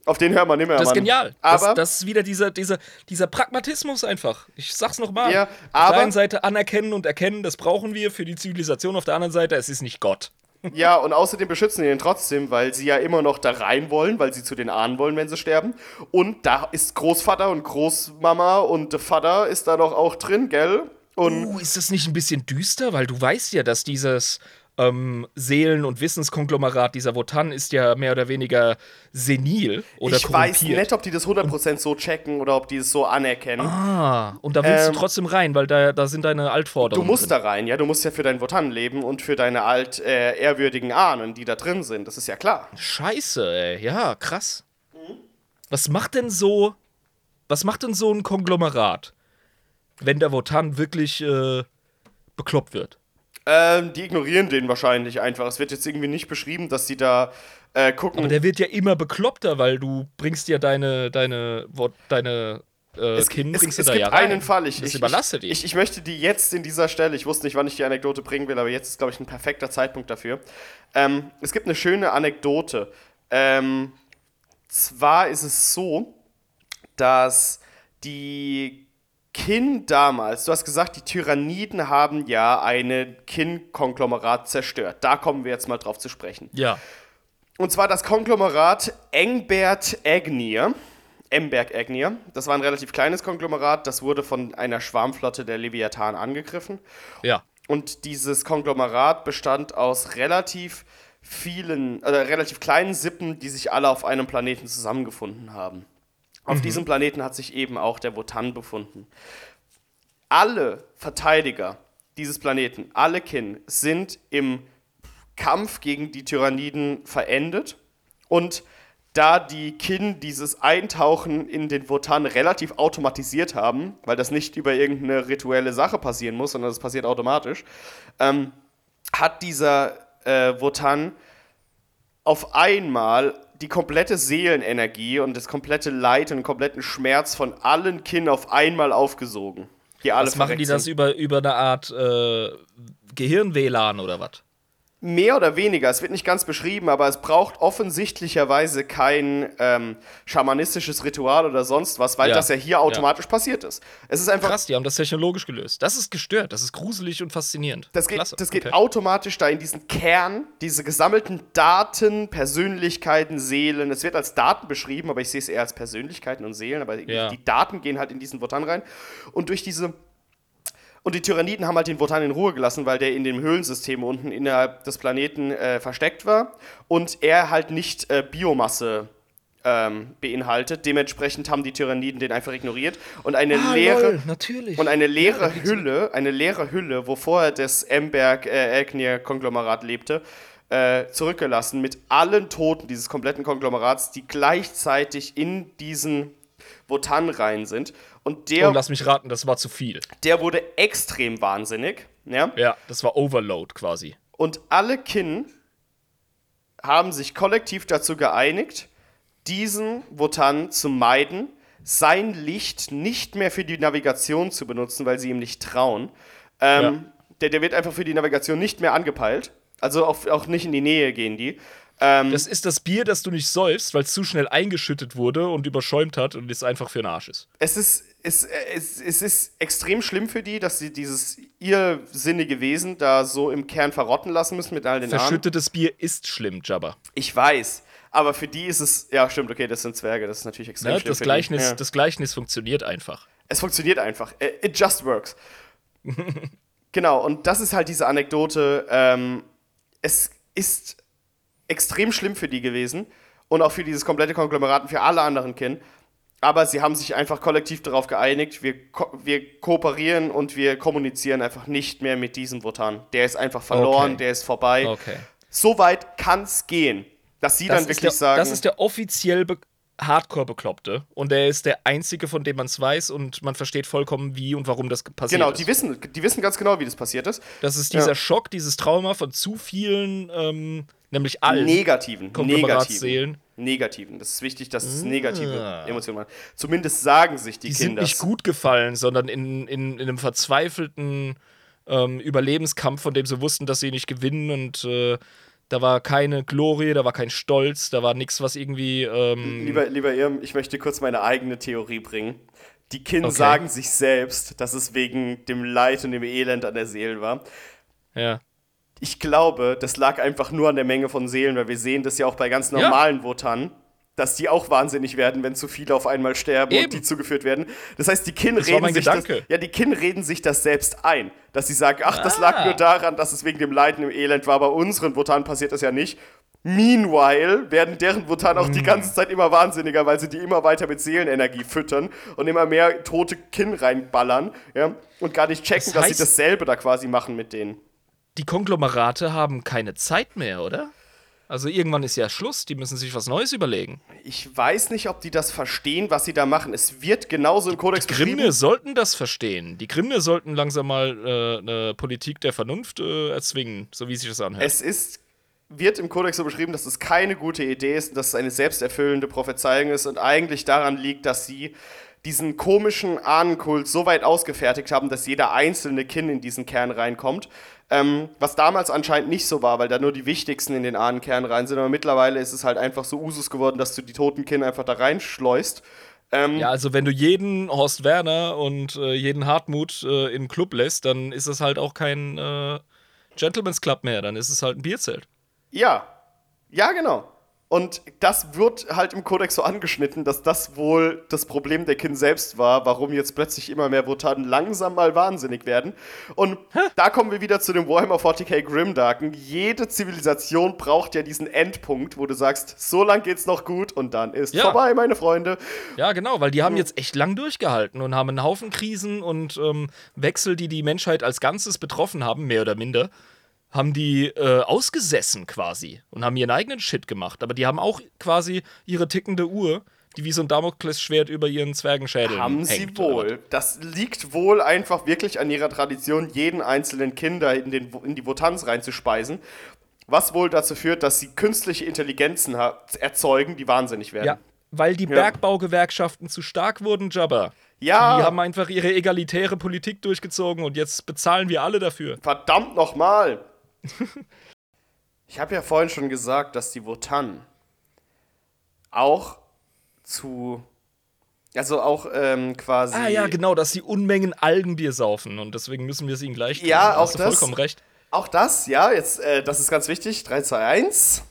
Auf den hören wir nicht mehr, Mhm. Das ist Mann. genial. Aber das, das ist wieder dieser, dieser, dieser Pragmatismus einfach. Ich sag's nochmal. Ja, Auf der einen Seite anerkennen und erkennen, das brauchen wir für die Zivilisation. Auf der anderen Seite, es ist nicht Gott. Ja, und außerdem beschützen die den trotzdem, weil sie ja immer noch da rein wollen, weil sie zu den Ahnen wollen, wenn sie sterben. Und da ist Großvater und Großmama und der Vater ist da doch auch drin, gell? Und Uh, ist das nicht ein bisschen düster? Weil du weißt ja, dass dieses ähm, Seelen- und Wissenskonglomerat, dieser Wotan, ist ja mehr oder weniger senil oder ich weiß nicht, ob die das 100% so checken oder ob die es so anerkennen. Ah, und da willst Ähm, du trotzdem rein, weil da, da sind deine Du Altforderungen. musst drin. da rein, ja, du musst ja für deinen Wotan leben und für deine alt äh, ehrwürdigen Ahnen, die da drin sind. Das ist ja klar. Scheiße, ey. Ja, krass. Was macht denn so. Was macht denn so ein Konglomerat, wenn der Wotan wirklich äh, bekloppt wird? Ähm, die ignorieren den wahrscheinlich einfach. Es wird jetzt irgendwie nicht beschrieben, dass sie da äh, gucken. Aber der wird ja immer bekloppter, weil du bringst ja deine, deine, Wo- deine äh, es, Kind es, bringst es du da gibt ja rein. einen Fall. Ich, ich, überlastet ich, ihn. ich, ich möchte die jetzt in dieser Stelle, ich wusste nicht, wann ich die Anekdote bringen will, aber jetzt ist, glaube ich, ein perfekter Zeitpunkt dafür. Ähm, es gibt eine schöne Anekdote. Ähm, zwar ist es so, dass die Kin damals, du hast gesagt, die Tyranniden haben ja ein Kin-Konglomerat zerstört. Da kommen wir jetzt mal drauf zu sprechen. ja. Und zwar das Konglomerat Engbert Agnir. Emberg Agnir. Das war ein relativ kleines Konglomerat. Das wurde von einer Schwarmflotte der Leviathan angegriffen. Ja. Und dieses Konglomerat bestand aus relativ vielen, äh, relativ kleinen Sippen, die sich alle auf einem Planeten zusammengefunden haben. Auf diesem Planeten hat sich eben auch der Wotan befunden. Alle Verteidiger dieses Planeten, alle Kin, sind im Kampf gegen die Tyranniden verendet. Und da die Kin dieses Eintauchen in den Wotan relativ automatisiert haben, weil das nicht über irgendeine rituelle Sache passieren muss, sondern das passiert automatisch, ähm, hat dieser äh, Wotan auf einmal die komplette Seelenenergie und das komplette Leid und den kompletten Schmerz von allen Kin auf einmal aufgesogen. Die alle Was machen die das über, über eine Art äh, Gehirn-WLAN oder was? Mehr oder weniger, es wird nicht ganz beschrieben, aber es braucht offensichtlicherweise kein ähm, schamanistisches Ritual oder sonst was, weil Ja. das ja hier automatisch passiert ist. Es ist einfach, Krass, die haben das technologisch gelöst. Das ist gestört, das ist gruselig und faszinierend. das geht, Klasse. das geht okay. automatisch da in diesen Kern, diese gesammelten Daten, Persönlichkeiten, Seelen. Es wird als Daten beschrieben, aber ich sehe es eher als Persönlichkeiten und Seelen, aber Ja. die Daten gehen halt in diesen Wotan rein. Und durch diese Und die Tyranniden haben halt den Wotan in Ruhe gelassen, weil der in dem Höhlensystem unten innerhalb des Planeten äh, versteckt war und er halt nicht äh, Biomasse ähm, beinhaltet. Dementsprechend haben die Tyranniden den einfach ignoriert und eine Ah, leere lol, und eine leere Ja, Hülle, eine leere Hülle, wo vorher das Emberg äh, Elknir Konglomerat lebte, äh, zurückgelassen mit allen Toten dieses kompletten Konglomerats, die gleichzeitig in diesen Wotan rein sind. Und der Und lass mich raten, das war zu viel. der wurde extrem wahnsinnig. Ja? Ja, das war Overload quasi. Und alle Kin haben sich kollektiv dazu geeinigt, diesen Wotan zu meiden, sein Licht nicht mehr für die Navigation zu benutzen, weil sie ihm nicht trauen. Ähm, der, der wird einfach für die Navigation nicht mehr angepeilt. Also auch, auch nicht in die Nähe gehen die. Ähm, Das ist das Bier, das du nicht säufst, weil es zu schnell eingeschüttet wurde und überschäumt hat und es einfach für den Arsch ist. es ist, es, es, es ist extrem schlimm für die, dass sie dieses irrsinnige Wesen da so im Kern verrotten lassen müssen mit all den Armen. Verschüttetes Bier ist schlimm, Jabba. Ich weiß. Aber für die ist es, ja, stimmt, okay, das sind Zwerge, das ist natürlich extrem Ne? schlimm Das, für Gleichnis. Ja. das Gleichnis funktioniert einfach. Es funktioniert einfach. Äh, It just works. genau, und das ist halt diese Anekdote. Ähm, es ist extrem schlimm für die gewesen. und auch für dieses komplette Konglomerat und für alle anderen Kin. Aber sie haben sich einfach kollektiv darauf geeinigt, wir, ko wir kooperieren und wir kommunizieren einfach nicht mehr mit diesem Wotan. Der ist einfach verloren, Okay. der ist vorbei. Okay. So weit kann es gehen, dass sie Das dann wirklich der, sagen. Das ist der offiziell be Hardcore-Bekloppte. Und der ist der einzige, von dem man es weiß und man versteht vollkommen, wie und warum das passiert genau, ist. die wissen, die wissen ganz genau, wie das passiert ist. Das ist dieser Ja. Schock, dieses Trauma von zu vielen, ähm, nämlich allen Negativen. Negativen. Konglomeratsseelen. Negativen. Das ist wichtig, dass es negative Ah. Emotionen waren. Zumindest sagen sich die, Die sind Kinder. nicht gut gefallen, sondern in, in, in einem verzweifelten ähm, Überlebenskampf, von dem sie wussten, dass sie nicht gewinnen und äh, da war keine Glorie, da war kein Stolz, da war nichts, was irgendwie. Ähm, Lieber, lieber Irm, ich möchte kurz meine eigene Theorie bringen. Die Kin Okay. sagen sich selbst, dass es wegen dem Leid und dem Elend an der Seele war. ja. Ich glaube, das lag einfach nur an der Menge von Seelen, weil wir sehen das ja auch bei ganz Ja. normalen Wotan, dass die auch wahnsinnig werden, wenn zu viele auf einmal sterben Eben. und die zugeführt werden. Das heißt, die Kin Das reden sich das, ja, die Kin reden sich das selbst ein, dass sie sagen, ach, das lag Ah. nur daran, dass es wegen dem Leiden im Elend war. Bei unseren Wotan passiert das ja nicht. Meanwhile werden deren Wotan Hm. auch die ganze Zeit immer wahnsinniger, weil sie die immer weiter mit Seelenenergie füttern und immer mehr tote Kin reinballern, ja, und gar nicht checken, Das dass sie heißt- dasselbe da quasi machen mit denen. Die Konglomerate haben keine Zeit mehr, oder? Also irgendwann ist ja Schluss, die müssen sich was Neues überlegen. Ich weiß nicht, ob die das verstehen, was sie da machen. Es wird genauso im Kodex Grimne beschrieben. sollten das verstehen. Die Grimne sollten langsam mal äh, eine Politik der Vernunft äh, erzwingen, so wie sich das anhört. Es ist, wird im Kodex so beschrieben, dass es keine gute Idee ist, dass es eine selbsterfüllende Prophezeiung ist und eigentlich daran liegt, dass sie diesen komischen Ahnenkult so weit ausgefertigt haben, dass jeder einzelne Kin in diesen Kern reinkommt. Ähm, was damals anscheinend nicht so war, weil da nur die wichtigsten in den Ahnenkern rein sind. Aber mittlerweile ist es halt einfach so Usus geworden, dass du die toten Kin einfach da reinschleust. Ähm, ja, also wenn du jeden Horst Werner und äh, jeden Hartmut äh, im Club lässt, dann ist es halt auch kein äh, Gentleman's Club mehr, dann ist es halt ein Bierzelt. Ja, ja, genau. Und das wird halt im Kodex so angeschnitten, dass das wohl das Problem der Kin selbst war, warum jetzt plötzlich immer mehr Votanen langsam mal wahnsinnig werden. Und da kommen wir wieder zu dem Warhammer 40k Grimdarken. Jede Zivilisation braucht ja diesen Endpunkt, wo du sagst, so lang geht's noch gut und dann ist Ja. vorbei, meine Freunde. Ja, genau, weil die haben jetzt echt lang durchgehalten und haben einen Haufen Krisen und ähm, Wechsel, die die Menschheit als Ganzes betroffen haben, mehr oder minder, haben die äh, ausgesessen quasi und haben ihren eigenen Shit gemacht. Aber die haben auch quasi ihre tickende Uhr, die wie so ein Damoklesschwert über ihren Zwergenschädel Haben hängt. sie oder wohl. Das liegt wohl einfach wirklich an ihrer Tradition, jeden einzelnen Kinder in, den, in die Votanz reinzuspeisen. Was wohl dazu führt, dass sie künstliche Intelligenzen erzeugen, die wahnsinnig werden. Ja, weil die Bergbaugewerkschaften zu stark wurden, Jabba. Ja. Die haben einfach ihre egalitäre Politik durchgezogen und jetzt bezahlen wir alle dafür. Verdammt nochmal! ich habe ja vorhin schon gesagt, dass die Wotan auch zu. Also auch ähm, quasi. Ah ja, genau, dass sie Unmengen Algenbier saufen und deswegen müssen wir es ihnen gleich tun. Ja, auch das. vollkommen recht. Auch das, ja, jetzt, äh, das ist ganz wichtig. 3, 2, 1.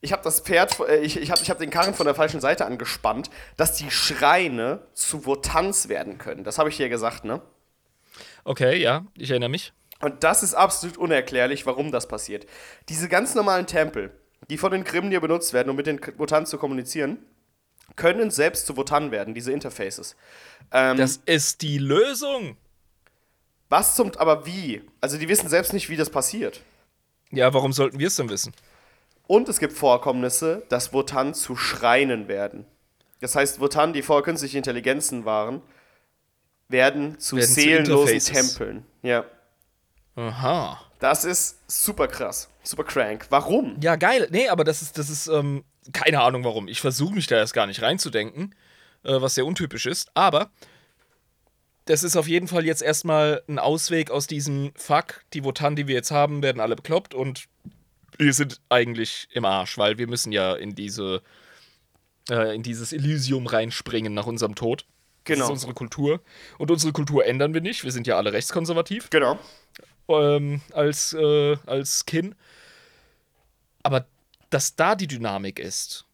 Ich habe das Pferd, äh, ich, ich habe ich hab den Karren von der falschen Seite angespannt, dass die Schreine zu Votanz werden können. Das habe ich dir gesagt, ne? Okay, ja, ich erinnere mich. Und das ist absolut unerklärlich, warum das passiert. Diese ganz normalen Tempel, die von den Grimnir benutzt werden, um mit den Votan zu kommunizieren, können selbst zu Votan werden, diese Interfaces. Ähm, Das ist die Lösung. was zum, aber wie? Also die wissen selbst nicht, wie das passiert. Ja, warum sollten wir es denn wissen? Und es gibt Vorkommnisse, dass Votan zu Schreinen werden. Das heißt, Votan, die vorher künstliche Intelligenzen waren, werden zu Werden zu seelenlosen Interfaces. Tempeln. Ja. Aha. Das ist super krass. Super crank. Warum? Ja, geil. Nee, aber das ist, das ist, ähm, keine Ahnung warum. Ich versuche mich da erst gar nicht reinzudenken, äh, was sehr untypisch ist. Aber das ist auf jeden Fall jetzt erstmal ein Ausweg aus diesem Fuck. Die Votan, die wir jetzt haben, werden alle bekloppt und wir sind eigentlich im Arsch, weil wir müssen ja in diese, äh, in dieses Elysium reinspringen nach unserem Tod. Das Genau. ist unsere Kultur. Und unsere Kultur ändern wir nicht. Wir sind ja alle rechtskonservativ Genau. Ähm, als, äh, als Kin. Aber dass da die Dynamik ist,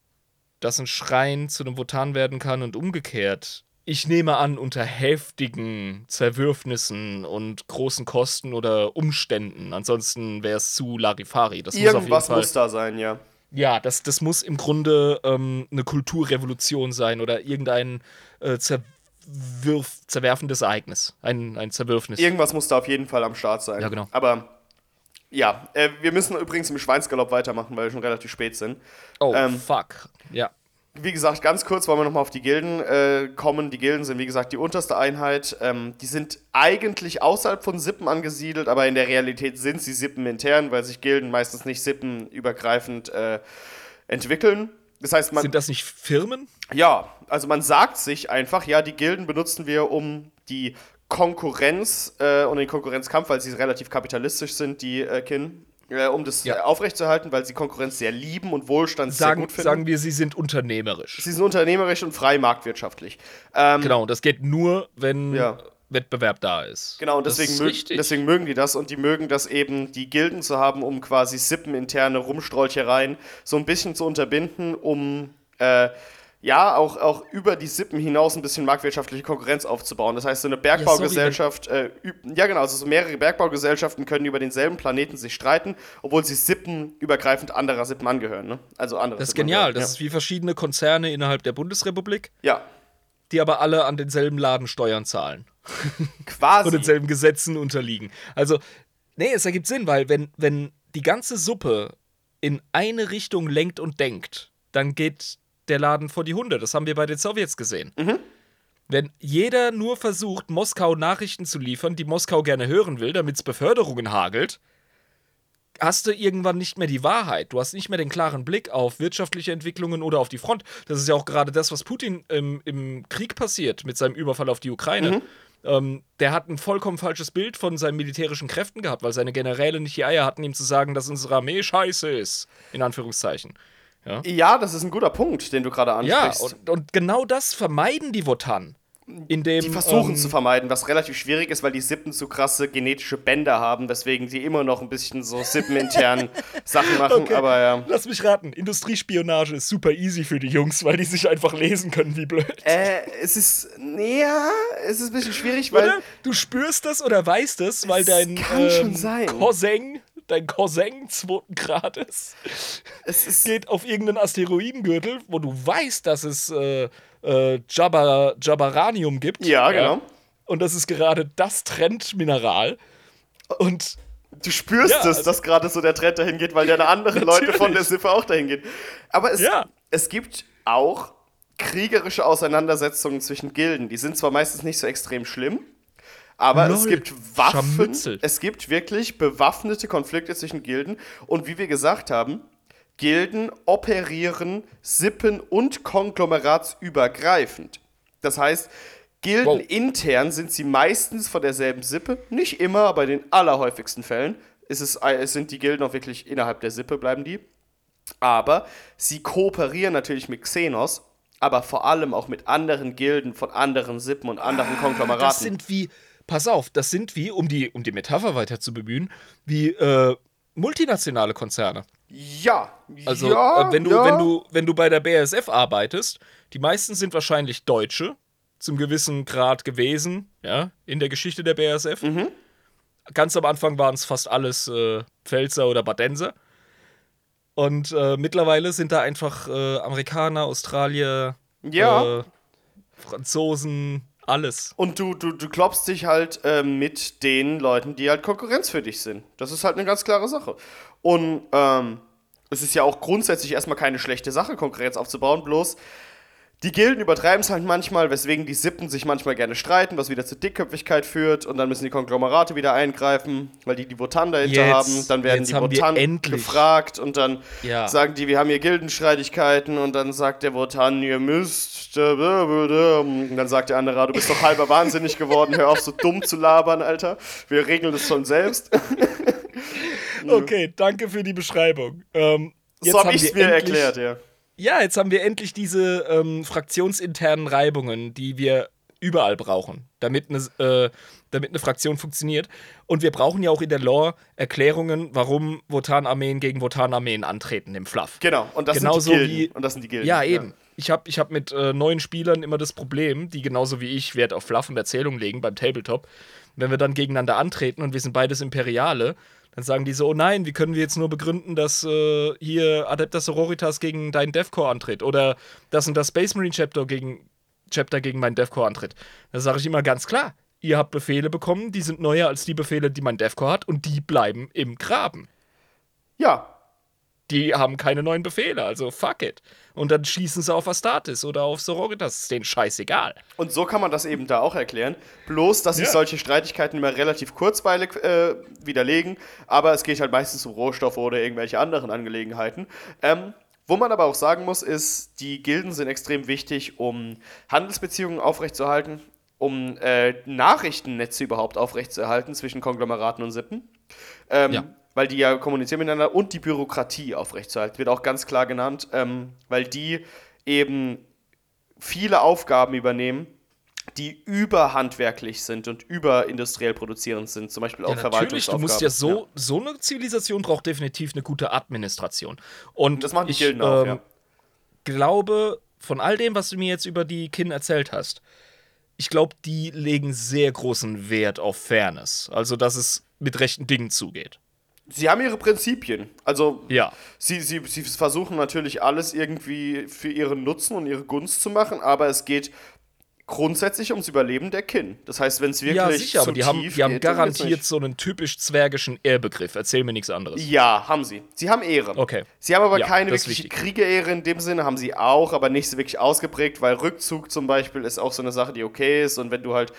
dass ein Schrein zu einem Votan werden kann und umgekehrt, ich nehme an, unter heftigen Zerwürfnissen und großen Kosten oder Umständen. Ansonsten wäre es zu Larifari. Das muss Irgendwas Fall. muss da sein, ja. Ja, das, das muss im Grunde ähm, eine Kulturrevolution sein oder irgendein äh, zerwirf, zerwerfendes Ereignis. Ein, ein Zerwürfnis. Irgendwas muss da auf jeden Fall am Start sein. Ja, genau. Aber ja, äh, wir müssen übrigens im Schweinsgalopp weitermachen, weil wir schon relativ spät sind. oh, ähm, fuck. Ja. Wie gesagt, ganz kurz wollen wir nochmal auf die Gilden äh, kommen. Die Gilden sind, wie gesagt, die unterste Einheit. Ähm, die sind eigentlich außerhalb von Sippen angesiedelt, aber in der Realität sind sie sippenintern, weil sich Gilden meistens nicht sippenübergreifend äh, entwickeln. Das heißt, man. Sind das nicht Firmen? Ja, also man sagt sich einfach, ja, die Gilden benutzen wir, um die Konkurrenz äh, und den Konkurrenzkampf, weil sie relativ kapitalistisch sind, die äh, Kin, äh, um das Ja. äh, aufrechtzuerhalten, weil sie Konkurrenz sehr lieben und Wohlstand sehr Sagen, gut finden. sagen wir, sie sind unternehmerisch. sie sind unternehmerisch und frei marktwirtschaftlich. Ähm, Genau, das geht nur, wenn Ja. Wettbewerb da ist. Genau, und deswegen, richtig. deswegen mögen die das und die mögen das eben, die Gilden zu haben, um quasi sippeninterne Rumstrolchereien so ein bisschen zu unterbinden, um äh, ja auch, auch über die Sippen hinaus ein bisschen marktwirtschaftliche Konkurrenz aufzubauen. Das heißt, so eine Bergbaugesellschaft, äh, üb- ja genau, also so mehrere Bergbaugesellschaften können über denselben Planeten sich streiten, obwohl sie sippenübergreifend anderer Sippen angehören. Ne? Also andere Das ist Sippen genial. angehören, Das ist wie verschiedene Konzerne innerhalb der Bundesrepublik, ja. die aber alle an denselben Laden Steuern zahlen ja, und quasi. denselben Gesetzen unterliegen. Also, nee, es ergibt Sinn, weil wenn, wenn die ganze Suppe in eine Richtung lenkt und denkt, dann geht der Laden vor die Hunde. Das haben wir bei den Sowjets gesehen. Wenn jeder nur versucht, Moskau Nachrichten zu liefern, die Moskau gerne hören will, damit es Beförderungen hagelt, hast du irgendwann nicht mehr die Wahrheit. Du hast nicht mehr den klaren Blick auf wirtschaftliche Entwicklungen oder auf die Front. Das ist ja auch gerade das, was Putin im, im Krieg passiert mit seinem Überfall auf die Ukraine. Ähm, der hat ein vollkommen falsches Bild von seinen militärischen Kräften gehabt, weil seine Generäle nicht die Eier hatten, ihm zu sagen, dass unsere Armee scheiße ist. In Anführungszeichen. Ja, Ja, das ist ein guter Punkt, den du gerade ja ansprichst. und, und genau das vermeiden die Wotan. Indem, Die versuchen ähm, zu vermeiden, was relativ schwierig ist, weil die Sippen zu krasse genetische Bänder haben, weswegen die immer noch ein bisschen so sippenintern Sachen machen. Okay. Aber ja. Lass mich raten, Industriespionage ist super easy für die Jungs, weil die sich einfach lesen können, wie blöd. Äh, es ist. Ja, es ist ein bisschen schwierig, weil. Oder? Du spürst das oder weißt es, weil dein kann schon ähm, sein. Cousin, dein Cousin zweiten Grades, Es ist. geht auf irgendeinen Asteroidengürtel, wo du weißt, dass es äh, äh, Jabba, Jabbaranium gibt. Ja, genau. Und das ist gerade das Trendmineral. Und Du spürst Ja, es, also- dass gerade so der Trend dahin geht, weil dann andere Leute von der Natürlich. Sippe auch dahin gehen. Aber es, Ja. es gibt auch kriegerische Auseinandersetzungen zwischen Gilden. Die sind zwar meistens nicht so extrem schlimm, aber es Lol, gibt Waffen. Scharmützel. Es gibt wirklich bewaffnete Konflikte zwischen Gilden. Und wie wir gesagt haben, Gilden operieren sippen- und konglomeratsübergreifend. Das heißt, Gilden Wow. intern sind sie meistens von derselben Sippe. Nicht immer, aber in den allerhäufigsten Fällen ist es, äh, sind die Gilden auch wirklich innerhalb der Sippe, bleiben die. Aber sie kooperieren natürlich mit Xenos, aber vor allem auch mit anderen Gilden von anderen Sippen und anderen Konglomeraten. Ah, das sind wie, pass auf, das sind wie, um die, um die Metapher weiter zu bemühen, wie äh, multinationale Konzerne. ja, Also, ja, äh, wenn, du, ja. wenn, du, wenn du bei der BASF arbeitest, die meisten sind wahrscheinlich Deutsche, zum gewissen Grad gewesen, ja, in der Geschichte der BASF. Mhm. Ganz am Anfang waren es fast alles äh, Pfälzer oder Badenser. Und äh, mittlerweile sind da einfach äh, Amerikaner, Australier, Ja. äh, Franzosen, alles. Und du, du, du klopfst dich halt äh, mit den Leuten, die halt Konkurrenz für dich sind. Das ist halt eine ganz klare Sache. Und ähm, es ist ja auch grundsätzlich erstmal keine schlechte Sache, Konkurrenz aufzubauen, bloß die Gilden übertreiben es halt manchmal, weswegen die Sippen sich manchmal gerne streiten, was wieder zu Dickköpfigkeit führt und dann müssen die Konglomerate wieder eingreifen, weil die die Wotan dahinter Jetzt- haben. Dann werden die endlich- gefragt und dann Ja. sagen die, wir haben hier Gildenstreitigkeiten und dann sagt der Wotan, ihr müsst. äh, Und dann sagt der andere, "Ah, du bist doch halber wahnsinnig geworden, hör auf so dumm zu labern, Alter. Wir regeln das schon selbst. Okay, danke für die Beschreibung. Ähm, jetzt so habe haben ich es wir mir erklärt, ja. Ja, jetzt haben wir endlich diese ähm, fraktionsinternen Reibungen, die wir überall brauchen, damit eine, äh, damit eine Fraktion funktioniert. Und wir brauchen ja auch in der Lore Erklärungen, warum Wotan-Armeen gegen Wotan-Armeen antreten im Fluff. Genau, und das Genauso sind die Gilden. wie- und das sind die Gilden. Ja, eben. Ich habe ich hab mit äh, neuen Spielern immer das Problem, die genauso wie ich Wert auf Fluff und Erzählung legen beim Tabletop. Wenn wir dann gegeneinander antreten und wir sind beides Imperiale, Dann sagen die so, oh nein, wie können wir jetzt nur begründen, dass äh, hier Adeptus Sororitas gegen deinen Deathcore antritt oder dass und das Space Marine Chapter gegen, Chapter gegen meinen Deathcore antritt. Da sage ich immer ganz klar, ihr habt Befehle bekommen, die sind neuer als die Befehle, die mein Deathcore hat und die bleiben im Graben. Ja, Die haben keine neuen Befehle, also fuck it. Und dann schießen sie auf Astartes oder auf Sororitas, ist denen scheißegal. Und so kann man das eben da auch erklären. Bloß, dass sich Ja. solche Streitigkeiten immer relativ kurzweilig äh, widerlegen, aber es geht halt meistens um Rohstoffe oder irgendwelche anderen Angelegenheiten. Ähm, wo man aber auch sagen muss, ist, die Gilden sind extrem wichtig, um Handelsbeziehungen aufrechtzuerhalten, um äh, Nachrichtennetze überhaupt aufrechtzuerhalten zwischen Konglomeraten und Sippen. Ähm, Ja. Weil die ja kommunizieren miteinander und die Bürokratie aufrechtzuerhalten, wird auch ganz klar genannt, ähm, weil die eben viele Aufgaben übernehmen, die überhandwerklich sind und überindustriell produzierend sind, zum Beispiel auch Ja, natürlich, du Verwaltungsaufgaben. musst ja so, so eine Zivilisation braucht definitiv eine gute Administration. Und Das machen die ich Gilden auch, ähm, ja. glaube, von all dem, was du mir jetzt über die Kin erzählt hast, ich glaube, die legen sehr großen Wert auf Fairness. Also, dass es mit rechten Dingen zugeht. Sie haben ihre Prinzipien. Also Ja. sie, sie, sie versuchen natürlich alles irgendwie für ihren Nutzen und ihre Gunst zu machen, aber es geht grundsätzlich ums Überleben der Kin. Das heißt, wenn es wirklich Ja, sicher, aber die haben, die haben geht, garantiert so einen typisch zwergischen Ehrbegriff. Erzähl mir nichts anderes. Ja, haben sie. Sie haben Ehre. Okay. Sie haben aber Ja, keine wirkliche. Kriegerehre in dem Sinne, haben sie auch, aber nicht so wirklich ausgeprägt, weil Rückzug zum Beispiel ist auch so eine Sache, die okay ist. Und wenn du halt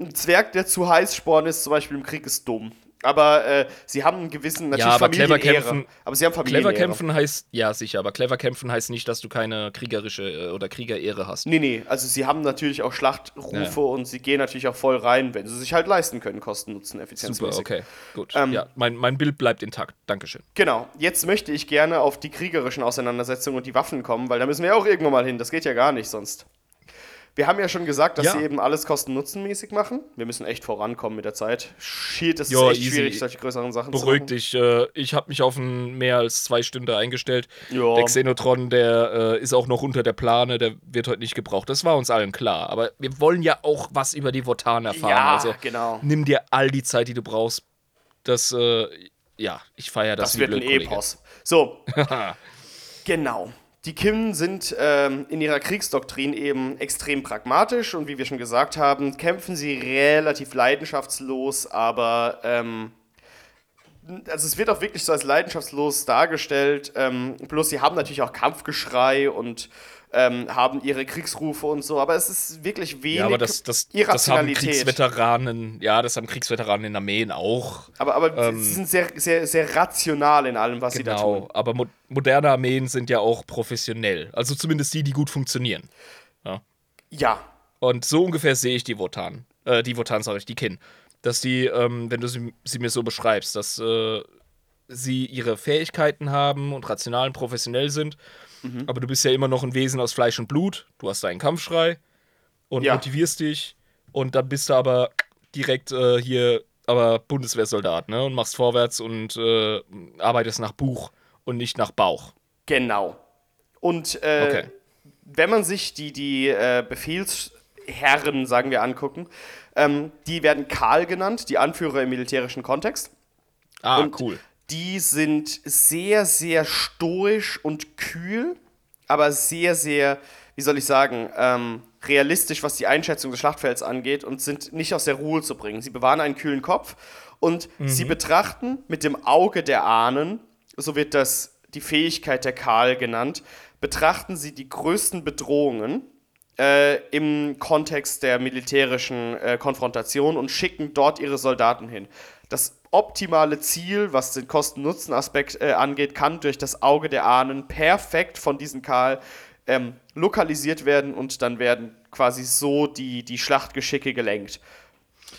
ein Zwerg, der zu heiß sporn ist, zum Beispiel im Krieg, ist dumm. Aber äh, sie haben einen gewissen, natürlich aber clever kämpfen- aber sie haben Familienehre. Clever kämpfen heißt, ja sicher, aber clever kämpfen heißt nicht, dass du keine kriegerische äh, oder Kriegerehre hast. Nee, nee, also sie haben natürlich auch Schlachtrufe Ja. und sie gehen natürlich auch voll rein, wenn sie sich halt leisten können, Kosten, Nutzen, Effizienzmäßig. Super, okay, gut. Ähm, ja, mein, mein Bild bleibt intakt. Dankeschön. Genau, jetzt möchte ich gerne auf die kriegerischen Auseinandersetzungen und die Waffen kommen, weil da müssen wir auch irgendwo mal hin. Das geht ja gar nicht sonst. Wir haben ja schon gesagt, dass Ja. sie eben alles kosten-nutzen-mäßig machen. Wir müssen echt vorankommen mit der Zeit. Shit, das ist echt easy. schwierig, solche größeren Sachen Beruhig zu machen. dich, äh, ich habe mich auf ein mehr als zwei Stunden eingestellt. Ja. Der Xenotron, der äh, ist auch noch unter der Plane, der wird heute nicht gebraucht. Das war uns allen klar. Aber wir wollen ja auch was über die Votan erfahren. Ja, also genau. nimm dir all die Zeit, die du brauchst. Das, äh, ja, ich feiere das, Das wird ein. Epos. So, genau. Die Kim sind ähm, in ihrer Kriegsdoktrin eben extrem pragmatisch und wie wir schon gesagt haben, kämpfen sie relativ leidenschaftslos, aber ähm, also es wird auch wirklich so als leidenschaftslos dargestellt. Ähm, bloß sie haben natürlich auch Kampfgeschrei und ähm, haben ihre Kriegsrufe und so, aber es ist wirklich wenig Ja, aber das, das, das haben. Kriegsveteranen, ja, das haben Kriegsveteranen in Armeen auch. aber aber sie sind sehr, sehr, sehr rational in allem, was sie da tun. Genau, aber mo moderne Armeen sind ja auch professionell. Also zumindest die, die gut funktionieren. Ja, Und so ungefähr sehe ich die Wotan. Äh, die Wotan, sage ich, die Kin. Dass die, ähm, wenn du sie, sie mir so beschreibst, dass äh, sie ihre Fähigkeiten haben und rational und professionell sind. Mhm. Aber du bist ja immer noch ein Wesen aus Fleisch und Blut. Du hast deinen Kampfschrei und Ja. motivierst dich. Und dann bist du aber direkt äh, hier, aber Bundeswehrsoldat, ne? Und machst vorwärts und äh, arbeitest nach Buch und nicht nach Bauch. Genau. Und äh, Okay. wenn man sich die, die äh, Befehlsherren, sagen wir, angucken, ähm, die werden Karl genannt, die Anführer im militärischen Kontext. Ah, Und cool. Die sind sehr, sehr stoisch und kühl, aber sehr, sehr, wie soll ich sagen, ähm, realistisch, was die Einschätzung des Schlachtfelds angeht und sind nicht aus der Ruhe zu bringen. Sie bewahren einen kühlen Kopf und sie betrachten mit dem Auge der Ahnen, so wird das die Fähigkeit der Karl genannt, betrachten sie die größten Bedrohungen äh, im Kontext der militärischen äh, Konfrontation und schicken dort ihre Soldaten hin. Das optimale Ziel, was den Kosten-Nutzen-Aspekt äh, angeht, kann durch das Auge der Ahnen perfekt von diesen Karl ähm, lokalisiert werden und dann werden quasi so die, die Schlachtgeschicke gelenkt.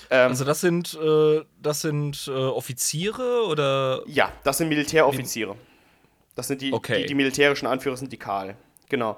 Ähm, Also das sind, äh, das sind äh, Offiziere oder ja, das sind Militäroffiziere. Das sind die, Okay. die, die militärischen Anführer sind die Karl. Genau.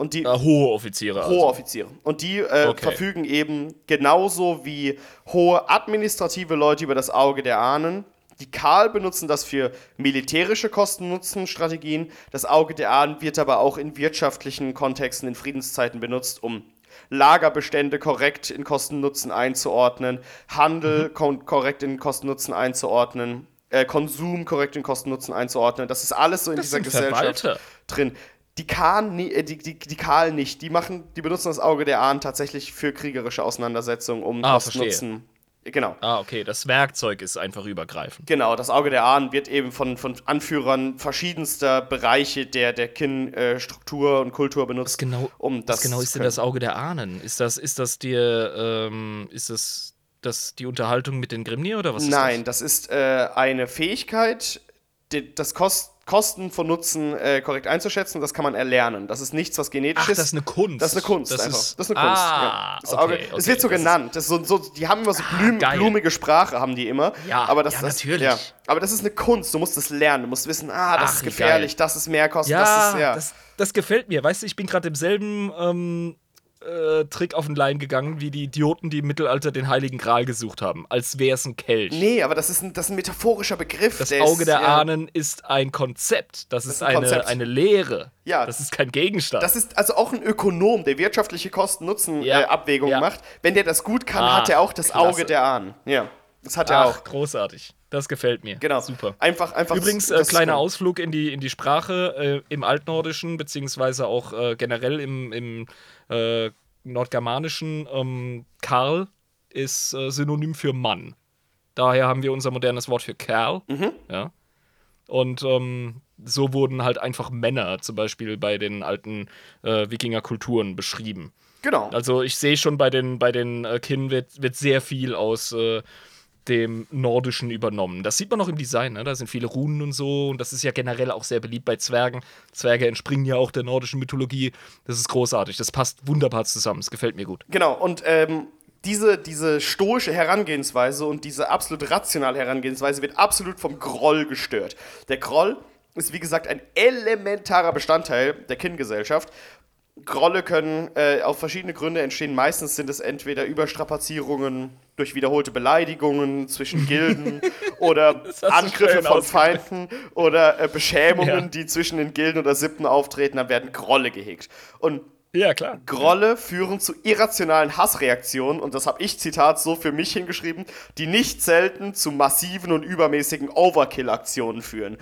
Und die, äh, hohe Offiziere? Hohe Also. Offiziere. Und die äh, Okay. verfügen eben genauso wie hohe administrative Leute über das Auge der Ahnen. Die Karl benutzen das für militärische Kosten-Nutzen-Strategien. Das Auge der Ahnen wird aber auch in wirtschaftlichen Kontexten in Friedenszeiten benutzt, um Lagerbestände korrekt in Kosten-Nutzen einzuordnen, Handel Mhm. korrekt in Kosten-Nutzen einzuordnen. äh, Konsum korrekt in Kosten-Nutzen einzuordnen. Das ist alles so in Das dieser Gesellschaft Verwalter. drin. Die Kahn, äh, die, die, die Kahl nicht. Die machen, die benutzen das Auge der Ahnen tatsächlich für kriegerische Auseinandersetzungen, um Ah, Kosten-Nutzen. Genau. Ah, okay, das Werkzeug ist einfach übergreifend. Genau, das Auge der Ahnen wird eben von, von Anführern verschiedenster Bereiche der, der Kin-Struktur und Kultur benutzt. Was genau, um das was genau ist denn das Auge der Ahnen? Ist das, ist das dir, ähm, ist das, das die Unterhaltung mit den Grimnir oder was ist Nein, das ist äh, eine Fähigkeit, das Kost, Kosten von Nutzen äh, korrekt einzuschätzen. Das kann man erlernen. Das ist nichts, was genetisch Ach, ist. das ist eine Kunst. Das ist eine Kunst Das einfach. ist- das ist eine Kunst. Ah, ja. das okay, Auge, okay, es wird so genannt. Ist so, so, die haben immer so blüm, geil. blumige Sprache, haben die immer. Ja, aber das, ja, das, natürlich. Ja. Aber das ist eine Kunst. Du musst es lernen. Du musst wissen, ah, das Ach, ist gefährlich, geil. das ist mehr Kosten, Ja, das ist ja. das, das gefällt mir. Weißt du, ich bin gerade im selben ähm, äh, Trick auf den Leim gegangen, wie die Idioten, die im Mittelalter den Heiligen Gral gesucht haben. Als wäre es ein Kelch. nee, aber das ist ein, das ist ein metaphorischer Begriff. Das der Auge ist, der ja, Ahnen ist ein Konzept. Das, ist ist ein eine, Konzept. eine Lehre. Ja. Das ist kein Gegenstand. Das ist also auch ein Ökonom, der wirtschaftliche Ja. Kosten-Nutzen-Abwägungen Ja. macht. Wenn der das gut kann, Ah, hat er auch das klasse. Auge der Ahnen. Ja, das hat er Ach, auch. großartig. Das gefällt mir. Genau. Super. Einfach, einfach. Übrigens, äh, kleiner Ausflug in die, in die Sprache äh, im Altnordischen, beziehungsweise auch äh, generell im, im äh, Nordgermanischen. Ähm, Karl ist äh, Synonym für Mann. Daher haben wir unser modernes Wort für Kerl. Mhm. Ja. Und ähm, so wurden halt einfach Männer zum Beispiel bei den alten äh, Wikingerkulturen beschrieben. Genau. Also ich sehe schon bei den, bei den äh, Kin wird, wird sehr viel aus dem Nordischen übernommen. Das sieht man auch im Design, ne? da sind viele Runen und so und das ist ja generell auch sehr beliebt bei Zwergen. Zwerge entspringen ja auch der nordischen Mythologie. Das ist großartig, das passt wunderbar zusammen, es gefällt mir gut. Genau, und ähm, diese, diese stoische Herangehensweise und diese absolut rationale Herangehensweise wird absolut vom Groll gestört. Der Groll ist, wie gesagt, ein elementarer Bestandteil der Kin-Gesellschaft. Grolle können äh, auf verschiedene Gründe entstehen. Meistens sind es entweder Überstrapazierungen durch wiederholte Beleidigungen zwischen Gilden oder Angriffe von. Feinden oder äh, Beschämungen, Ja. die zwischen den Gilden oder Sippen auftreten. Dann werden Grolle gehegt. Und Ja, klar. Grolle führen zu irrationalen Hassreaktionen, und das habe ich, Zitat, so für mich hingeschrieben, die nicht selten zu massiven und übermäßigen Overkill-Aktionen führen.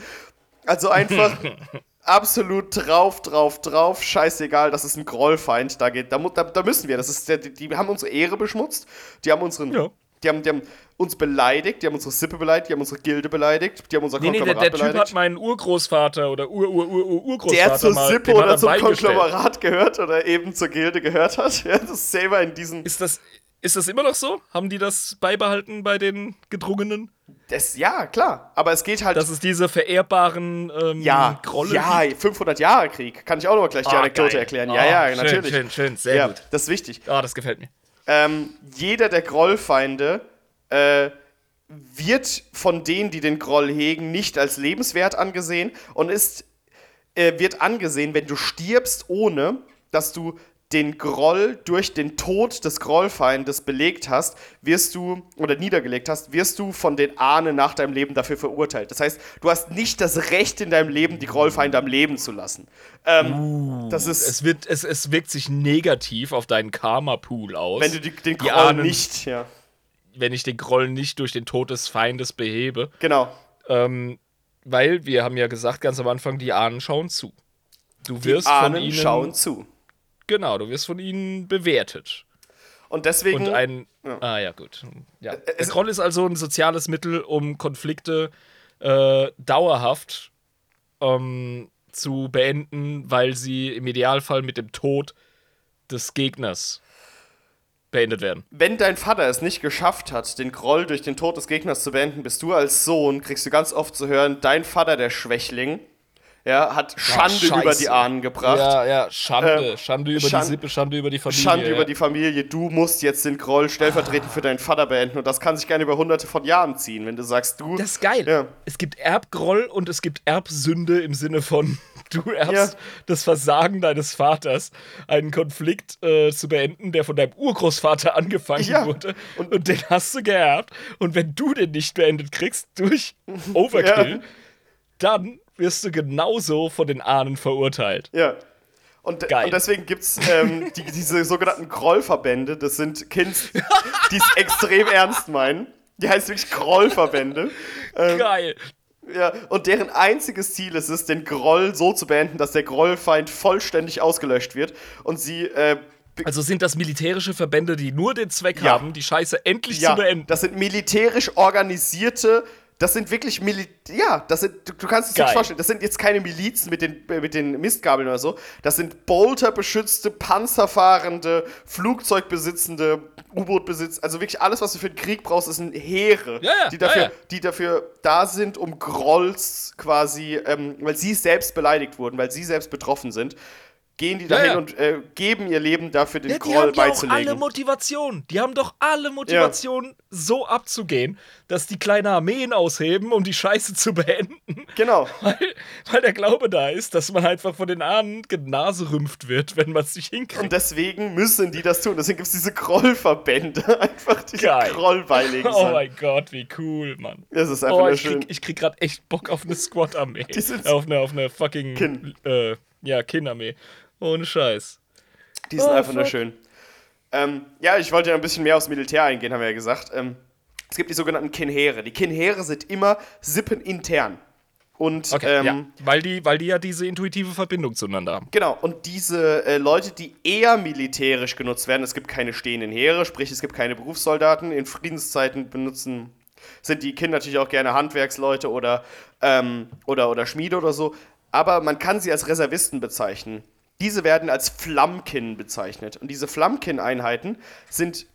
Also einfach absolut drauf, drauf, drauf, scheißegal, das ist ein Grollfeind, da, geht, da, da, da müssen wir, das ist die, die haben unsere Ehre beschmutzt, die haben unseren, Ja. die, haben, die haben uns beleidigt, die haben unsere Sippe beleidigt, die haben unsere Gilde beleidigt, die haben unser Nee, nee, der, Konglomerat der Typ beleidigt. hat meinen Urgroßvater oder Ur, Ur, Ur, Ur, Urgroßvater der zur mal, Sippe oder er zum. Konglomerat gehört oder eben zur Gilde gehört hat. Ja, das ist selber in diesen. Ist das, ist das immer noch so? Haben die das beibehalten bei den Gedrungenen? Das, ja, klar. Aber es geht halt. Dass es diese verehrbaren ähm, ja, Grolle ja, 500 Jahre Krieg. Kann ich auch noch gleich die Ah, Anekdote geil. erklären. Ah, Ja, ja, schön, natürlich. schön, schön, sehr ja, gut. Das ist wichtig. Ah, das gefällt mir. Ähm, jeder der Grollfeinde äh, wird von denen, die den Groll hegen, nicht als lebenswert angesehen und ist, äh, wird angesehen, wenn du stirbst, ohne dass du den Groll durch den Tod des Grollfeindes belegt hast, wirst du, oder niedergelegt hast, wirst du von den Ahnen nach deinem Leben dafür verurteilt. Das heißt, du hast nicht das Recht in deinem Leben, die Grollfeinde am Leben zu lassen. Ähm, das ist, Es, wird, es, es wirkt sich negativ auf deinen Karma-Pool aus. wenn du die, den die Groll Ahnen- nicht, ja, wenn ich den Groll nicht durch den Tod des Feindes behebe. genau. Ähm, weil wir haben ja gesagt ganz am Anfang, die Ahnen schauen zu. Du Die wirst von Ahnen ihnen schauen zu. Genau, du wirst von ihnen bewertet. Und deswegen. Und ein Ja. Ah ja, gut. Ja. Der es- Groll ist also ein soziales Mittel, um Konflikte äh, dauerhaft ähm, zu beenden, weil sie im Idealfall mit dem Tod des Gegners beendet werden. wenn dein Vater es nicht geschafft hat, den Groll durch den Tod des Gegners zu beenden, bist du als Sohn, kriegst du ganz oft zu hören, dein Vater, der Schwächling, ja, hat Schande Scheiße. über die Ahnen gebracht. Ja, ja, Schande. Ähm, Schande über Schand- die Sippe, Schande über die Familie. Schande ja. über die Familie, du musst jetzt den Groll stellvertretend für deinen Vater beenden und das kann sich gerne über hunderte von Jahren ziehen, wenn du sagst, du. Das ist geil. Ja. Es gibt Erbgroll und es gibt Erbsünde im Sinne von, du erbst Ja. das Versagen deines Vaters, einen Konflikt äh, zu beenden, der von deinem Urgroßvater angefangen Ja. wurde. Und, den hast du geerbt. Und wenn du den nicht beendet kriegst durch Overkill, Ja. dann wirst du genauso von den Ahnen verurteilt. Ja. Und, und deswegen gibt es ähm, die, diese sogenannten Grollverbände, das sind Kids, die es extrem ernst meinen. Die heißt wirklich Grollverbände. ähm, Geil. Ja, und deren einziges Ziel ist es, den Groll so zu beenden, dass der Grollfeind vollständig ausgelöscht wird und sie äh, also sind das militärische Verbände, die nur den Zweck ja. haben, die Scheiße endlich ja, zu beenden. Das sind militärisch organisierte das sind wirklich Mil ja, das sind, du, du kannst es dir vorstellen, das sind jetzt keine Milizen mit den, mit den Mistgabeln oder so, das sind Bolter-beschützte, panzerfahrende, Flugzeugbesitzende, U-Boot-Besitz, also wirklich alles, was du für den Krieg brauchst, ist ein Heere, ja, ja, die, dafür, ja, die dafür da sind, um Grolls quasi, ähm, weil sie selbst beleidigt wurden, weil sie selbst betroffen sind, gehen die dahin ja, ja. und äh, geben ihr Leben dafür, den ja, die haben beizulegen. Die haben alle Motivation. Die haben doch alle Motivation, ja. so abzugehen, dass die kleine Armeen ausheben, um die Scheiße zu beenden. Genau. Weil, weil der Glaube da ist, dass man einfach von den Ahnen genaserümpft wird, wenn man es nicht hinkriegt. Und deswegen müssen die das tun. Deswegen gibt es diese Grollverbände. einfach. Groll beilegen. Oh mein Gott, wie cool, Mann. Das ist einfach oh, ich schön. Krieg, ich krieg gerade echt Bock auf eine Squad-Armee. Auf eine, auf eine fucking. Kin. Äh, ja, Kin-Armee. Ohne Scheiß. Die sind oh, einfach fuck. nur schön. Ähm, ja, ich wollte ja ein bisschen mehr aufs Militär eingehen, haben wir ja gesagt. Ähm, es gibt die sogenannten Kinheere. Die Kinheere sind immer sippenintern. Und, okay, ähm, ja, weil, die, weil die ja diese intuitive Verbindung zueinander haben. Genau, und diese äh, Leute, die eher militärisch genutzt werden, es gibt keine stehenden Heere, sprich es gibt keine Berufssoldaten. In Friedenszeiten benutzen, sind die Kinder natürlich auch gerne Handwerksleute oder, ähm, oder, oder Schmiede oder so. Aber man kann sie als Reservisten bezeichnen. Diese werden als Flammkin bezeichnet. Und diese Flammkin-Einheiten sind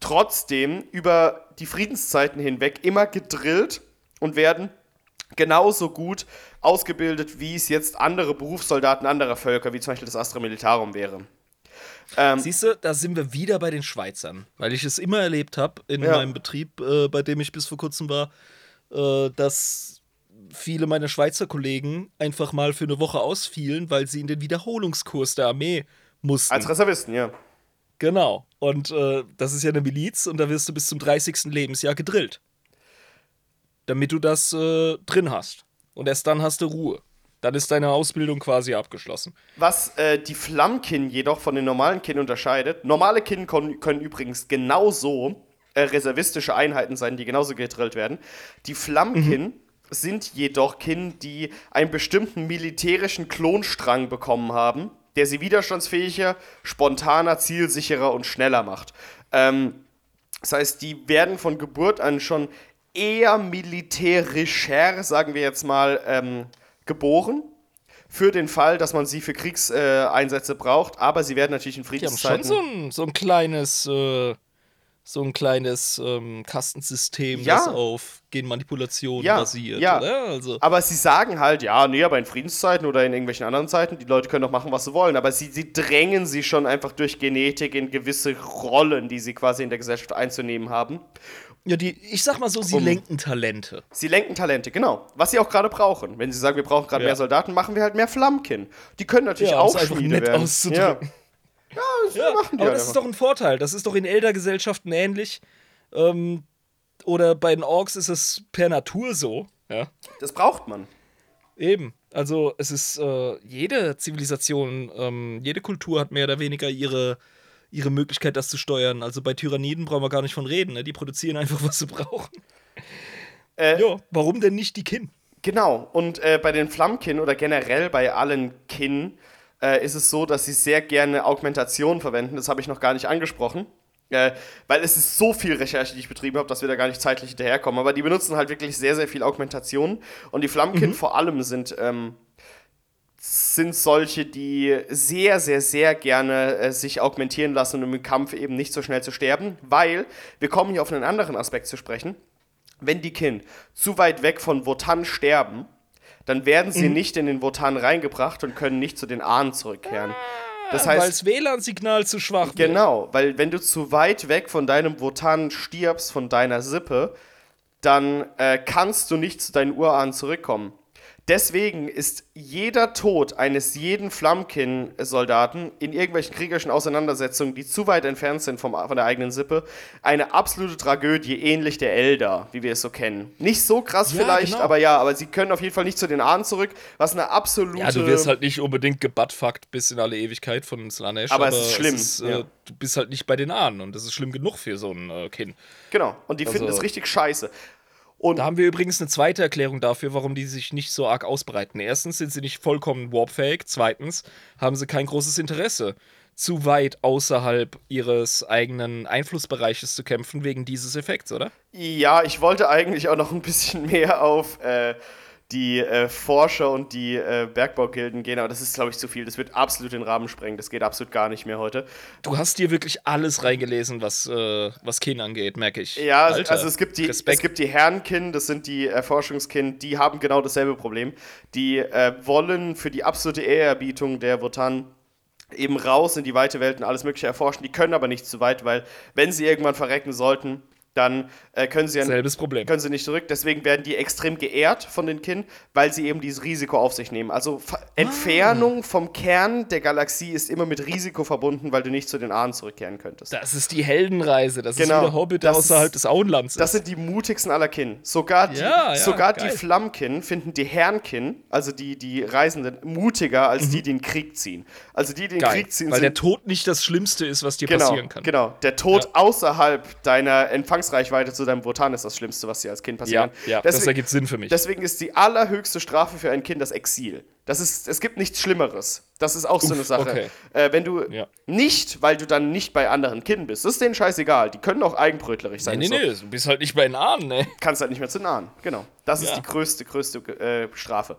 trotzdem über die Friedenszeiten hinweg immer gedrillt und werden genauso gut ausgebildet, wie es jetzt andere Berufssoldaten anderer Völker, wie zum Beispiel das Astra Militarum wäre. Ähm, Siehst du, da sind wir wieder bei den Schweizern, weil ich es immer erlebt habe in ja. meinem Betrieb, äh, bei dem ich bis vor kurzem war, äh, dass viele meiner Schweizer Kollegen einfach mal für eine Woche ausfielen, weil sie in den Wiederholungskurs der Armee mussten. Als Reservisten, ja. Genau. Und äh, das ist ja eine Miliz und da wirst du bis zum 30. Lebensjahr gedrillt. Damit du das äh, drin hast. Und erst dann hast du Ruhe. Dann ist deine Ausbildung quasi abgeschlossen. Was äh, die Flammkin jedoch von den normalen Kin unterscheidet, normale Kin können übrigens genauso äh, reservistische Einheiten sein, die genauso gedrillt werden. Die Flammkin mhm sind jedoch Kin, die einen bestimmten militärischen Klonstrang bekommen haben, der sie widerstandsfähiger, spontaner, zielsicherer und schneller macht. Ähm, das heißt, die werden von Geburt an schon eher militärischer, sagen wir jetzt mal, ähm, geboren. Für den Fall, dass man sie für Kriegseinsätze braucht, aber sie werden natürlich in Friedenszeiten. Die haben schon so ein, so ein kleines äh, so ein kleines ähm, Kastensystem, ja. das auf Genmanipulation ja, basiert. Ja, also. aber sie sagen halt, ja, nee, aber in Friedenszeiten oder in irgendwelchen anderen Zeiten, die Leute können doch machen, was sie wollen. Aber sie, sie drängen sie schon einfach durch Genetik in gewisse Rollen, die sie quasi in der Gesellschaft einzunehmen haben. Ja, die, ich sag mal so, sie um, lenken Talente. Sie lenken Talente, genau. Was sie auch gerade brauchen. Wenn sie sagen, wir brauchen gerade ja. mehr Soldaten, machen wir halt mehr Flammkin. Die können natürlich ja, auch Schmiede werden. Auszudrücken. Ja. Ja, das ja, machen die aber das ist doch ein Vorteil. Das ist doch in Eldergesellschaften ähnlich. Ähm, oder bei den Orks ist es per Natur so. Ja. Das braucht man. Eben. Also es ist äh, jede Zivilisation, ähm, jede Kultur hat mehr oder weniger ihre, ihre Möglichkeit, das zu steuern. Also bei Tyranniden brauchen wir gar nicht von reden. Ne? Die produzieren einfach, was sie brauchen. Äh, ja, warum denn nicht die Kin? Genau. Und äh, bei den Flammkin oder generell bei allen Kin äh, ist es so, dass sie sehr gerne Augmentation verwenden. Das habe ich noch gar nicht angesprochen. Äh, weil es ist so viel Recherche, die ich betrieben habe, dass wir da gar nicht zeitlich hinterherkommen. Aber die benutzen halt wirklich sehr, sehr viel Augmentation. Und die Flammkind mhm. vor allem sind, ähm, sind solche, die sehr, sehr, sehr gerne äh, sich augmentieren lassen, um im Kampf eben nicht so schnell zu sterben. Weil, wir kommen hier auf einen anderen Aspekt zu sprechen. Wenn die Kin zu weit weg von Wotan sterben, dann werden sie mhm. nicht in den Wotan reingebracht und können nicht zu den Ahnen zurückkehren. Das heißt, weil das WLAN-Signal zu schwach wird. Genau, weil wenn du zu weit weg von deinem Wotan stirbst, von deiner Sippe, dann äh, kannst du nicht zu deinen Urahnen zurückkommen. Deswegen ist jeder Tod eines jeden Flammkin-Soldaten in irgendwelchen kriegerischen Auseinandersetzungen, die zu weit entfernt sind vom, von der eigenen Sippe, eine absolute Tragödie, ähnlich der Elder, wie wir es so kennen. Nicht so krass Ja, vielleicht, genau. aber ja, aber sie können auf jeden Fall nicht zu den Ahnen zurück, was eine absolute. Ja, du wirst halt nicht unbedingt gebuttfuckt bis in alle Ewigkeit von Slanesh. Aber es ist schlimm, äh, ja. Du bist halt nicht bei den Ahnen und das ist schlimm genug für so ein äh, Kind. Genau, und die finden Also- es richtig scheiße. Und Da haben wir übrigens eine zweite Erklärung dafür, warum die sich nicht so arg ausbreiten. Erstens sind sie nicht vollkommen warpfähig. Zweitens haben sie kein großes Interesse, zu weit außerhalb ihres eigenen Einflussbereiches zu kämpfen, wegen dieses Effekts, oder? Ja, ich wollte eigentlich auch noch ein bisschen mehr auf äh, die äh, Forscher und die äh, Bergbaugilden gehen, aber das ist, glaube ich, zu viel. Das wird absolut den Rahmen sprengen. Das geht absolut gar nicht mehr heute. Du hast dir wirklich alles reingelesen, was, äh, was Kin angeht, merke ich. Ja, Alter, also es gibt die, Respekt. es gibt die Herrenkin, das sind die Erforschungskind, die haben genau dasselbe Problem. Die äh, wollen für die absolute Ehrerbietung der Wotan eben raus in die weite Welt und alles Mögliche erforschen. Die können aber nicht zu weit, weil wenn sie irgendwann verrecken sollten, dann äh, können sie Selbes Problem. können sie nicht zurück. Deswegen werden die extrem geehrt von den Kin, weil sie eben dieses Risiko auf sich nehmen. Also Ver Ah. Entfernung vom Kern der Galaxie ist immer mit Risiko verbunden, weil du nicht zu den Ahnen zurückkehren könntest. Das ist die Heldenreise. Das Genau, ist wie der Hobbit, der das außerhalb ist- des Auenlands Das ist. sind die mutigsten aller Kin. Sogar die, Ja, ja, sogar geil. die Flammkin finden die Herrenkin, also die, die Reisenden, mutiger als die, die den Krieg ziehen. Also die, die den Mhm. Geil, Krieg ziehen, weil der Tod nicht das Schlimmste ist, was dir genau, passieren kann. genau. Der Tod Ja. außerhalb deiner Empfangsreichweite zu deinem Wotan ist das Schlimmste, was dir als Kind passieren Ja, kann. ja das Deswegen- ergibt Sinn für mich. Deswegen ist die allerhöchste Strafe für ein Kind das Exil. Das ist, es gibt nichts Schlimmeres. Das ist auch so eine Sache. okay. Äh, wenn du Ja. nicht, weil du dann nicht bei anderen Kindern bist, das ist denen scheißegal. Die können auch eigenbrötlerig sein. nee, nee, so. nee, du bist halt nicht bei den Ahnen, ne? Kannst halt nicht mehr zu nahen. Genau. Das ist Ja. die größte, größte äh, Strafe.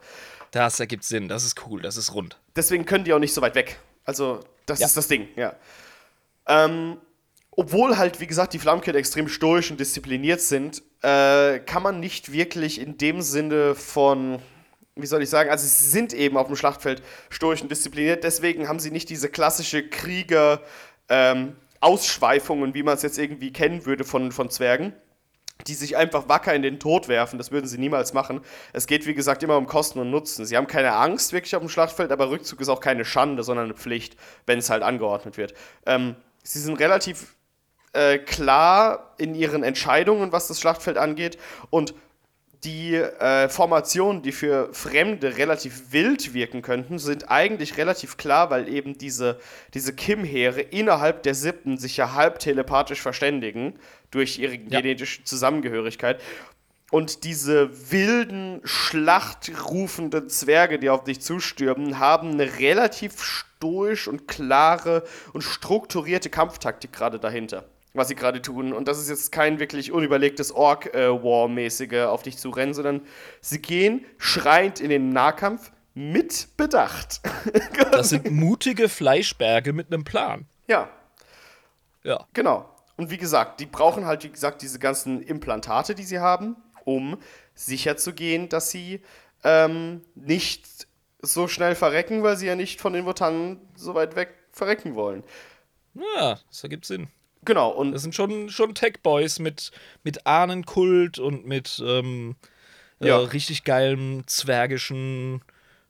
Das ergibt Sinn, das ist cool, das ist rund. Deswegen können die auch nicht so weit weg. Also, das Ja. ist das Ding, ja. Ähm, obwohl halt, wie gesagt, die Flammkind extrem stoisch und diszipliniert sind, äh, kann man nicht wirklich in dem Sinne von, wie soll ich sagen, also sie sind eben auf dem Schlachtfeld stoisch und diszipliniert, deswegen haben sie nicht diese klassische Krieger- ähm, Ausschweifungen, wie man es jetzt irgendwie kennen würde von, von Zwergen die sich einfach wacker in den Tod werfen. Das würden sie niemals machen. Es geht, wie gesagt, immer um Kosten und Nutzen. Sie haben keine Angst wirklich auf dem Schlachtfeld, aber Rückzug ist auch keine Schande, sondern eine Pflicht, wenn es halt angeordnet wird. Ähm, sie sind relativ äh, klar in ihren Entscheidungen, was das Schlachtfeld angeht. Und die äh, Formationen, die für Fremde relativ wild wirken könnten, sind eigentlich relativ klar, weil eben diese, diese Kim-Heere innerhalb der Sippen sich ja halb telepathisch verständigen durch ihre Ja. genetische Zusammengehörigkeit. Und diese wilden, schlachtrufenden Zwerge, die auf dich zustürmen, haben eine relativ stoisch und klare und strukturierte Kampftaktik gerade dahinter, was sie gerade tun. Und das ist jetzt kein wirklich unüberlegtes Orc-War-mäßige auf dich zu rennen, sondern sie gehen schreiend in den Nahkampf mit Bedacht. Das sind mutige Fleischberge mit einem Plan. ja, Ja. Genau. Und wie gesagt, die brauchen halt, wie gesagt, diese ganzen Implantate, die sie haben, um sicherzugehen, dass sie ähm, nicht so schnell verrecken, weil sie ja nicht von den Wotanen so weit weg verrecken wollen. Ja, das ergibt Sinn. Genau, und Das sind schon, schon Tech-Boys mit, mit Ahnenkult und mit ähm, Ja. äh, richtig geilem zwergischen.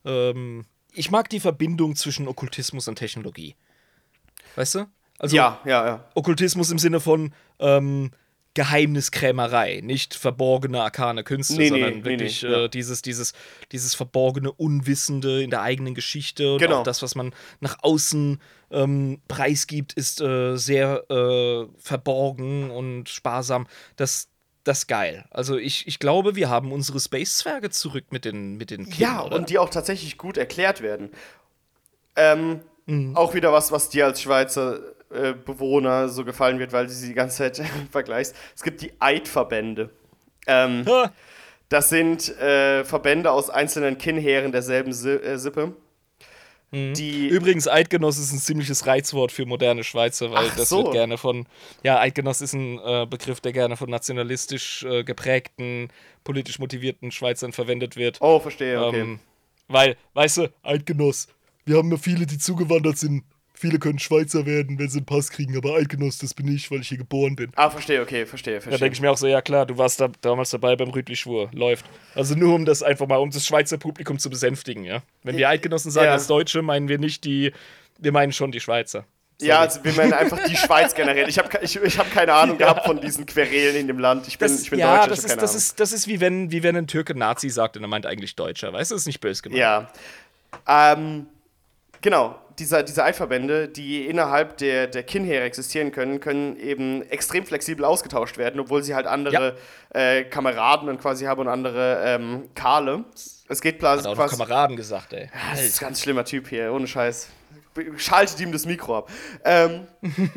Ähm, ich mag die Verbindung zwischen Okkultismus und Technologie. Weißt du? Also ja, ja, ja. Okkultismus im Sinne von ähm, Geheimniskrämerei, nicht verborgene arkane Künste, Nee, sondern nee, wirklich nee, ja. äh, dieses, dieses, dieses verborgene Unwissende in der eigenen Geschichte und Genau. auch das, was man nach außen ähm, preisgibt, ist äh, sehr äh, verborgen und sparsam. Das, das ist geil. Also ich, ich glaube, wir haben unsere Space-Zwerge zurück mit den, mit den Kindern. Ja, oder? und die auch tatsächlich gut erklärt werden. Ähm, Mhm. Auch wieder was, was dir als Schweizer äh, Bewohner so gefallen wird, weil du sie die ganze Zeit vergleichst. Es gibt die Eidverbände. Ähm, Das sind äh, Verbände aus einzelnen Kinnheeren derselben Si äh, Sippe. Die, Übrigens, Eidgenoss ist ein ziemliches Reizwort für moderne Schweizer, weil Ach das so. wird gerne von, ja, Eidgenoss ist ein äh, Begriff, der gerne von nationalistisch äh, geprägten, politisch motivierten Schweizern verwendet wird. oh, verstehe, okay. Ähm, weil, weißt du, Eidgenoss, wir haben ja viele, die zugewandert sind. viele können Schweizer werden, wenn sie einen Pass kriegen, aber Eidgenoss, das bin ich, weil ich hier geboren bin. Ah, verstehe, okay, verstehe, Da verstehe. denke ich mir auch so, ja klar, du warst da damals dabei beim Rütli-Schwur. Läuft. Also nur um das einfach mal, um das Schweizer Publikum zu besänftigen, ja. Wenn wir Eidgenossen sagen Ja. als Deutsche, meinen wir nicht die, wir meinen schon die Schweizer. ja, also wir meinen einfach die Schweiz generell. Ich habe ich, ich hab keine Ahnung gehabt von diesen Querelen in dem Land. Ich bin, Das, ich bin ja, Deutscher, das ich ist, das, Ahnung. ist, das ist wie wenn, wie wenn ein Türke Nazi sagt und er meint eigentlich Deutscher. Weißt du, das ist nicht böse gemeint. Ja. Ähm, genau, diese, diese Eidverbände, die innerhalb der, der Kinnheere existieren können, können eben extrem flexibel ausgetauscht werden, obwohl sie halt andere äh, Kameraden dann quasi haben und andere ähm, Kale. Es geht quasi. Hat auch noch Kameraden gesagt, ey. Das ist ein ganz schlimmer Typ hier, ohne Scheiß. Schaltet ihm das Mikro ab. Ähm,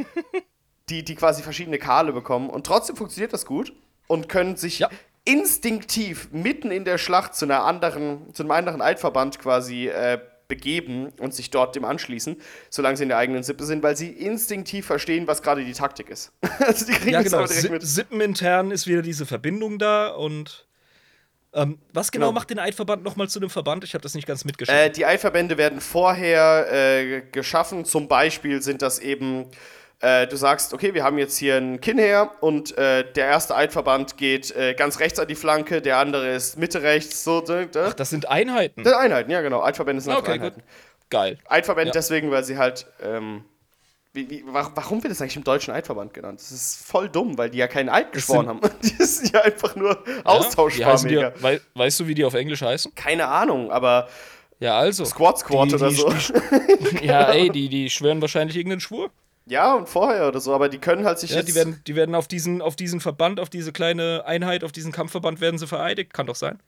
die, die quasi verschiedene Kale bekommen und trotzdem funktioniert das gut und können sich Ja. instinktiv mitten in der Schlacht zu einer anderen, zu einem anderen Eidverband quasi äh, begeben und sich dort dem anschließen, solange sie in der eigenen Sippe sind, weil sie instinktiv verstehen, was gerade die Taktik ist. also die kriegen Ja, das genau. aber direkt mit. Sippenintern ist wieder diese Verbindung da und. Ähm, was genau, Genau. macht den Eidverband nochmal zu einem Verband? Ich habe das nicht ganz mitgeschrieben. Äh, die Eidverbände werden vorher äh, geschaffen. Zum Beispiel sind das eben, äh, du sagst, okay, wir haben jetzt hier ein Kinnheer und äh, der erste Eidverband geht äh, ganz rechts an die Flanke, der andere ist Mitte rechts, so. Da, da. Ach, das sind Einheiten. Das sind Einheiten, ja genau. Eidverbände sind einfach Okay, gut. Einheiten. Geil. Eidverbände Ja. deswegen, weil sie halt. Ähm, wie, wie, wa- warum wird das eigentlich im deutschen Eidverband genannt? Das ist voll dumm, weil die ja keinen Eid geschworen haben. Die sind ja einfach nur Ja, austauschbar die, mega. wei weißt du, wie die auf Englisch heißen? Keine Ahnung, aber Ja, also. Squad Squad Die- oder die- so. Ja, ey, die, die schwören wahrscheinlich irgendeinen Schwur. Ja, und vorher oder so, aber die können halt sich Ja, jetzt. die werden, die werden auf, diesen, auf diesen Verband, auf diese kleine Einheit, auf diesen Kampfverband werden sie vereidigt. Kann doch sein.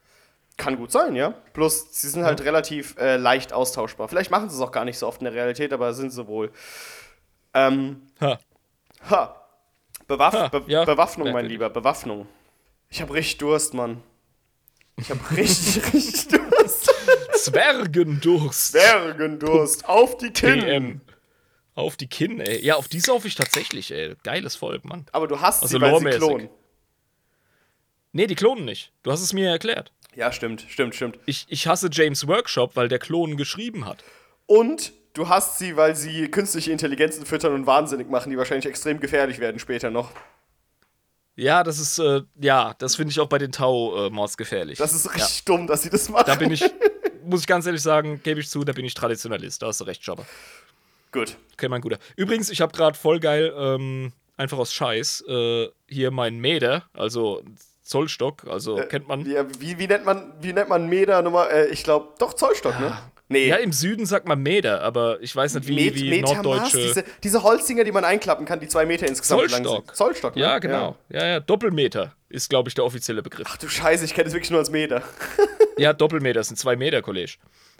Kann gut sein, ja. Plus, sie sind halt relativ äh, leicht austauschbar. Vielleicht machen sie es auch gar nicht so oft in der Realität, aber sind sie wohl. Ähm, Ha. ha. Bewaff Ha, Be ja, Bewaffnung, mein. Lieber, Bewaffnung. Ich hab richtig Durst, Mann. Ich hab richtig, richtig Durst. Zwergendurst. Bergendurst. Auf die Kinn. Auf die Kinn, ey. Ja, auf die sauf ich tatsächlich, ey. Geiles Volk, Mann. Aber du hast Also sie, weil sie klonen. Nee, die klonen nicht. Du hast es mir erklärt. Ja, stimmt, stimmt, stimmt. Ich, ich hasse James Workshop, weil der Klonen geschrieben hat. Und du hast sie, weil sie künstliche Intelligenzen füttern und wahnsinnig machen, die wahrscheinlich extrem gefährlich werden später noch. Ja, das ist, äh, ja, das finde ich auch bei den Tau äh, mordsgefährlich. Das ist richtig dumm, dass sie das machen. Da bin ich, muss ich ganz ehrlich sagen, gebe ich zu, da bin ich Traditionalist. Da hast du recht, Jobber. Gut. Okay, mein Guter. Übrigens, ich habe gerade voll geil, ähm, einfach aus Scheiß, äh, hier mein Meter, also Zollstock, also kennt man. Wie, wie, wie, nennt man, wie nennt man Meter Nummer? Äh, ich glaube, doch Zollstock, ne? Nee. Ja, im Süden sagt man Meter, aber ich weiß nicht, wie, Met, wie Metermaß, Norddeutsche. diese, diese Holzdinger, die man einklappen kann, die zwei Meter insgesamt lang Zollstock. sind. Zollstock, ne? ja, genau. Ja. ja, Doppelmeter ist, glaube ich, der offizielle Begriff. Ach du Scheiße, ich kenne es wirklich nur als Meter. Ja, Doppelmeter sind zwei Meter, Kollege.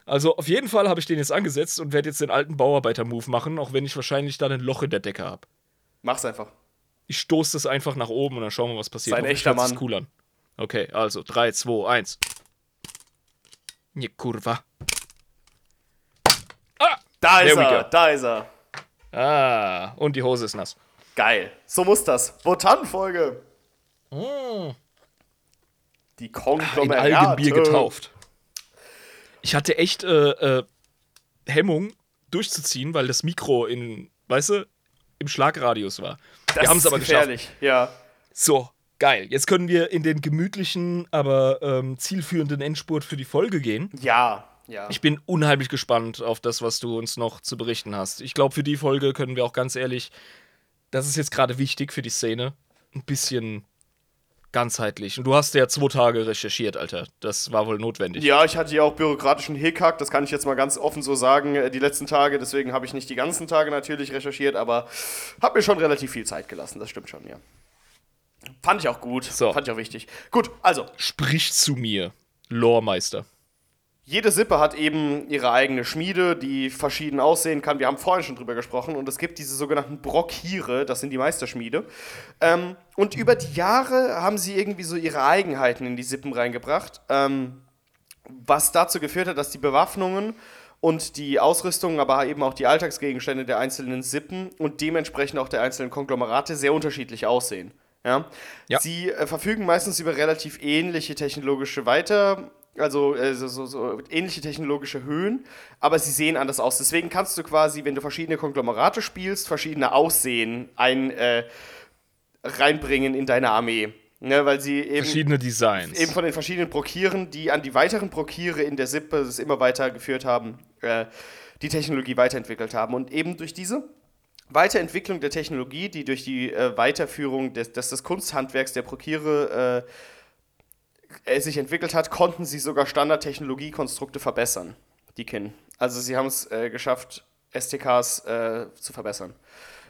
Also auf jeden Fall habe ich den jetzt angesetzt und werde jetzt den alten Bauarbeiter-Move machen, auch wenn ich wahrscheinlich dann ein Loch in der Decke habe. Mach's einfach. Ich stoße das einfach nach oben und dann schauen wir, was passiert. Sei ein Hoffentlich echter Mann. cool an. Okay, also 3, 2, 1. Ne Kurva. Ah! Da ist er, da ist er. Ah, und die Hose ist nass. Geil. So muss das. Botan-Folge. Die In Konglomerate. Algenbier getauft. Ich hatte echt äh, äh, Hemmung durchzuziehen, weil das Mikro in, weißt du, im Schlagradius war. Das wir haben es aber geschafft. gefährlich. Ja. So, geil. Jetzt können wir in den gemütlichen, aber ähm, zielführenden Endspurt für die Folge gehen. Ja. Ja. Ich bin unheimlich gespannt auf das, was du uns noch zu berichten hast. Ich glaube, für die Folge können wir auch ganz ehrlich, das ist jetzt gerade wichtig für die Szene, ein bisschen ganzheitlich. Und du hast ja zwei Tage recherchiert, Alter. Das war wohl notwendig. Ja, ich hatte ja auch bürokratischen Hickhack, das kann ich jetzt mal ganz offen so sagen, äh, die letzten Tage. Deswegen habe ich nicht die ganzen Tage natürlich recherchiert, aber habe mir schon relativ viel Zeit gelassen, das stimmt schon, ja. Fand ich auch gut, So. fand ich auch wichtig. Gut, also, Sprich zu mir, Loremeister. Jede Sippe hat eben ihre eigene Schmiede, die verschieden aussehen kann. Wir haben vorhin schon drüber gesprochen und es gibt diese sogenannten Brockhiere, das sind die Meisterschmiede. Ähm, und über die Jahre haben sie irgendwie so ihre Eigenheiten in die Sippen reingebracht, ähm, was dazu geführt hat, dass die Bewaffnungen und die Ausrüstung, aber eben auch die Alltagsgegenstände der einzelnen Sippen und dementsprechend auch der einzelnen Konglomerate sehr unterschiedlich aussehen. Ja? Ja. Sie äh, verfügen meistens über relativ ähnliche technologische also äh, so, so, so ähnliche technologische Höhen, aber sie sehen anders aus. Deswegen kannst du quasi, wenn du verschiedene Konglomerate spielst, verschiedene Aussehen ein, äh, reinbringen in deine Armee. Ne, weil sie eben, Verschiedene Designs. eben von den verschiedenen Brokieren, die an die weiteren Brokiere in der Sippe es immer weiter geführt haben, äh, die Technologie weiterentwickelt haben. Und eben durch diese Weiterentwicklung der Technologie, die durch die äh, Weiterführung des, des, des Kunsthandwerks der Brokiere äh, äh, sich entwickelt hat, konnten sie sogar Standardtechnologiekonstrukte verbessern, die Kin. Also sie haben es äh, geschafft, STKs äh, zu verbessern.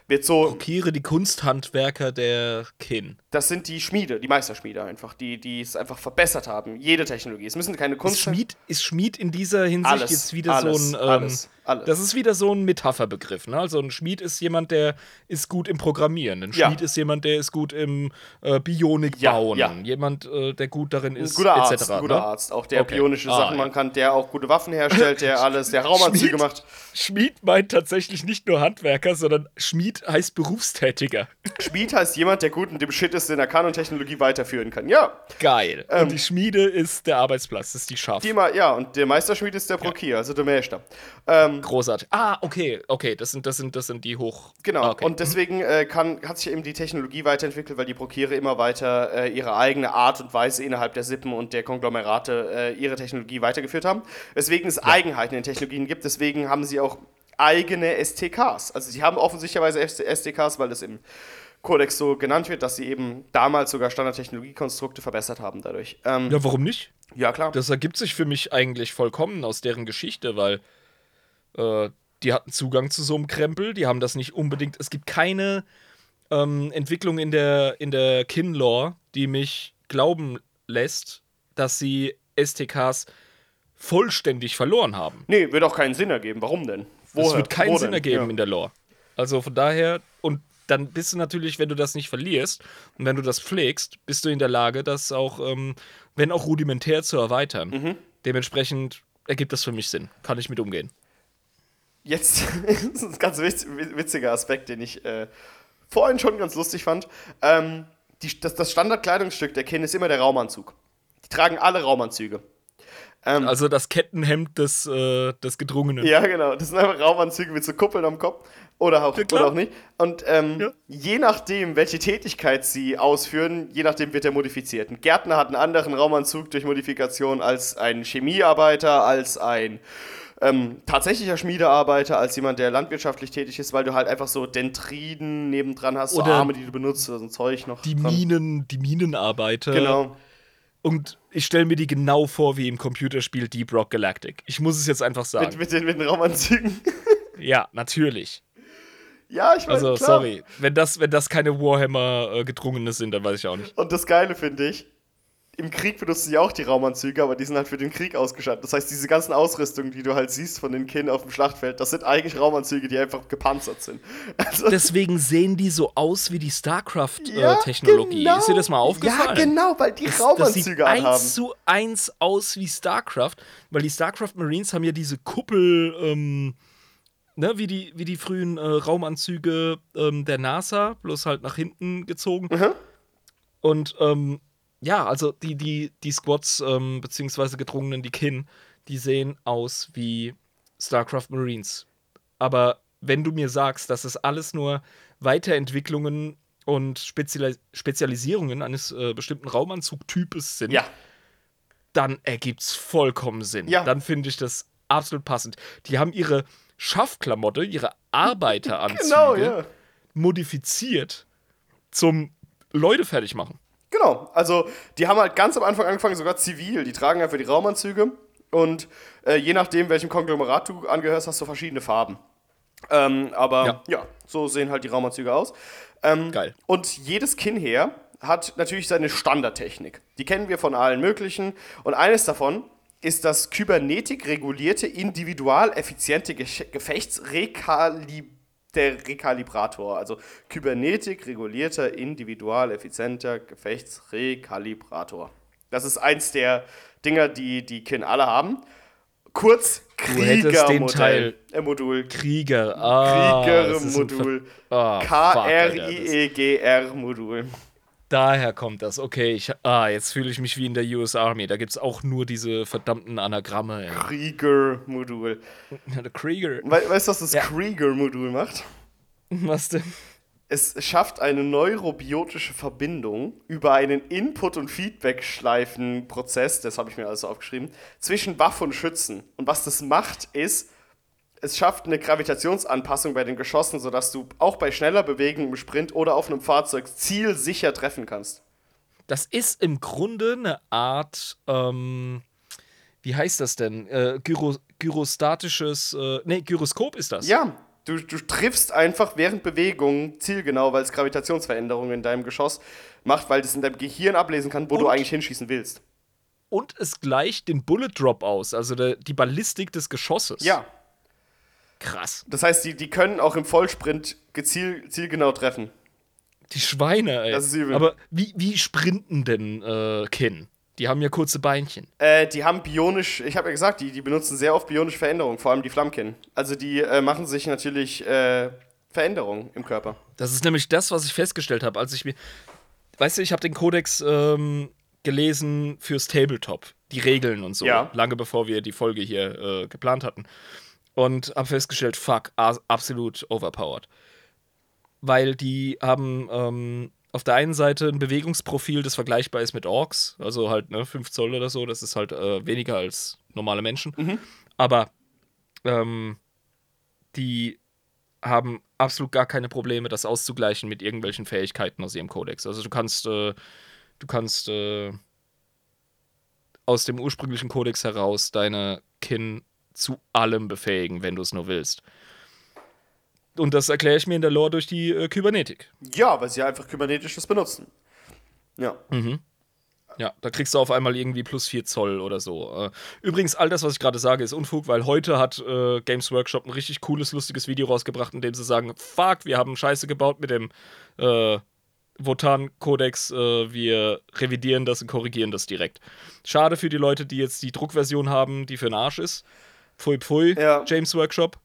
Wird so, Markiere die Kunsthandwerker der Kin. das sind die Schmiede, die Meisterschmiede einfach, die, die es einfach verbessert haben. Jede Technologie. Es müssen keine Ist Kunst Schmied, ist Schmied in dieser Hinsicht Alles, jetzt wieder alles, so ein. Ähm, alles, alles. Das ist wieder so ein Metapherbegriff. Ne? Also ein Schmied ist jemand, der ist gut im Programmieren. Ein Ja. Schmied ist jemand, der ist gut im äh, Bionik Ja, bauen. ja. Jemand, äh, der gut darin ist, guter etc. Arzt, ein guter ne? Arzt, auch der Okay. bionische Ah, Sachen ja. machen kann, der auch gute Waffen herstellt, der alles, der Raumanzüge macht. Schmied meint tatsächlich nicht nur Handwerker, sondern Schmied heißt Berufstätiger. Schmied heißt jemand, der gut in dem Shit ist, den er kann und Technologie weiterführen kann. Ja, Geil. Ähm. Und die Schmiede ist der Arbeitsplatz, das ist die mal, ja, und der Meisterschmied ist der Brokier, also der Meister. Ähm, Großartig. Ah, okay, okay, das sind, das sind, das sind die hoch. Genau, Ah, okay. und deswegen äh, kann, hat sich eben die Technologie weiterentwickelt, weil die Brokiere immer weiter äh, ihre eigene Art und Weise innerhalb der Sippen und der Konglomerate äh, ihre Technologie weitergeführt haben. Weswegen es Eigenheiten in den Technologien gibt, deswegen haben sie auch eigene STKs. Also sie haben offensichtlicherweise STKs, weil das im Kodex so genannt wird, dass sie eben damals sogar Standardtechnologiekonstrukte verbessert haben dadurch. Ähm, ja. ja, warum nicht? klar. Das ergibt sich für mich eigentlich vollkommen aus deren Geschichte, weil äh, die hatten Zugang zu so einem Krempel, die haben das nicht unbedingt. Es gibt keine ähm, Entwicklung in der, in der Kin-Lore, die mich glauben lässt, dass sie STKs vollständig verloren haben. nee, wird auch keinen Sinn ergeben. Warum denn? Es wird keinen Wo Sinn denn? ergeben Ja. in der Lore. Also von daher, und dann bist du natürlich, wenn du das nicht verlierst und wenn du das pflegst, bist du in der Lage, das auch, ähm, wenn auch rudimentär zu erweitern. Mhm. Dementsprechend ergibt das für mich Sinn. Kann ich mit umgehen. Jetzt ist ein ganz witz, witziger Aspekt, den ich äh, vorhin schon ganz lustig fand. Ähm, die, das, das Standardkleidungsstück der Kin ist immer der Raumanzug. Die tragen alle Raumanzüge. Ähm, Also das Kettenhemd des, äh, des Gedrungenen. ja, genau. Das sind einfach Raumanzüge mit so Kuppeln am Kopf. Oder auch, Ja, oder auch nicht. Und ähm, Ja. je nachdem, welche Tätigkeit sie ausführen, je nachdem wird er modifiziert. Ein Gärtner hat einen anderen Raumanzug durch Modifikation als ein Chemiearbeiter, als ein ähm, tatsächlicher Schmiedearbeiter, als jemand, der landwirtschaftlich tätig ist, weil du halt einfach so Dentriden nebendran hast, so Oder Arme, die du benutzt, so ein Zeug noch. Die dran. Minen, die Minenarbeiter. Genau. Und ich stelle mir die genau vor wie im Computerspiel Deep Rock Galactic. Ich muss es jetzt einfach sagen. Mit, mit, den, mit den Raumanzügen. ja, natürlich. ja, ich meine, Also, klar. sorry. Wenn das, wenn das keine Warhammer-Gedrungene sind, dann weiß ich auch nicht. Und das Geile finde ich, im Krieg benutzen sie auch die Raumanzüge, aber die sind halt für den Krieg ausgestattet. Das heißt, diese ganzen Ausrüstungen, die du halt siehst von den Kin auf dem Schlachtfeld, das sind eigentlich Raumanzüge, die einfach gepanzert sind. Also, Deswegen sehen die so aus wie die ja, StarCraft-Technologie. genau. Ist dir das mal aufgefallen? Ja, genau, weil die Das, das sieht Raumanzüge anhaben. eins zu eins aus wie StarCraft, weil die StarCraft Marines haben ja diese Kuppel, ähm, ne, wie die, wie die frühen äh, Raumanzüge ähm, der NASA, bloß halt nach hinten gezogen. Mhm. Und ähm, ja, also die, die, die Squads, ähm, beziehungsweise gedrungenen, die Kin, die sehen aus wie StarCraft Marines. Aber wenn du mir sagst, dass es alles nur Weiterentwicklungen und Spezialis Spezialisierungen eines äh, bestimmten Raumanzugtypes sind, Ja, dann ergibt's vollkommen Sinn. Ja. Dann finde ich das absolut passend. Die haben ihre Schaffklamotte, ihre Arbeiteranzüge genau, ja. modifiziert zum Leute fertig machen. Genau, also die haben halt ganz am Anfang angefangen, sogar zivil. Die tragen einfach die Raumanzüge und äh, je nachdem, welchem Konglomerat du angehörst, hast du verschiedene Farben. Ähm, aber ja. Ja. so sehen halt die Raumanzüge aus. Ähm, Geil. Und jedes Kinnheer hat natürlich seine Standardtechnik. Die kennen wir von allen möglichen. Und eines davon ist das Kybernetik-regulierte, individual effiziente Ge der Rekalibrator. Also Kybernetik regulierter, individual effizienter Gefechtsrekalibrator. Das ist eins der Dinger, die die Kin alle haben. Kurz Kriegermodell. Äh, Modul. Krieger. Ah, Krieger-Modul. Ah, K-R-I-E-G-R-Modul. Daher kommt das. Okay, ich, ah, jetzt fühle ich mich wie in der US Army. Da gibt es auch nur diese verdammten Anagramme. Ja. Krieger-Modul. Der Krieger. We weißt du, was das Ja. Krieger-Modul macht? Was denn? Es schafft eine neurobiotische Verbindung über einen Input- und Feedback-Schleifen-Prozess, das habe ich mir also aufgeschrieben, zwischen Waffe und Schützen. Und was das macht, ist, es schafft eine Gravitationsanpassung bei den Geschossen, sodass du auch bei schneller Bewegung im Sprint oder auf einem Fahrzeug zielsicher treffen kannst. Das ist im Grunde eine Art, ähm, wie heißt das denn? Äh, Gyro, gyrostatisches, äh, nee, Gyroskop ist das. Ja, du, du triffst einfach während Bewegung zielgenau, weil es Gravitationsveränderungen in deinem Geschoss macht, weil das in deinem Gehirn ablesen kann, wo du Und? eigentlich hinschießen willst. Und es gleicht den Bullet Drop aus, also der, die Ballistik des Geschosses. Ja, Krass. das heißt, die, die können auch im Vollsprint geziel, zielgenau treffen. Die Schweine, ey. Das ist übel. Aber wie, wie sprinten denn äh, Kin? Die haben ja kurze Beinchen. Äh, die haben bionisch, ich habe ja gesagt, die, die benutzen sehr oft bionische Veränderungen, vor allem die Flammkin. Also die äh, machen sich natürlich äh, Veränderungen im Körper. Das ist nämlich das, was ich festgestellt habe, als ich mir. Weißt du, ich habe den Kodex ähm, gelesen fürs Tabletop, die Regeln und so, Ja. lange bevor wir die Folge hier äh, geplant hatten. Und habe festgestellt, fuck, absolut overpowered. Weil die haben ähm, auf der einen Seite ein Bewegungsprofil, das vergleichbar ist mit Orks, also halt ne, 5 Zoll oder so, das ist halt äh, weniger als normale Menschen. Aber ähm, die haben absolut gar keine Probleme, das auszugleichen mit irgendwelchen Fähigkeiten aus ihrem Kodex. Also du kannst, äh, du kannst äh, aus dem ursprünglichen Kodex heraus deine Kin zu allem befähigen, wenn du es nur willst. Und das erkläre ich mir in der Lore durch die äh, Kybernetik. Ja, weil sie einfach kybernetisches benutzen. Ja. Ja, da kriegst du auf einmal irgendwie plus 4 Zoll oder so. Äh, Übrigens, all das, was ich gerade sage, ist Unfug, weil heute hat äh, Games Workshop ein richtig cooles, lustiges Video rausgebracht, in dem sie sagen: Fuck, wir haben Scheiße gebaut mit dem äh, Wotan-Kodex. Äh, wir revidieren das und korrigieren das direkt. Schade für die Leute, die jetzt die Druckversion haben, die für den Arsch ist. Pfui, pfui, Ja. James Workshop.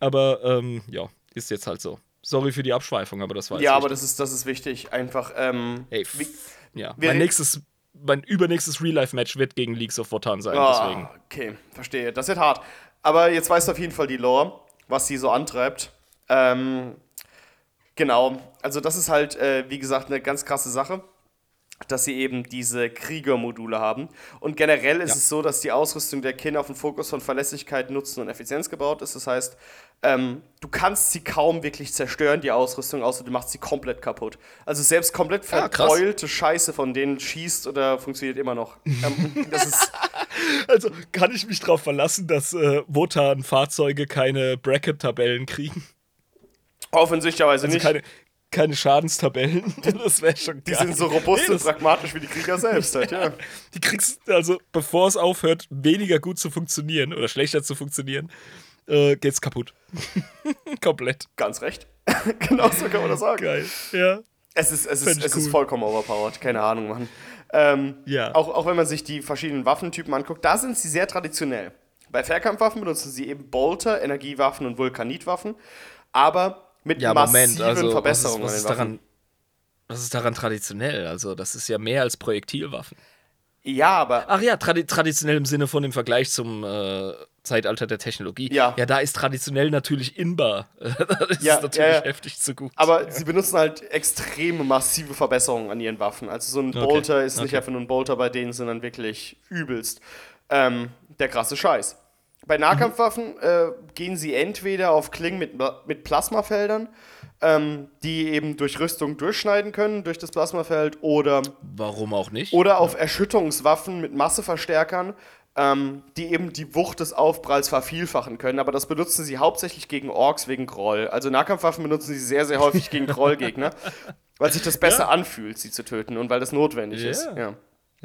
Aber ähm, ja, ist jetzt halt so. Sorry für die Abschweifung, aber das war jetzt Ja, aber das ist, das ist wichtig. Einfach, ähm. Ey, wie- ja. Mein nächstes, mein übernächstes Real-Life-Match wird gegen Leagues of Wotan sein, deswegen. Ah, okay, verstehe. Das wird hart. Aber jetzt weißt du auf jeden Fall die Lore, was sie so antreibt. Ähm, genau. Also, das ist halt, äh, wie gesagt, eine ganz krasse Sache, dass sie eben diese Kriegermodule haben. Und generell ist Ja. es so, dass die Ausrüstung der Kinder auf den Fokus von Verlässlichkeit, Nutzen und Effizienz gebaut ist. Das heißt, ähm, du kannst sie kaum wirklich zerstören, die Ausrüstung, außer du machst sie komplett kaputt. Also selbst komplett Ja, verteulte Scheiße von denen schießt oder funktioniert immer noch. ähm, Also kann ich mich darauf verlassen, dass äh, Wotan-Fahrzeuge keine Bracket-Tabellen kriegen? offensichtlicherweise Also nicht. keine, keine Schadenstabellen? das wäre schon Die geil. sind so robust Nee, und pragmatisch wie die Krieger selbst halt, ja. Die kriegst also, bevor es aufhört, weniger gut zu funktionieren oder schlechter zu funktionieren, äh, geht's kaputt. Komplett. Ganz recht. genau so kann man das sagen. Geil. Ja. Es ist, es ist, es ist cool. vollkommen overpowered, keine Ahnung, Mann. Ähm, Ja. auch, auch wenn man sich die verschiedenen Waffentypen anguckt, da sind sie sehr traditionell. Bei Fernkampfwaffen benutzen sie eben Bolter, Energiewaffen und Vulkanitwaffen, aber mit Ja, massiven Moment, also was ist, Verbesserungen was, ist den Waffen. daran, was ist daran traditionell? Also, das ist ja mehr als Projektilwaffen. Ja, aber Ach ja, tradi traditionell im Sinne von dem Vergleich zum äh, Zeitalter der Technologie. Ja. Ja, da ist traditionell natürlich inbar. das ist Ja, natürlich ja, ja. heftig zu gut. Aber sie benutzen halt extreme, massive Verbesserungen an ihren Waffen. Also so ein Okay, Bolter ist nicht okay. einfach nur ein Bolter bei denen, sondern wirklich übelst. Ähm, der krasse Scheiß. Bei Nahkampfwaffen äh, gehen sie entweder auf Klingen mit, mit Plasmafeldern, ähm, die eben durch Rüstung durchschneiden können, durch das Plasmafeld, oder, Warum auch nicht? oder auf Erschütterungswaffen mit Masseverstärkern, ähm, die eben die Wucht des Aufpralls vervielfachen können. Aber das benutzen sie hauptsächlich gegen Orks wegen Groll. Also Nahkampfwaffen benutzen sie sehr, sehr häufig gegen Grollgegner, weil sich das besser anfühlt, sie zu töten und weil das notwendig Ja. ist. Ja.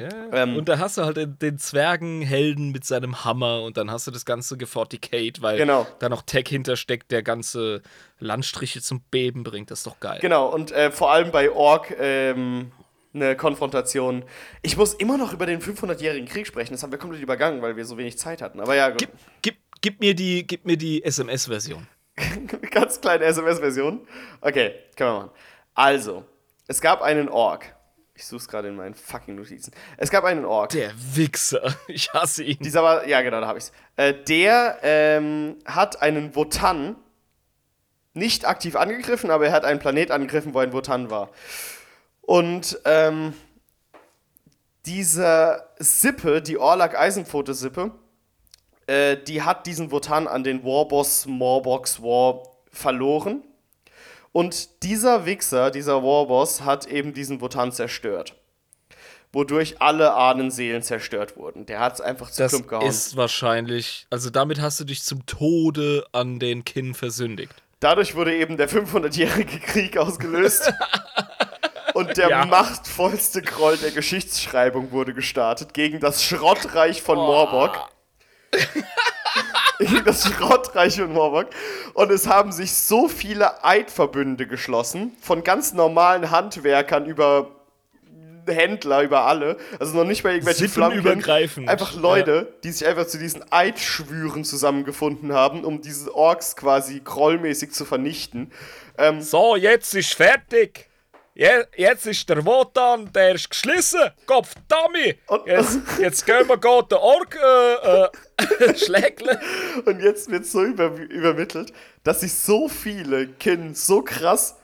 Ja. Ähm, und da hast du halt den, den Zwergenhelden mit seinem Hammer und dann hast du das Ganze geforticate, weil Genau. da noch Tech hintersteckt, der ganze Landstriche zum Beben bringt. Das ist doch geil. Genau, und äh, vor allem bei Ork ähm, eine Konfrontation. Ich muss immer noch über den 500-jährigen Krieg sprechen. Das haben wir komplett übergangen, weil wir so wenig Zeit hatten. Aber ja. Gib, gib, gib mir die, gib mir die SMS-Version. ganz kleine SMS-Version. Okay, können wir machen. Also, es gab einen Ork, Ich suche es gerade in meinen fucking Notizen. Es gab einen Ork. Der Wichser. Ich hasse ihn. Dieser war, ja genau, da habe ich's. Äh, der ähm, hat einen Wotan nicht aktiv angegriffen, aber er hat einen Planet angegriffen, wo ein Wotan war. Und ähm, diese Sippe, die Orlak Eisenpfote-Sippe, äh, die hat diesen Wotan an den Warboss Morbox War verloren. Und dieser Wichser, dieser Warboss, hat eben diesen Wotan zerstört. Wodurch alle Ahnenseelen zerstört wurden. Der hat es einfach zu Das Klump gehauen. ist wahrscheinlich, also damit hast du dich zum Tode an den Kinn versündigt. Dadurch wurde eben der 500-jährige Krieg ausgelöst. Und der Ja. machtvollste Groll der Geschichtsschreibung wurde gestartet gegen das Schrottreich von Morbock. gegen das Schrottreich von Morbock. Und es haben sich so viele Eidverbünde geschlossen, von ganz normalen Handwerkern über Händler, über alle. Also noch nicht mal irgendwelche. Sippenübergreifend. Einfach Leute, die sich einfach zu diesen Eidschwüren zusammengefunden haben, um diese Orks quasi grollmäßig zu vernichten. Ähm, So, jetzt ist fertig. Je, jetzt ist der Wotan, der ist geschlossen. Kopf Dummy. Und- Jetzt, jetzt gehen wir gerade den Ork äh, äh, schlägeln. Und jetzt wird so über, übermittelt, dass sich so viele Kin so krass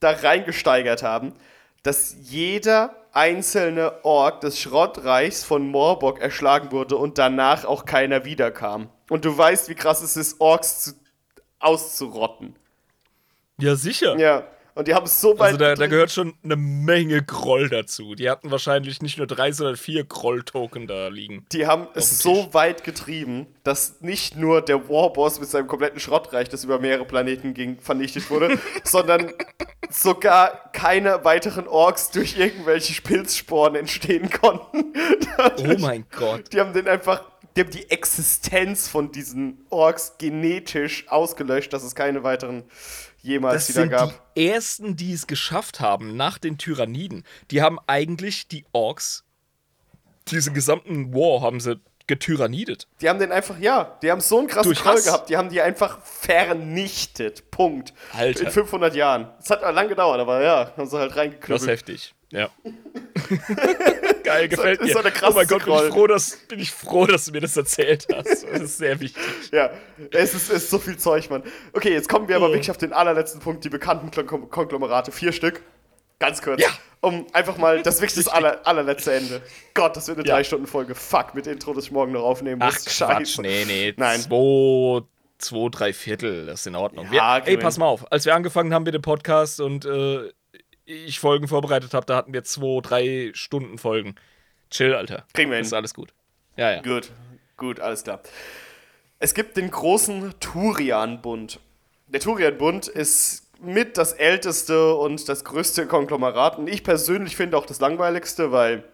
da reingesteigert haben, dass jeder einzelne Ork des Schrottreichs von Morbock erschlagen wurde und danach auch keiner wiederkam. Und du weißt, wie krass es ist, Orks zu, auszurotten. Ja, sicher. Ja. Und die haben es so weit. Also da, da gehört schon eine Menge Groll dazu. Die hatten wahrscheinlich nicht nur drei, sondern vier Groll-Token da liegen. Die haben es so weit getrieben, dass nicht nur der Warboss mit seinem kompletten Schrottreich, das über mehrere Planeten ging, vernichtet wurde, sondern sogar keine weiteren Orks durch irgendwelche Pilzsporen entstehen konnten. Oh mein Gott. Die haben den einfach, die haben die Existenz von diesen Orks genetisch ausgelöscht, dass es keine weiteren jemals Das wieder sind gab. die ersten, die es geschafft haben nach den Tyranniden. Die haben eigentlich die Orks, diese gesamten War haben sie getyrannidet. Die haben den einfach, ja, die haben so einen krassen Troll gehabt, die haben die einfach vernichtet. Punkt. Alter. In 500 Jahren. Es hat lang gedauert, aber ja, haben sie halt Das ist reingeknüppelt. heftig. Ja. Geil, gefällt ist mir. doch der oh mein Gott, bin ich, froh, dass, bin ich froh, dass du mir das erzählt hast. Das ist sehr wichtig. Ja, es ist, ist so viel Zeug, Mann. Okay, jetzt kommen wir aber Oh. wirklich auf den allerletzten Punkt, die bekannten Kon- Konglomerate. Vier Stück. Ganz kurz. Ja. Um einfach mal, das ist wirklich das aller, allerletzte Ende. Gott, das wird eine Ja. Drei-Stunden-Folge. Fuck, mit Intro, das ich morgen noch aufnehmen muss. Ach Quatsch, nee, nee. Nein. Zwei, zwei, drei Viertel, das ist in Ordnung. Ja, wir, ey, pass mal auf. Als wir angefangen haben mit dem Podcast und äh, ich Folgen vorbereitet habe, da hatten wir zwei, drei Stunden Folgen. Chill, Alter. Kriegen wir hin. Ist alles gut. Ja, ja. Gut, gut, alles klar. Es gibt den großen Turian-Bund. Der Turian-Bund ist mit das älteste und das größte Konglomerat. Und ich persönlich finde auch das langweiligste, weil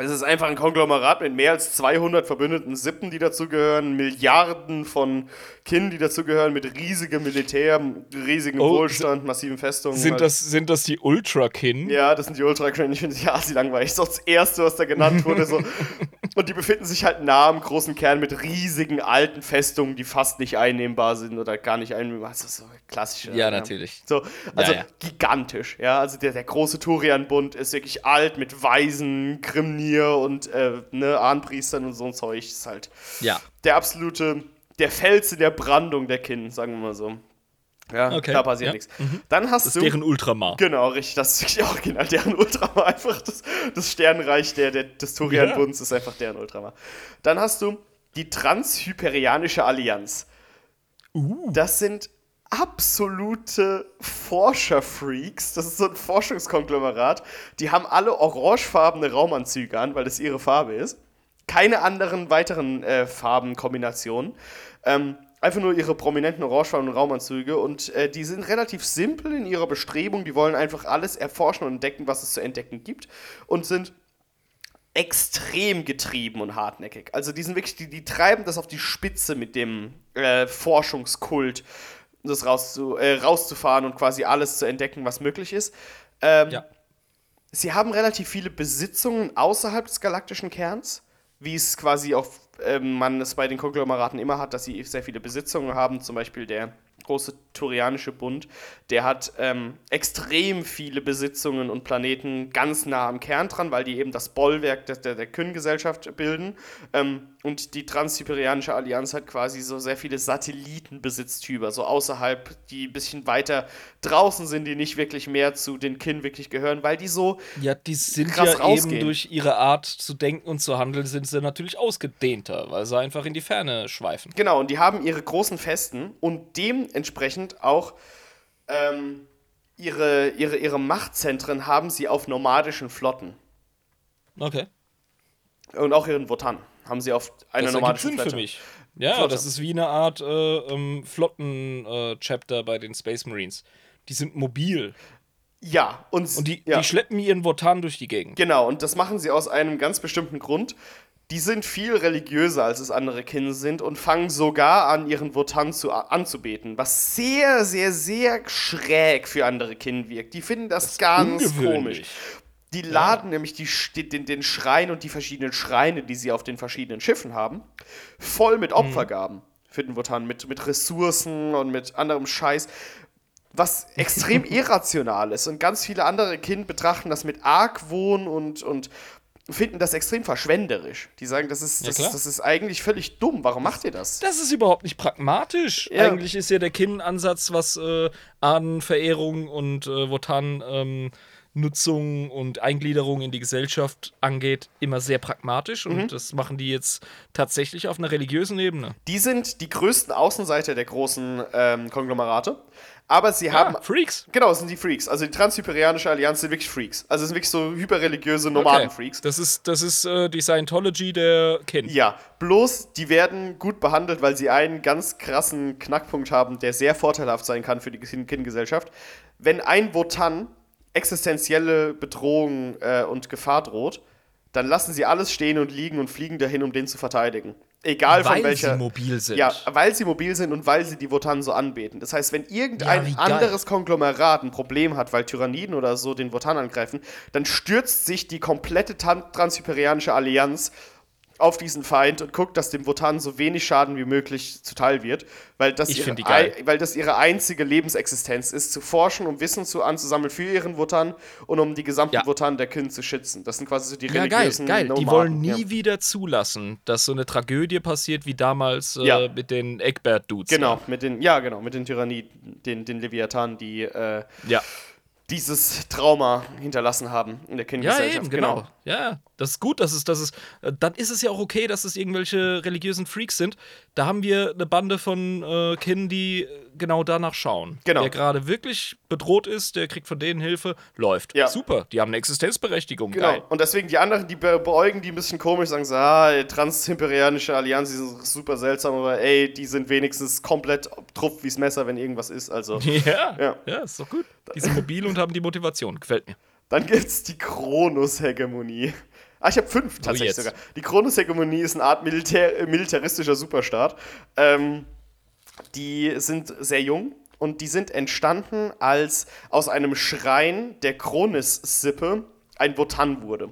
es ist einfach ein Konglomerat mit mehr als 200 verbündeten Sippen, die dazugehören, Milliarden von Kin, die dazugehören, mit riesigem Militär, riesigem Oh, Wohlstand, massiven Festungen. Sind halt. das, sind das die Ultra-Kin? Ja, das sind die Ultra Crane. Ich finde sie assi langweilig. Das ist auch das erste, was da genannt wurde. So. Und die befinden sich halt nah am großen Kern mit riesigen alten Festungen, die fast nicht einnehmbar sind oder gar nicht einnehmbar. Das ist so klassische. Ja, natürlich. So, also Ja, ja. gigantisch. Ja, also der, der große Turian-Bund ist wirklich alt mit Weisen, Grimnir und äh, ne, Ahnpriestern und so ein Zeug. Ist halt Ja. der absolute, der Fels in der Brandung der Kin, sagen wir mal so. Ja, Okay, da passiert ja. nichts. Dann hast Das du. deren Ultramar. Genau, richtig. Das ist wirklich original. Deren Ultramar einfach das, das Sternreich der, der, des Turian-Bunds ist einfach deren Ultramar. Dann hast du die Transhyperianische Allianz. Uh. Das sind absolute Forscherfreaks. Das ist so ein Forschungskonglomerat. Die haben alle orangefarbene Raumanzüge an, weil das ihre Farbe ist. Keine anderen weiteren äh, Farbenkombinationen. Ähm, einfach nur ihre prominenten orangefarbenen Raumanzüge. Und äh, die sind relativ simpel in ihrer Bestrebung. Die wollen einfach alles erforschen und entdecken, was es zu entdecken gibt. Und sind extrem getrieben und hartnäckig. Also die sind wirklich, die, die treiben das auf die Spitze mit dem äh, Forschungskult, das rauszu, äh, rauszufahren und quasi alles zu entdecken, was möglich ist. Ähm, Ja. Sie haben relativ viele Besitzungen außerhalb des galaktischen Kerns, wie es quasi auch ähm, man es bei den Konglomeraten immer hat, dass sie sehr viele Besitzungen haben. Zum Beispiel der große Turianische Bund, der hat ähm, extrem viele Besitzungen und Planeten ganz nah am Kern dran, weil die eben das Bollwerk der, der, der Kyn-Gesellschaft bilden. Ähm, und die Transsiberianische Allianz hat quasi so sehr viele Satellitenbesitztümer, so außerhalb, die ein bisschen weiter draußen sind, die nicht wirklich mehr zu den Kyn wirklich gehören, weil die so. Ja, die sind ja rausgehen. eben durch ihre Art zu denken und zu handeln, sind sie natürlich ausgedehnter, weil sie einfach in die Ferne schweifen. Genau, und die haben ihre großen Festen und dementsprechend auch ähm, ihre, ihre, ihre Machtzentren haben sie auf nomadischen Flotten. Okay. Und auch ihren Wotan haben sie auf einer das nomadischen Flotte. für mich. Ja, Flotte. das ist wie eine Art äh, ähm, Flotten-Chapter äh, bei den Space Marines. Die sind mobil. Ja, und, und die, ja. die schleppen ihren Wotan durch die Gegend. Genau, und das machen sie aus einem ganz bestimmten Grund die sind viel religiöser, als es andere Kinder sind und fangen sogar an, ihren Wotan zu, anzubeten, was sehr, sehr, sehr schräg für andere Kinder wirkt. Die finden das, das ganz komisch. Die laden ja. nämlich die, den, den Schrein und die verschiedenen Schreine, die sie auf den verschiedenen Schiffen haben, voll mit Opfergaben mhm. für den Wotan, mit, mit Ressourcen und mit anderem Scheiß was extrem irrational ist. Und ganz viele andere Kinder betrachten das mit Argwohn und, und finden das extrem verschwenderisch. Die sagen, das ist, das, ja, das ist eigentlich völlig dumm. Warum macht ihr das? Das ist überhaupt nicht pragmatisch. Ja. Eigentlich ist ja der Kin-Ansatz, was äh, Ahnenverehrung und äh, Wotan ähm, Nutzung und Eingliederung in die Gesellschaft angeht, immer sehr pragmatisch und mhm. das machen die jetzt tatsächlich auf einer religiösen Ebene. Die sind die größten Außenseiter der großen ähm, Konglomerate. Aber sie haben. Ah, Freaks? Genau, sind die Freaks. Also die Transhyperianische Allianz sind wirklich Freaks. Also sind wirklich so hyperreligiöse Nomaden-Freaks. Okay. Das ist, das ist äh, die Scientology der Kind. Ja, bloß die werden gut behandelt, weil sie einen ganz krassen Knackpunkt haben, der sehr vorteilhaft sein kann für die Kind-Gesellschaft. Wenn ein Wotan existenzielle Bedrohung äh, und Gefahr droht, dann lassen sie alles stehen und liegen und fliegen dahin, um den zu verteidigen. Egal weil von welcher. Weil sie mobil sind. Ja, weil sie mobil sind und weil sie die Wotan so anbeten. Das heißt, wenn irgendein ja, anderes Konglomerat ein Problem hat, weil Tyranniden oder so den Wotan angreifen, dann stürzt sich die komplette Transhyperianische Allianz auf diesen Feind und guckt, dass dem Wotan so wenig Schaden wie möglich zuteil wird, weil das, ihre, weil das ihre einzige Lebensexistenz ist, zu forschen, um Wissen zu anzusammeln für ihren Wotan und um die gesamten ja. Wotan der Kyn zu schützen. Das sind quasi so die ja, religiösen geil, geil. Die wollen nie ja. wieder zulassen, dass so eine Tragödie passiert wie damals äh, ja. mit den Egbert-Dudes. Genau, mit den, ja genau, mit den Tyranniden, den, den Leviathan, die äh, ja dieses Trauma hinterlassen haben in der Kindergesellschaft. Ja, eben, genau. genau. Ja, das ist gut, dass es, dass es, äh, dann ist es ja auch okay, dass es irgendwelche religiösen Freaks sind. Da haben wir eine Bande von äh, Kindern, die genau danach schauen. Genau. Der gerade wirklich bedroht ist, der kriegt von denen Hilfe, läuft. Ja. Super, die haben eine Existenzberechtigung. Genau. Geil. Und deswegen die anderen, die beäugen die ein bisschen komisch, sagen so, ah, transimperianische Allianz, die sind super seltsam, aber ey, die sind wenigstens komplett trupp wie's Messer, wenn irgendwas ist. Also, ja, ja, ja, ist doch gut. Die sind mobil und haben die Motivation. Gefällt mir. Dann gibt's die Kronos-Hegemonie. Ah, ich habe fünf oh, tatsächlich sogar. Die Kronos-Hegemonie ist eine Art Militär militaristischer Superstaat. Ähm, die sind sehr jung und die sind entstanden, als aus einem Schrein der Kronis-Sippe ein Wotan wurde.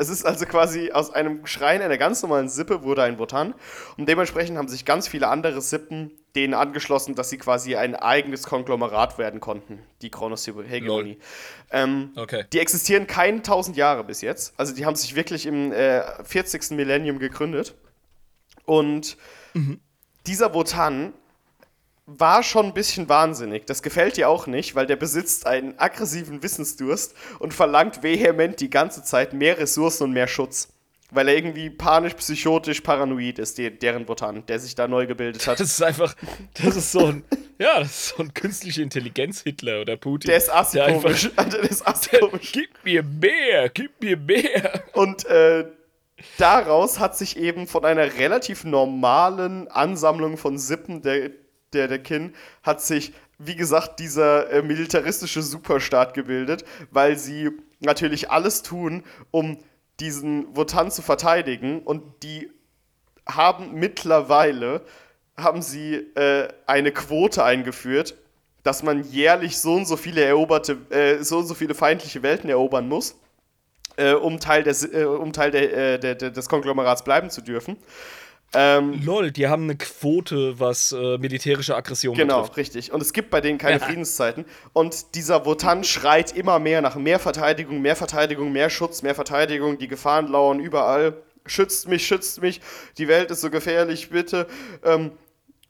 Es ist also quasi aus einem Schrein einer ganz normalen Sippe wurde ein Wotan. Und dementsprechend haben sich ganz viele andere Sippen denen angeschlossen, dass sie quasi ein eigenes Konglomerat werden konnten, die Kronos-Hegemonie. Ähm, okay. Die existieren keine tausend Jahre bis jetzt. Also die haben sich wirklich im äh, 40. Millennium gegründet. Und mhm. dieser Wotan war schon ein bisschen wahnsinnig. Das gefällt dir auch nicht, weil der besitzt einen aggressiven Wissensdurst und verlangt vehement die ganze Zeit mehr Ressourcen und mehr Schutz. Weil er irgendwie panisch, psychotisch, paranoid ist, die, deren Botan, der sich da neu gebildet hat. Das ist einfach, das ist so ein, ja, das ist so ein künstliche Intelligenz-Hitler oder Putin. Der ist astronomisch. Der, der ist astronomisch. Gib mir mehr, gib mir mehr. Und äh, daraus hat sich eben von einer relativ normalen Ansammlung von Sippen der der, der Kin, hat sich, wie gesagt, dieser äh, militaristische Superstaat gebildet, weil sie natürlich alles tun, um diesen Wotan zu verteidigen und die haben mittlerweile haben sie äh, eine Quote eingeführt, dass man jährlich so und so viele eroberte, äh, so und so viele feindliche Welten erobern muss, äh, um Teil, des, äh, um Teil der, äh, der, der, des Konglomerats bleiben zu dürfen. Ähm, Lol, die haben eine Quote, was äh, militärische Aggression Genau, betrifft. richtig. Und es gibt bei denen keine Ja. Friedenszeiten. Und dieser Wotan schreit immer mehr nach mehr Verteidigung, mehr Verteidigung, mehr Schutz, mehr Verteidigung. Die Gefahren lauern überall. Schützt mich, schützt mich. Die Welt ist so gefährlich, bitte. Ähm,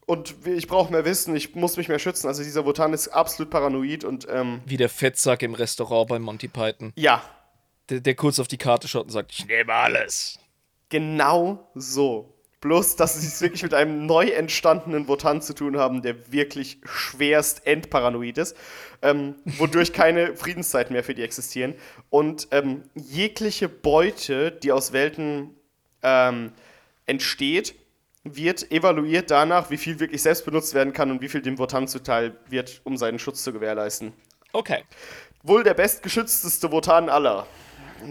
und ich brauche mehr Wissen, ich muss mich mehr schützen. Also dieser Wotan ist absolut paranoid und ähm, Wie der Fettsack im Restaurant bei Monty Python. ja, Der, der kurz auf die Karte schaut und sagt, ich nehme alles. Genau so. Bloß, dass sie es wirklich mit einem neu entstandenen Wotan zu tun haben, der wirklich schwerst endparanoid ist, ähm, wodurch keine Friedenszeiten mehr für die existieren. Und ähm, jegliche Beute, die aus Welten ähm, entsteht, wird evaluiert danach, wie viel wirklich selbst benutzt werden kann und wie viel dem Wotan zuteil wird, um seinen Schutz zu gewährleisten. Okay. Wohl der bestgeschützteste Wotan aller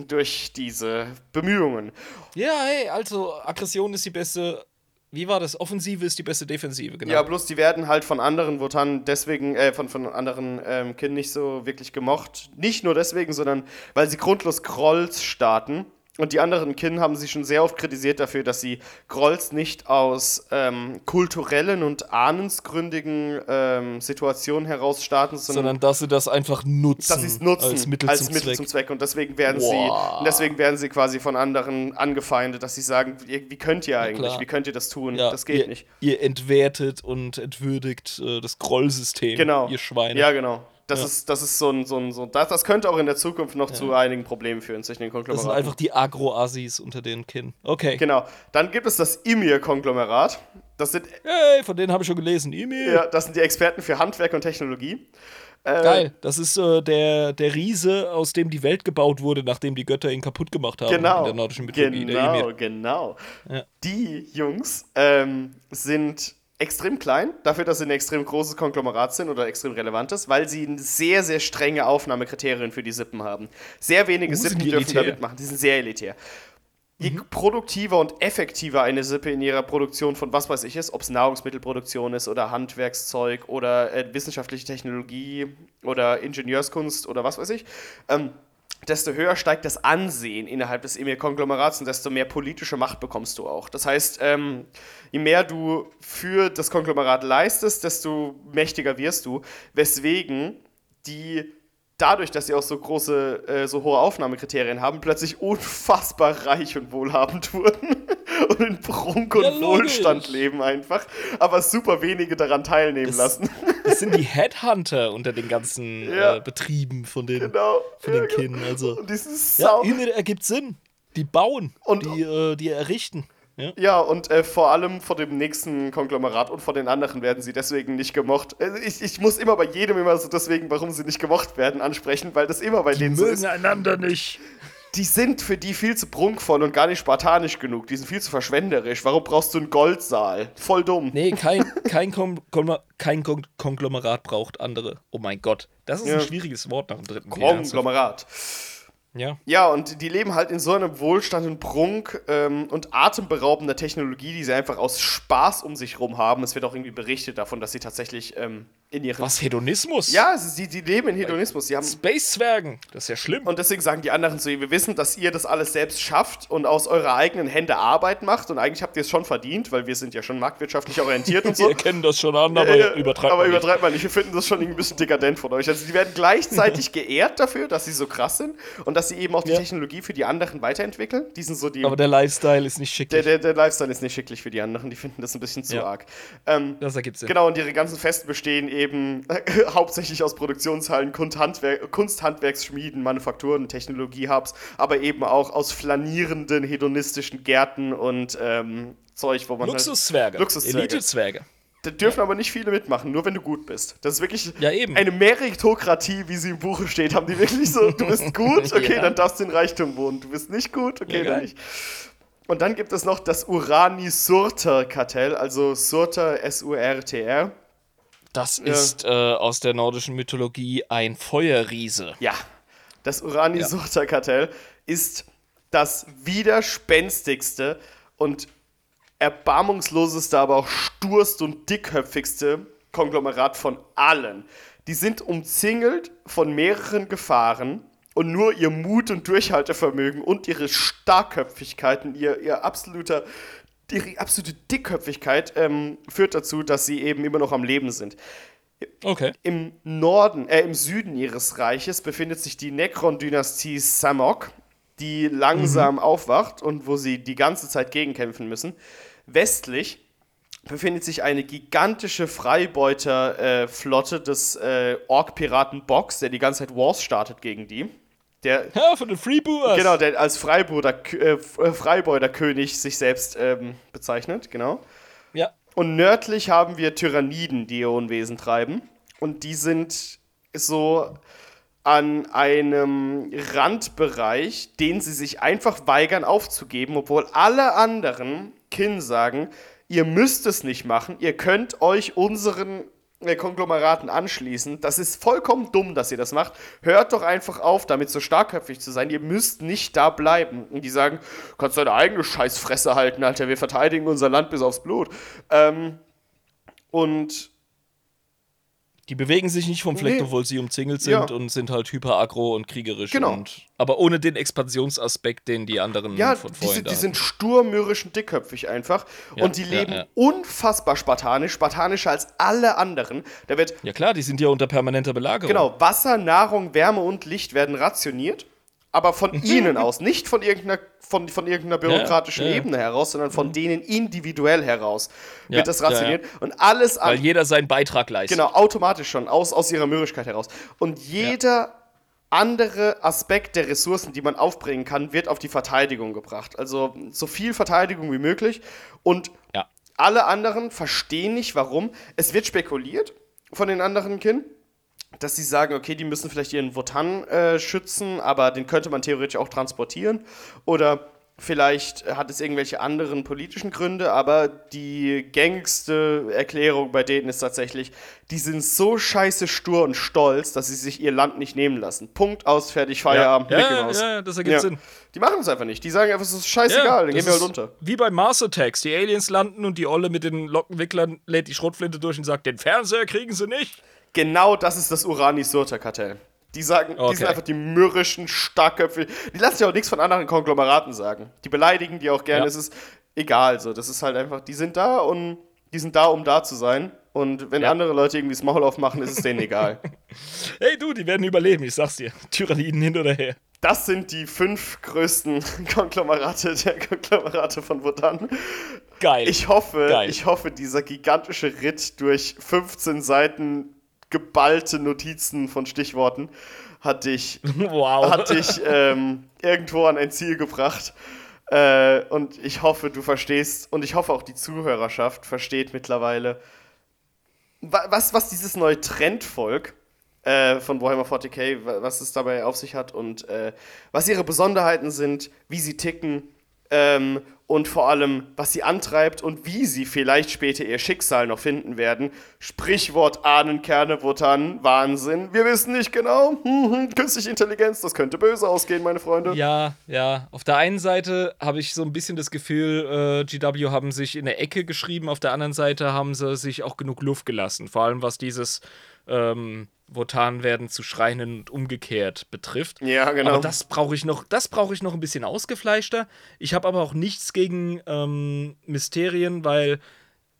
durch diese Bemühungen. Ja, hey, also Aggression ist die beste. Wie war das? Offensive ist die beste Defensive, genau. Ja, bloß die werden halt von anderen Wotan deswegen, äh, von, von anderen ähm, Kindern nicht so wirklich gemocht. Nicht nur deswegen, sondern weil sie grundlos Grolls starten. Und die anderen Kin haben sie schon sehr oft kritisiert dafür, dass sie Grolls nicht aus ähm, kulturellen und ahnensgründigen ähm, Situationen heraus starten, sondern, Sondern dass sie das einfach nutzen. dass sie es nutzen Als Mittel, zum, Zweck. zum Zweck. Und deswegen werden Wow. sie, deswegen werden sie quasi von anderen angefeindet, dass sie sagen, wie, könnt ihr eigentlich, wie könnt ihr das tun? Ja, das geht ihr, nicht. Ihr entwertet und entwürdigt äh, das Grollsystem. Genau. Ihr Schweine. Ja, genau. Das, Ja. ist, das ist so ein, so ein, so das, das könnte auch in der Zukunft noch zu einigen Problemen führen zwischen den das sind Konglomeraten. einfach die Agro-Assis unter den Kinn. Okay. Genau. Dann gibt es das Imir-Konglomerat. Das sind, Hey, von denen habe ich schon gelesen. Emil. ja, das sind die Experten für Handwerk und Technologie. Äh, Geil. Das ist äh, der, der Riese, aus dem die Welt gebaut wurde, nachdem die Götter ihn kaputt gemacht haben Genau. in der nordischen Mythologie. Genau, genau. Ja. Die Jungs ähm, sind extrem klein, dafür, dass sie ein extrem großes Konglomerat sind oder extrem relevantes, weil sie sehr, sehr strenge Aufnahmekriterien für die Sippen haben. Sehr wenige Uh, Sippen die dürfen da mitmachen, die sind sehr elitär. Je Mhm. produktiver und effektiver eine Sippe in ihrer Produktion von was weiß ich ist, ob es Nahrungsmittelproduktion ist oder Handwerkszeug oder äh, wissenschaftliche Technologie oder Ingenieurskunst oder was weiß ich, ähm, desto höher steigt das Ansehen innerhalb des Emir-Konglomerats und desto mehr politische Macht bekommst du auch. Das heißt, ähm, je mehr du für das Konglomerat leistest, desto mächtiger wirst du, weswegen die dadurch, dass sie auch so große, äh, so hohe Aufnahmekriterien haben, plötzlich unfassbar reich und wohlhabend wurden und in Prunk und Ja. Wohlstand leben einfach, aber super wenige daran teilnehmen Das- lassen. Das sind die Headhunter unter den ganzen Ja. äh, Betrieben von den, genau. von den Ja, genau. Kindern. Also. Und dieses Ja, Sau Emir ergibt Sinn. Die bauen Und- die, äh, die errichten. Ja. Ja, und äh, vor allem vor dem nächsten Konglomerat und vor den anderen werden sie deswegen nicht gemocht. Äh, ich, ich muss immer bei jedem immer so deswegen, warum sie nicht gemocht werden, ansprechen, weil das immer bei denen so ist. einander nicht. Die sind für die viel zu prunkvoll und gar nicht spartanisch genug. Die sind viel zu verschwenderisch. Warum brauchst du einen Goldsaal? Voll dumm. Nee, kein, kein, Kon kein Kon Konglomerat braucht andere. Oh mein Gott. Das ist Ja. ein schwieriges Wort nach dem dritten. Konglomerat. Ja. Ja, und die leben halt in so einem Wohlstand und Prunk ähm, und atemberaubender Technologie, die sie einfach aus Spaß um sich rum haben. Es wird auch irgendwie berichtet davon, dass sie tatsächlich ähm, in ihren. Was, Hedonismus? Ja, sie, die leben in Hedonismus. Sie haben Space-Zwergen. Das ist ja schlimm. Und deswegen sagen die anderen so, wir wissen, dass ihr das alles selbst schafft und aus eurer eigenen Hände Arbeit macht und eigentlich habt ihr es schon verdient, weil wir sind ja schon marktwirtschaftlich orientiert und so. Wir erkennen das schon an, aber Äh, übertreibt aber man nicht. übertreibt man nicht. Wir finden das schon irgendwie ein bisschen dekadent von euch. Also die werden gleichzeitig geehrt dafür, dass sie so krass sind und dass sie eben auch die Ja. Technologie für die anderen weiterentwickeln. Die sind so die... Aber der Lifestyle ist nicht der, schicklich. der, der Lifestyle ist nicht schicklich für die anderen. Die finden das ein bisschen zu Ja. arg. Ähm, das ergibt Sinn. Genau, und ihre ganzen Festen bestehen eben hauptsächlich aus Produktionshallen, Kunsthandwer Kunsthandwerksschmieden, Manufakturen, Technologie-Hubs, aber eben auch aus flanierenden, hedonistischen Gärten und ähm, Zeug, wo man. Luxuszwerge. Halt Luxuszwerge. Elite-Zwerge. Da dürfen aber nicht viele mitmachen, nur wenn du gut bist. Das ist wirklich Ja, eben. eine Meritokratie, wie sie im Buche steht. Haben die wirklich so, du bist gut, okay, Ja. dann darfst du in Reichtum wohnen. Du bist nicht gut, okay, Ja, dann nicht. Und dann gibt es noch das Urani-Surter-Kartell, also Surter, S-U-R-T-R. Das ist äh, aus der nordischen Mythologie ein Feuerriese. Ja, das Urani-Surter-Kartell ist das widerspenstigste und erbarmungsloseste, aber auch sturst und dickköpfigste Konglomerat von allen. Die sind umzingelt von mehreren Gefahren und nur ihr Mut und Durchhaltevermögen und ihre Starkköpfigkeiten, ihr, ihr absoluter die absolute Dickköpfigkeit ähm, führt dazu, dass sie eben immer noch am Leben sind. Okay. Im Norden, äh, im Süden ihres Reiches befindet sich die Necron-Dynastie Samok, die langsam aufwacht und wo sie die ganze Zeit gegenkämpfen müssen. Westlich befindet sich eine gigantische Freibeuterflotte des äh, Ork-Piraten Box, der die ganze Zeit Wars startet gegen die. Der, Ja, von den Freebooters. genau, der als Freibeuter, äh, Freibeuterkönig sich selbst ähm, bezeichnet, genau. Ja. Und nördlich haben wir Tyranniden, die ihr Unwesen treiben. Und die sind so an einem Randbereich, den sie sich einfach weigern aufzugeben, obwohl alle anderen Kin sagen, ihr müsst es nicht machen, ihr könnt euch unseren äh, Konglomeraten anschließen. Das ist vollkommen dumm, dass ihr das macht. Hört doch einfach auf, damit so starkköpfig zu sein. Ihr müsst nicht da bleiben. Und die sagen, kannst deine eigene Scheißfresse halten, Alter, wir verteidigen unser Land bis aufs Blut. Ähm, und Die bewegen sich nicht vom Fleck, Nee. obwohl sie umzingelt sind Ja. und sind halt hyper-aggro und kriegerisch. Genau. Und, aber ohne den Expansionsaspekt, den die anderen Ja, von die vorhin da die sind stur, mürrisch und dickköpfig einfach. Ja, und die leben unfassbar spartanisch, spartanischer als alle anderen. Da wird, Ja klar, die sind ja unter permanenter Belagerung. genau, Wasser, Nahrung, Wärme und Licht werden rationiert. Aber von ihnen aus, nicht von irgendeiner, von, von irgendeiner bürokratischen ja, ja. Ebene heraus, sondern von denen individuell heraus Ja, wird das rationiert. Und alles Weil an, jeder seinen Beitrag leistet. Genau, automatisch schon, aus, aus ihrer Mürrigkeit heraus. Und jeder andere Aspekt der Ressourcen, die man aufbringen kann, wird auf die Verteidigung gebracht. Also so viel Verteidigung wie möglich. Und alle anderen verstehen nicht, warum. Es wird spekuliert von den anderen Kin, dass sie sagen, okay, die müssen vielleicht ihren Wotan äh, schützen, aber den könnte man theoretisch auch transportieren. Oder vielleicht hat es irgendwelche anderen politischen Gründe, aber die gängigste Erklärung bei denen ist tatsächlich, die sind so scheiße stur und stolz, dass sie sich ihr Land nicht nehmen lassen. Punkt aus, fertig, Feierabend, ja, Mickey ja, Mouse. ja, das ergibt Ja. Sinn. Die machen es einfach nicht. Die sagen einfach, es ist scheißegal, dann das gehen wir halt unter. Wie bei Mars Attacks. Die Aliens landen und die Olle mit den Lockenwicklern lädt die Schrotflinte durch und sagt, den Fernseher kriegen sie nicht. Genau das ist das Urani-Surta-Kartell. Die sagen, die Okay. sind einfach die mürrischen, starkköpfigen. Die lassen sich auch nichts von anderen Konglomeraten sagen. Die beleidigen die auch gerne. Ja. Es ist egal so. Das ist halt einfach, die sind da und die sind da, um da zu sein. Und wenn Ja. andere Leute irgendwie das Maul aufmachen, ist es denen egal. Hey du, die werden überleben, ich sag's dir. Tyranniden hin oder her. Das sind die fünf größten Konglomerate der Konglomerate von Wotan. Geil. Ich hoffe, Geil. ich hoffe, dieser gigantische Ritt durch 15 Seiten geballte Notizen von Stichworten hat dich wow. hat dich ähm, irgendwo an ein Ziel gebracht. Äh, und ich hoffe, du verstehst, und ich hoffe auch die Zuhörerschaft versteht mittlerweile, wa- was, was dieses neue Trendvolk äh, von Warhammer 40k, wa- was es dabei auf sich hat und äh, was ihre Besonderheiten sind, wie sie ticken ähm, und vor allem, was sie antreibt und wie sie vielleicht später ihr Schicksal noch finden werden. Sprichwort Ahnenkerne, Wotan, Wahnsinn. Wir wissen nicht genau. Hm, hm, künstliche Intelligenz, das könnte böse ausgehen, meine Freunde. Ja, ja. Auf der einen Seite habe ich so ein bisschen das Gefühl, äh, GW haben sich in der Ecke geschrieben, auf der anderen Seite haben sie sich auch genug Luft gelassen. Vor allem was dieses ähm, Wotan werden zu Schreinen und umgekehrt betrifft. Ja, genau. Aber das brauche ich noch, das brauche ich noch ein bisschen ausgefleischter. Ich habe aber auch nichts gegen ähm, Mysterien, weil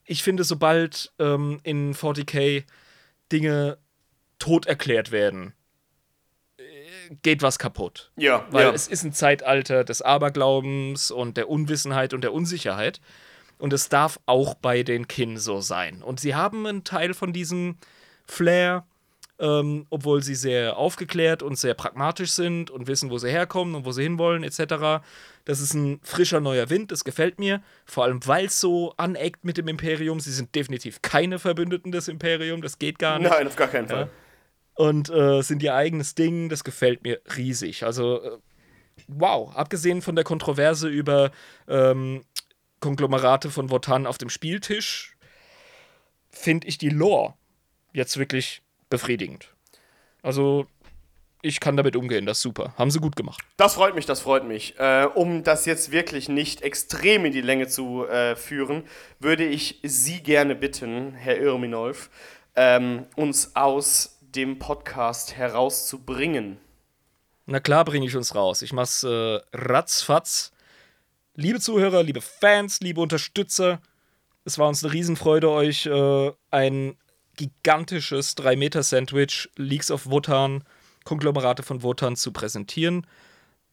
ich finde, sobald ähm, in 40k Dinge tot erklärt werden, äh, geht was kaputt. ja, Weil ja. es ist ein Zeitalter des Aberglaubens und der Unwissenheit und der Unsicherheit. Und es darf auch bei den Kin so sein. Und sie haben einen Teil von diesem Flair, ähm, obwohl sie sehr aufgeklärt und sehr pragmatisch sind und wissen, wo sie herkommen und wo sie hinwollen, etc. Das ist ein frischer neuer Wind, das gefällt mir. Vor allem, weil es so aneckt mit dem Imperium. Sie sind definitiv keine Verbündeten des Imperiums, das geht gar nicht Nein, auf gar keinen Fall. und äh, sind ihr eigenes Ding. Das gefällt mir riesig. Also, äh, wow. Abgesehen von der Kontroverse über ähm, Konglomerate von Wotan auf dem Spieltisch, finde ich die Lore jetzt wirklich befriedigend. Also, ich kann damit umgehen, das ist super. Haben sie gut gemacht. Das freut mich, das freut mich. Äh, um das jetzt wirklich nicht extrem in die Länge zu äh, führen, würde ich Sie gerne bitten, Herr Irminolf, ähm, uns aus dem Podcast herauszubringen. Na klar bringe ich uns raus. Ich mach's äh, ratzfatz. liebe Zuhörer, liebe Fans, liebe Unterstützer, es war uns eine Riesenfreude, euch äh, ein gigantisches 3-Meter-Sandwich Leaks of Wotan, Konglomerate von Wotan zu präsentieren.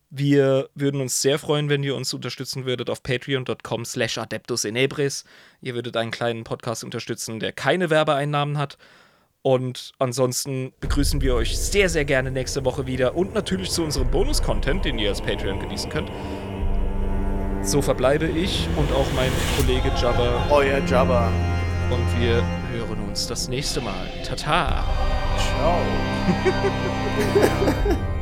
Wir würden uns sehr freuen, wenn ihr uns unterstützen würdet auf patreon.com slash adeptus inebris. Ihr würdet einen kleinen Podcast unterstützen, der keine Werbeeinnahmen hat. Und ansonsten begrüßen wir euch sehr, sehr gerne nächste Woche wieder und natürlich zu unserem Bonus-Content, den ihr als Patreon genießen könnt. So verbleibe ich und auch mein Kollege Jabba. Euer Jabba. Und wir hören uns das nächste Mal. Tata. Ciao.